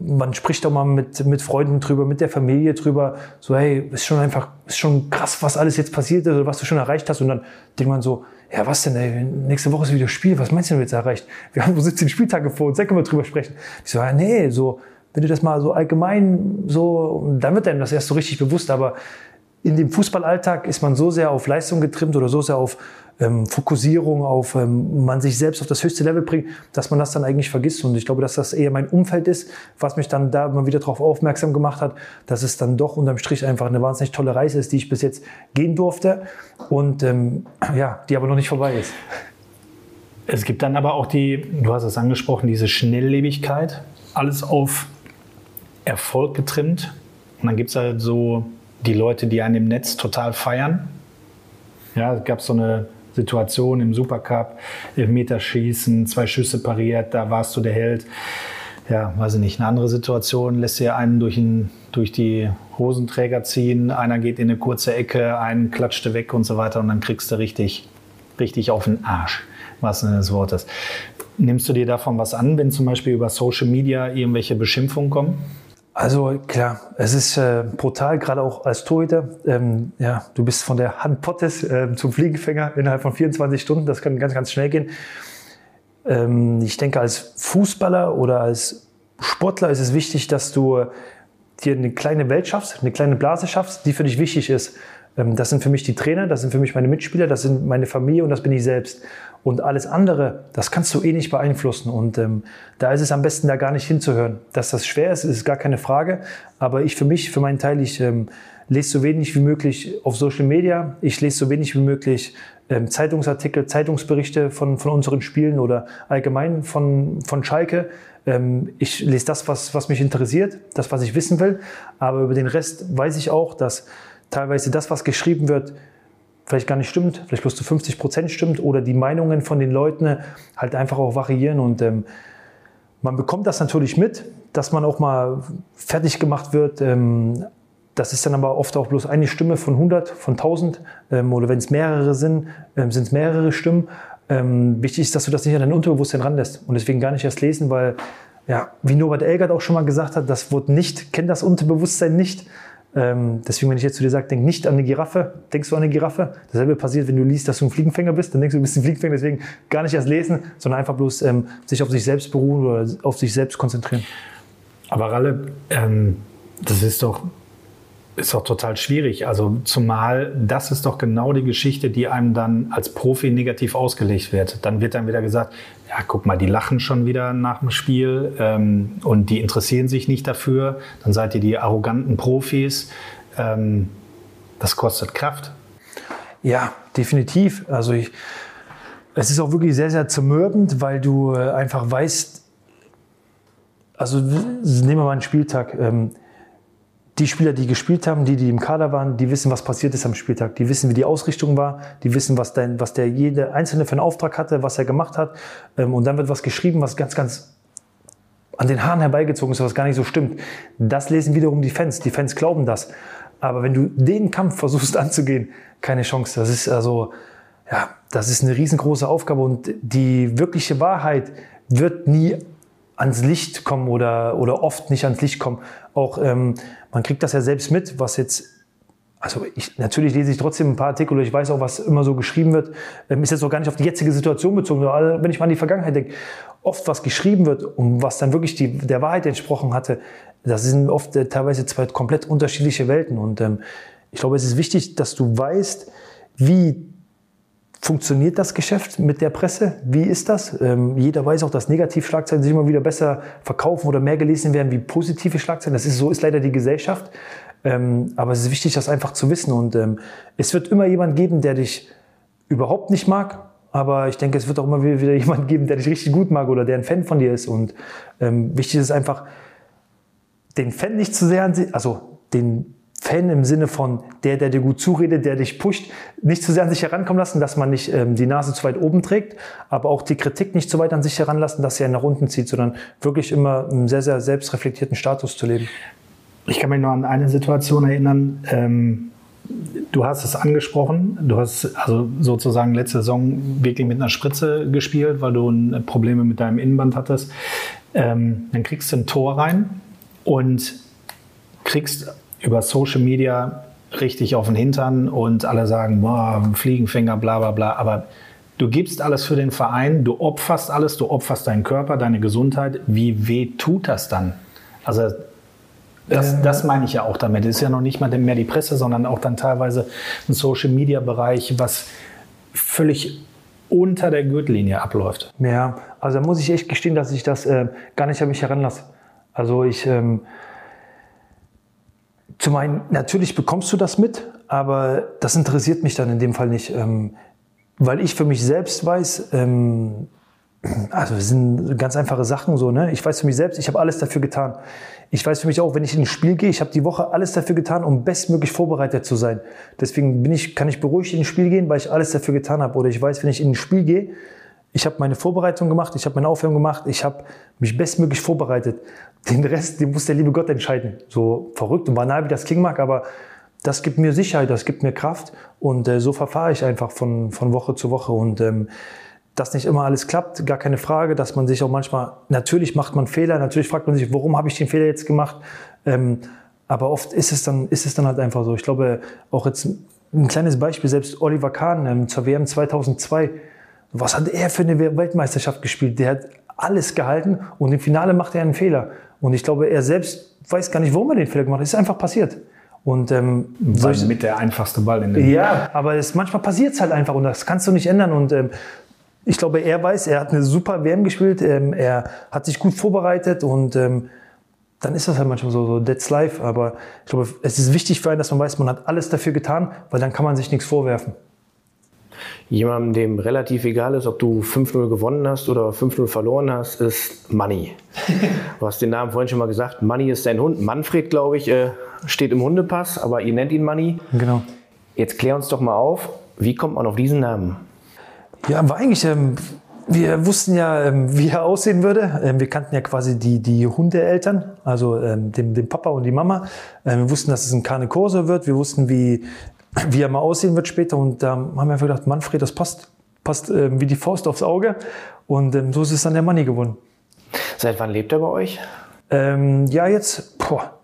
man spricht auch mal mit, mit Freunden drüber, mit der Familie drüber, so hey, ist schon einfach, ist schon krass, was alles jetzt passiert ist oder was du schon erreicht hast. Und dann denkt man so, ja, was denn, ey, nächste Woche ist wieder Spiel, was meinst du denn jetzt erreicht? Wir haben nur 17 Spieltage vor uns, da können wir drüber sprechen. Ich so, ja, nee, so, wenn du das mal so allgemein so, dann wird einem das erst so richtig bewusst, aber in dem Fußballalltag ist man so sehr auf Leistung getrimmt oder so sehr auf ähm, Fokussierung, auf ähm, man sich selbst auf das höchste Level bringt, dass man das dann eigentlich vergisst. Und ich glaube, dass das eher mein Umfeld ist, was mich dann da immer wieder darauf aufmerksam gemacht hat, dass es dann doch unterm Strich einfach eine wahnsinnig tolle Reise ist, die ich bis jetzt gehen durfte und ähm, ja, die aber noch nicht vorbei ist. Es gibt dann aber auch die, du hast es angesprochen, diese Schnelllebigkeit, alles auf Erfolg getrimmt. Und dann gibt es halt so die Leute, die einen im Netz total feiern. Ja, es gab so eine Situation im Supercup, Meterschießen, zwei Schüsse pariert, da warst du der Held. Ja, weiß ich nicht, eine andere Situation lässt dir einen durch, ein, durch die Hosenträger ziehen, einer geht in eine kurze Ecke, einen klatschte weg und so weiter und dann kriegst du richtig, richtig auf den Arsch, was des Wortes. Nimmst du dir davon was an, wenn zum Beispiel über Social Media irgendwelche Beschimpfungen kommen? Also klar, es ist äh, brutal, gerade auch als Torhüter. Ähm, ja, du bist von der Hand Pottes äh, zum Fliegenfänger innerhalb von 24 Stunden. Das kann ganz, ganz schnell gehen. Ähm, ich denke, als Fußballer oder als Sportler ist es wichtig, dass du dir eine kleine Welt schaffst, eine kleine Blase schaffst, die für dich wichtig ist. Ähm, das sind für mich die Trainer, das sind für mich meine Mitspieler, das sind meine Familie und das bin ich selbst. Und alles andere, das kannst du eh nicht beeinflussen. Und ähm, da ist es am besten, da gar nicht hinzuhören. Dass das schwer ist, ist gar keine Frage. Aber ich für mich, für meinen Teil, ich ähm, lese so wenig wie möglich auf Social Media. Ich lese so wenig wie möglich ähm, Zeitungsartikel, Zeitungsberichte von, von unseren Spielen oder allgemein von, von Schalke. Ähm, ich lese das, was, was mich interessiert, das, was ich wissen will. Aber über den Rest weiß ich auch, dass teilweise das, was geschrieben wird, vielleicht gar nicht stimmt, vielleicht bloß zu 50 Prozent stimmt oder die Meinungen von den Leuten halt einfach auch variieren und ähm, man bekommt das natürlich mit, dass man auch mal fertig gemacht wird. Ähm, das ist dann aber oft auch bloß eine Stimme von 100, von 1000 ähm, oder wenn es mehrere sind, ähm, sind es mehrere Stimmen. Ähm, wichtig ist, dass du das nicht an dein Unterbewusstsein ranlässt und deswegen gar nicht erst lesen, weil ja, wie Norbert Elgert auch schon mal gesagt hat, das Wort nicht kennt das Unterbewusstsein nicht. Ähm, deswegen, wenn ich jetzt zu dir sage, denk nicht an eine Giraffe, denkst du an eine Giraffe. Dasselbe passiert, wenn du liest, dass du ein Fliegenfänger bist, dann denkst du, du bist ein Fliegenfänger. Deswegen gar nicht erst lesen, sondern einfach bloß ähm, sich auf sich selbst beruhen oder auf sich selbst konzentrieren. Aber Ralle, ähm, das ist doch ist doch total schwierig. Also zumal das ist doch genau die Geschichte, die einem dann als Profi negativ ausgelegt wird. Dann wird dann wieder gesagt, ja, guck mal, die lachen schon wieder nach dem Spiel ähm, und die interessieren sich nicht dafür. Dann seid ihr die arroganten Profis. Ähm, das kostet Kraft. Ja, definitiv. Also ich, es ist auch wirklich sehr, sehr zermürbend, weil du äh, einfach weißt, also nehmen wir mal einen Spieltag. Ähm, die Spieler, die gespielt haben, die, die im Kader waren, die wissen, was passiert ist am Spieltag. Die wissen, wie die Ausrichtung war. Die wissen, was, dein, was der jede Einzelne für einen Auftrag hatte, was er gemacht hat. Ähm, und dann wird was geschrieben, was ganz, ganz an den Haaren herbeigezogen ist, was gar nicht so stimmt. Das lesen wiederum die Fans. Die Fans glauben das. Aber wenn du den Kampf versuchst anzugehen, keine Chance. Das ist also, ja, das ist eine riesengroße Aufgabe und die wirkliche Wahrheit wird nie ans Licht kommen oder, oder oft nicht ans Licht kommen. Auch ähm, man kriegt das ja selbst mit, was jetzt also ich, natürlich lese ich trotzdem ein paar Artikel ich weiß auch, was immer so geschrieben wird. Ähm, ist jetzt auch gar nicht auf die jetzige Situation bezogen, sondern wenn ich mal an die Vergangenheit denke, oft was geschrieben wird und was dann wirklich die, der Wahrheit entsprochen hatte, das sind oft äh, teilweise zwei komplett unterschiedliche Welten. Und ähm, ich glaube, es ist wichtig, dass du weißt, wie funktioniert das Geschäft mit der Presse? Wie ist das? Ähm, jeder weiß auch, dass Negativschlagzeilen sich immer wieder besser verkaufen oder mehr gelesen werden wie positive Schlagzeilen. Das ist so ist leider die Gesellschaft. Ähm, aber es ist wichtig, das einfach zu wissen. Und ähm, es wird immer jemand geben, der dich überhaupt nicht mag aber ich denke, es wird auch immer wieder jemanden geben, der dich richtig gut mag oder der ein Fan von dir ist. Und ähm, wichtig ist einfach, den Fan nicht zu sehr an sich, also den Fan im Sinne von der, der dir gut zuredet, der dich pusht, nicht zu sehr an sich herankommen lassen, dass man nicht ähm, die Nase zu weit oben trägt, aber auch die Kritik nicht zu weit an sich heranlassen, dass sie einen nach unten zieht, sondern wirklich immer einen sehr, sehr selbstreflektierten Status zu leben. Ich kann mich noch an eine Situation erinnern. Ähm, du hast es angesprochen. Du hast also sozusagen letzte Saison wirklich mit einer Spritze gespielt, weil du Probleme mit deinem Innenband hattest. Ähm, dann kriegst du ein Tor rein und kriegst über Social Media richtig auf den Hintern und alle sagen, boah, Fliegenfänger, bla bla bla. Aber du gibst alles für den Verein, du opferst alles, du opferst deinen Körper, deine Gesundheit. Wie weh tut das dann? Also das, ähm. das meine ich ja auch damit. Es ist ja noch nicht mal mehr die Presse, sondern auch dann teilweise ein Social-Media-Bereich, was völlig unter der Gürtellinie abläuft. Ja, also da muss ich echt gestehen, dass ich das äh, gar nicht an mich heranlasse. Also ich, ähm, zum einen, natürlich bekommst du das mit, aber das interessiert mich dann in dem Fall nicht, ähm, weil ich für mich selbst weiß, ähm, also es sind ganz einfache Sachen so, ne? Ich weiß für mich selbst, ich habe alles dafür getan. Ich weiß für mich auch, wenn ich in ein Spiel gehe, ich habe die Woche alles dafür getan, um bestmöglich vorbereitet zu sein. Deswegen bin ich, kann ich beruhigt in ein Spiel gehen, weil ich alles dafür getan habe. Oder ich weiß, wenn ich in ein Spiel gehe, ich habe meine Vorbereitung gemacht, ich habe meine Aufwärmung gemacht, ich habe mich bestmöglich vorbereitet. Den Rest, den muss der liebe Gott entscheiden. So verrückt und banal, wie das klingen mag, aber das gibt mir Sicherheit, das gibt mir Kraft und äh, so verfahre ich einfach von, von Woche zu Woche und ähm, dass nicht immer alles klappt, gar keine Frage, dass man sich auch manchmal, natürlich macht man Fehler, natürlich fragt man sich, warum habe ich den Fehler jetzt gemacht, ähm, aber oft ist es, dann, ist es dann halt einfach so. Ich glaube, auch jetzt ein kleines Beispiel, selbst Oliver Kahn ähm, zur WM 2002, was hat er für eine Weltmeisterschaft gespielt? Der hat alles gehalten und im Finale macht er einen Fehler. Und ich glaube, er selbst weiß gar nicht, warum er den Fehler gemacht hat. Es ist einfach passiert. Und, ähm, Weil mit der einfachste Ball in den Ja, aber es, manchmal passiert es halt einfach und das kannst du nicht ändern. Und ähm, ich glaube, er weiß, er hat eine super WM gespielt, ähm, er hat sich gut vorbereitet und ähm, dann ist das halt manchmal so, so that's life. Aber ich glaube, es ist wichtig für einen, dass man weiß, man hat alles dafür getan, weil dann kann man sich nichts vorwerfen. Jemandem, dem relativ egal ist, ob du 5-0 gewonnen hast oder 5-0 verloren hast, ist Money. du hast den Namen vorhin schon mal gesagt. Money ist sein Hund. Manfred, glaube ich, äh, steht im Hundepass, aber ihr nennt ihn Money. Genau. Jetzt klär uns doch mal auf, wie kommt man auf diesen Namen? Ja, aber eigentlich, ähm, wir wussten ja, ähm, wie er aussehen würde. Ähm, wir kannten ja quasi die, die Hundeeltern, also ähm, den, den Papa und die Mama. Wir wussten, dass es ein Carne Corso wird. Wir wussten, wie, wie er mal aussehen wird später. Und da haben wir einfach gedacht, Manfred, das passt, passt äh, wie die Faust aufs Auge. Und ähm, so ist es dann der Money geworden. Seit wann lebt er bei euch? Ähm, ja, jetzt, boah,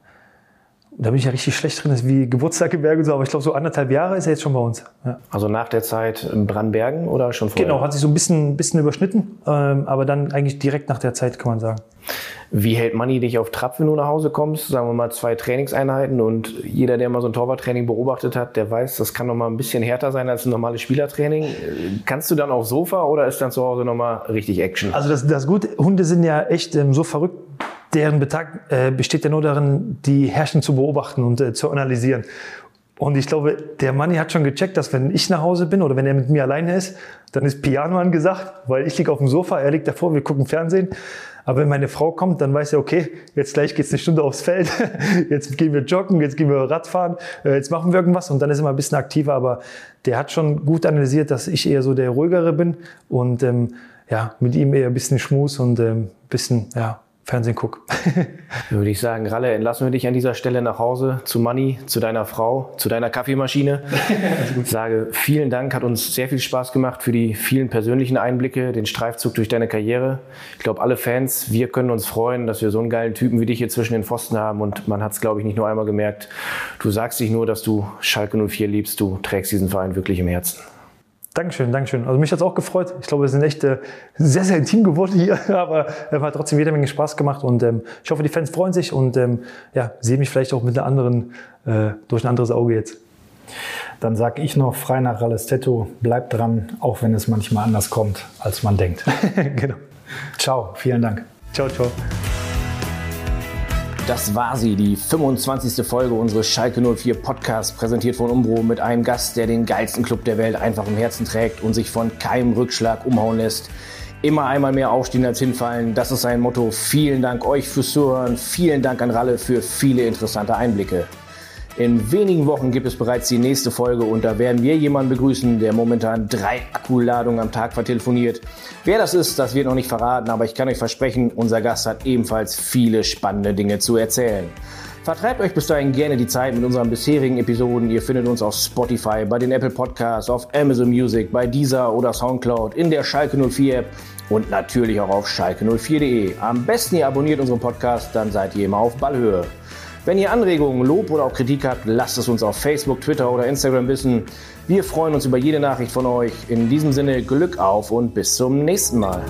da bin ich ja richtig schlecht drin, das ist wie Geburtstag und so, aber ich glaube, so anderthalb Jahre ist er jetzt schon bei uns. Ja. Also nach der Zeit in Brandbergen oder schon vorher? Genau, hat sich so ein bisschen, bisschen überschnitten, ähm, aber dann eigentlich direkt nach der Zeit, kann man sagen. Wie hält Manni dich auf Trab, wenn du nach Hause kommst? Sagen wir mal zwei Trainingseinheiten und jeder, der mal so ein Torwarttraining beobachtet hat, der weiß, das kann noch mal ein bisschen härter sein als ein normales Spielertraining. Kannst du dann aufs Sofa oder ist dann zu Hause noch mal richtig Action? Also das, das Gute, Hunde sind ja echt ähm, so verrückt, deren Betag äh, besteht ja nur darin, die Herrchen zu beobachten und äh, zu analysieren. Und ich glaube, der Manni hat schon gecheckt, dass wenn ich nach Hause bin oder wenn er mit mir alleine ist, dann ist Piano angesagt, weil ich liege auf dem Sofa, er liegt davor, wir gucken Fernsehen. Aber wenn meine Frau kommt, dann weiß er, okay, jetzt gleich geht's eine Stunde aufs Feld, jetzt gehen wir joggen, jetzt gehen wir Radfahren, äh, jetzt machen wir irgendwas und dann ist er mal ein bisschen aktiver. Aber der hat schon gut analysiert, dass ich eher so der ruhigere bin und ähm, ja, mit ihm eher ein bisschen Schmus und ähm, bisschen ja, Fernsehen gucke. Würde ich sagen, Ralle, entlassen wir dich an dieser Stelle nach Hause zu Manni, zu deiner Frau, zu deiner Kaffeemaschine. ich sage vielen Dank, hat uns sehr viel Spaß gemacht für die vielen persönlichen Einblicke, den Streifzug durch deine Karriere. Ich glaube, alle Fans, wir können uns freuen, dass wir so einen geilen Typen wie dich hier zwischen den Pfosten haben und man hat es, glaube ich, nicht nur einmal gemerkt. Du sagst dich nur, dass du Schalke 04 liebst, du trägst diesen Verein wirklich im Herzen. Dankeschön, Dankeschön. Also mich hat es auch gefreut. Ich glaube, wir sind echt äh, sehr, sehr intim geworden hier, aber es hat trotzdem jede Menge Spaß gemacht und ähm, ich hoffe, die Fans freuen sich und ähm, ja, sehen mich vielleicht auch mit einer anderen, äh, durch ein anderes Auge jetzt. Dann sage ich noch frei nach Ralestetto, bleibt dran, auch wenn es manchmal anders kommt, als man denkt. genau. Ciao, vielen Dank. Ciao, ciao. Das war sie, die 25. Folge unseres Schalke 04 Podcasts, präsentiert von Umbro mit einem Gast, der den geilsten Club der Welt einfach im Herzen trägt und sich von keinem Rückschlag umhauen lässt. Immer einmal mehr aufstehen als hinfallen, das ist sein Motto. Vielen Dank euch fürs Zuhören, vielen Dank an Ralle für viele interessante Einblicke. In wenigen Wochen gibt es bereits die nächste Folge und da werden wir jemanden begrüßen, der momentan drei Akkuladungen am Tag vertelefoniert. Wer das ist, das wird noch nicht verraten, aber ich kann euch versprechen, unser Gast hat ebenfalls viele spannende Dinge zu erzählen. Vertreibt euch bis dahin gerne die Zeit mit unseren bisherigen Episoden. Ihr findet uns auf Spotify, bei den Apple Podcasts, auf Amazon Music, bei Deezer oder Soundcloud, in der Schalke 04 App und natürlich auch auf schalke04.de. Am besten ihr abonniert unseren Podcast, dann seid ihr immer auf Ballhöhe. Wenn ihr Anregungen, Lob oder auch Kritik habt, lasst es uns auf Facebook, Twitter oder Instagram wissen. Wir freuen uns über jede Nachricht von euch. In diesem Sinne Glück auf und bis zum nächsten Mal.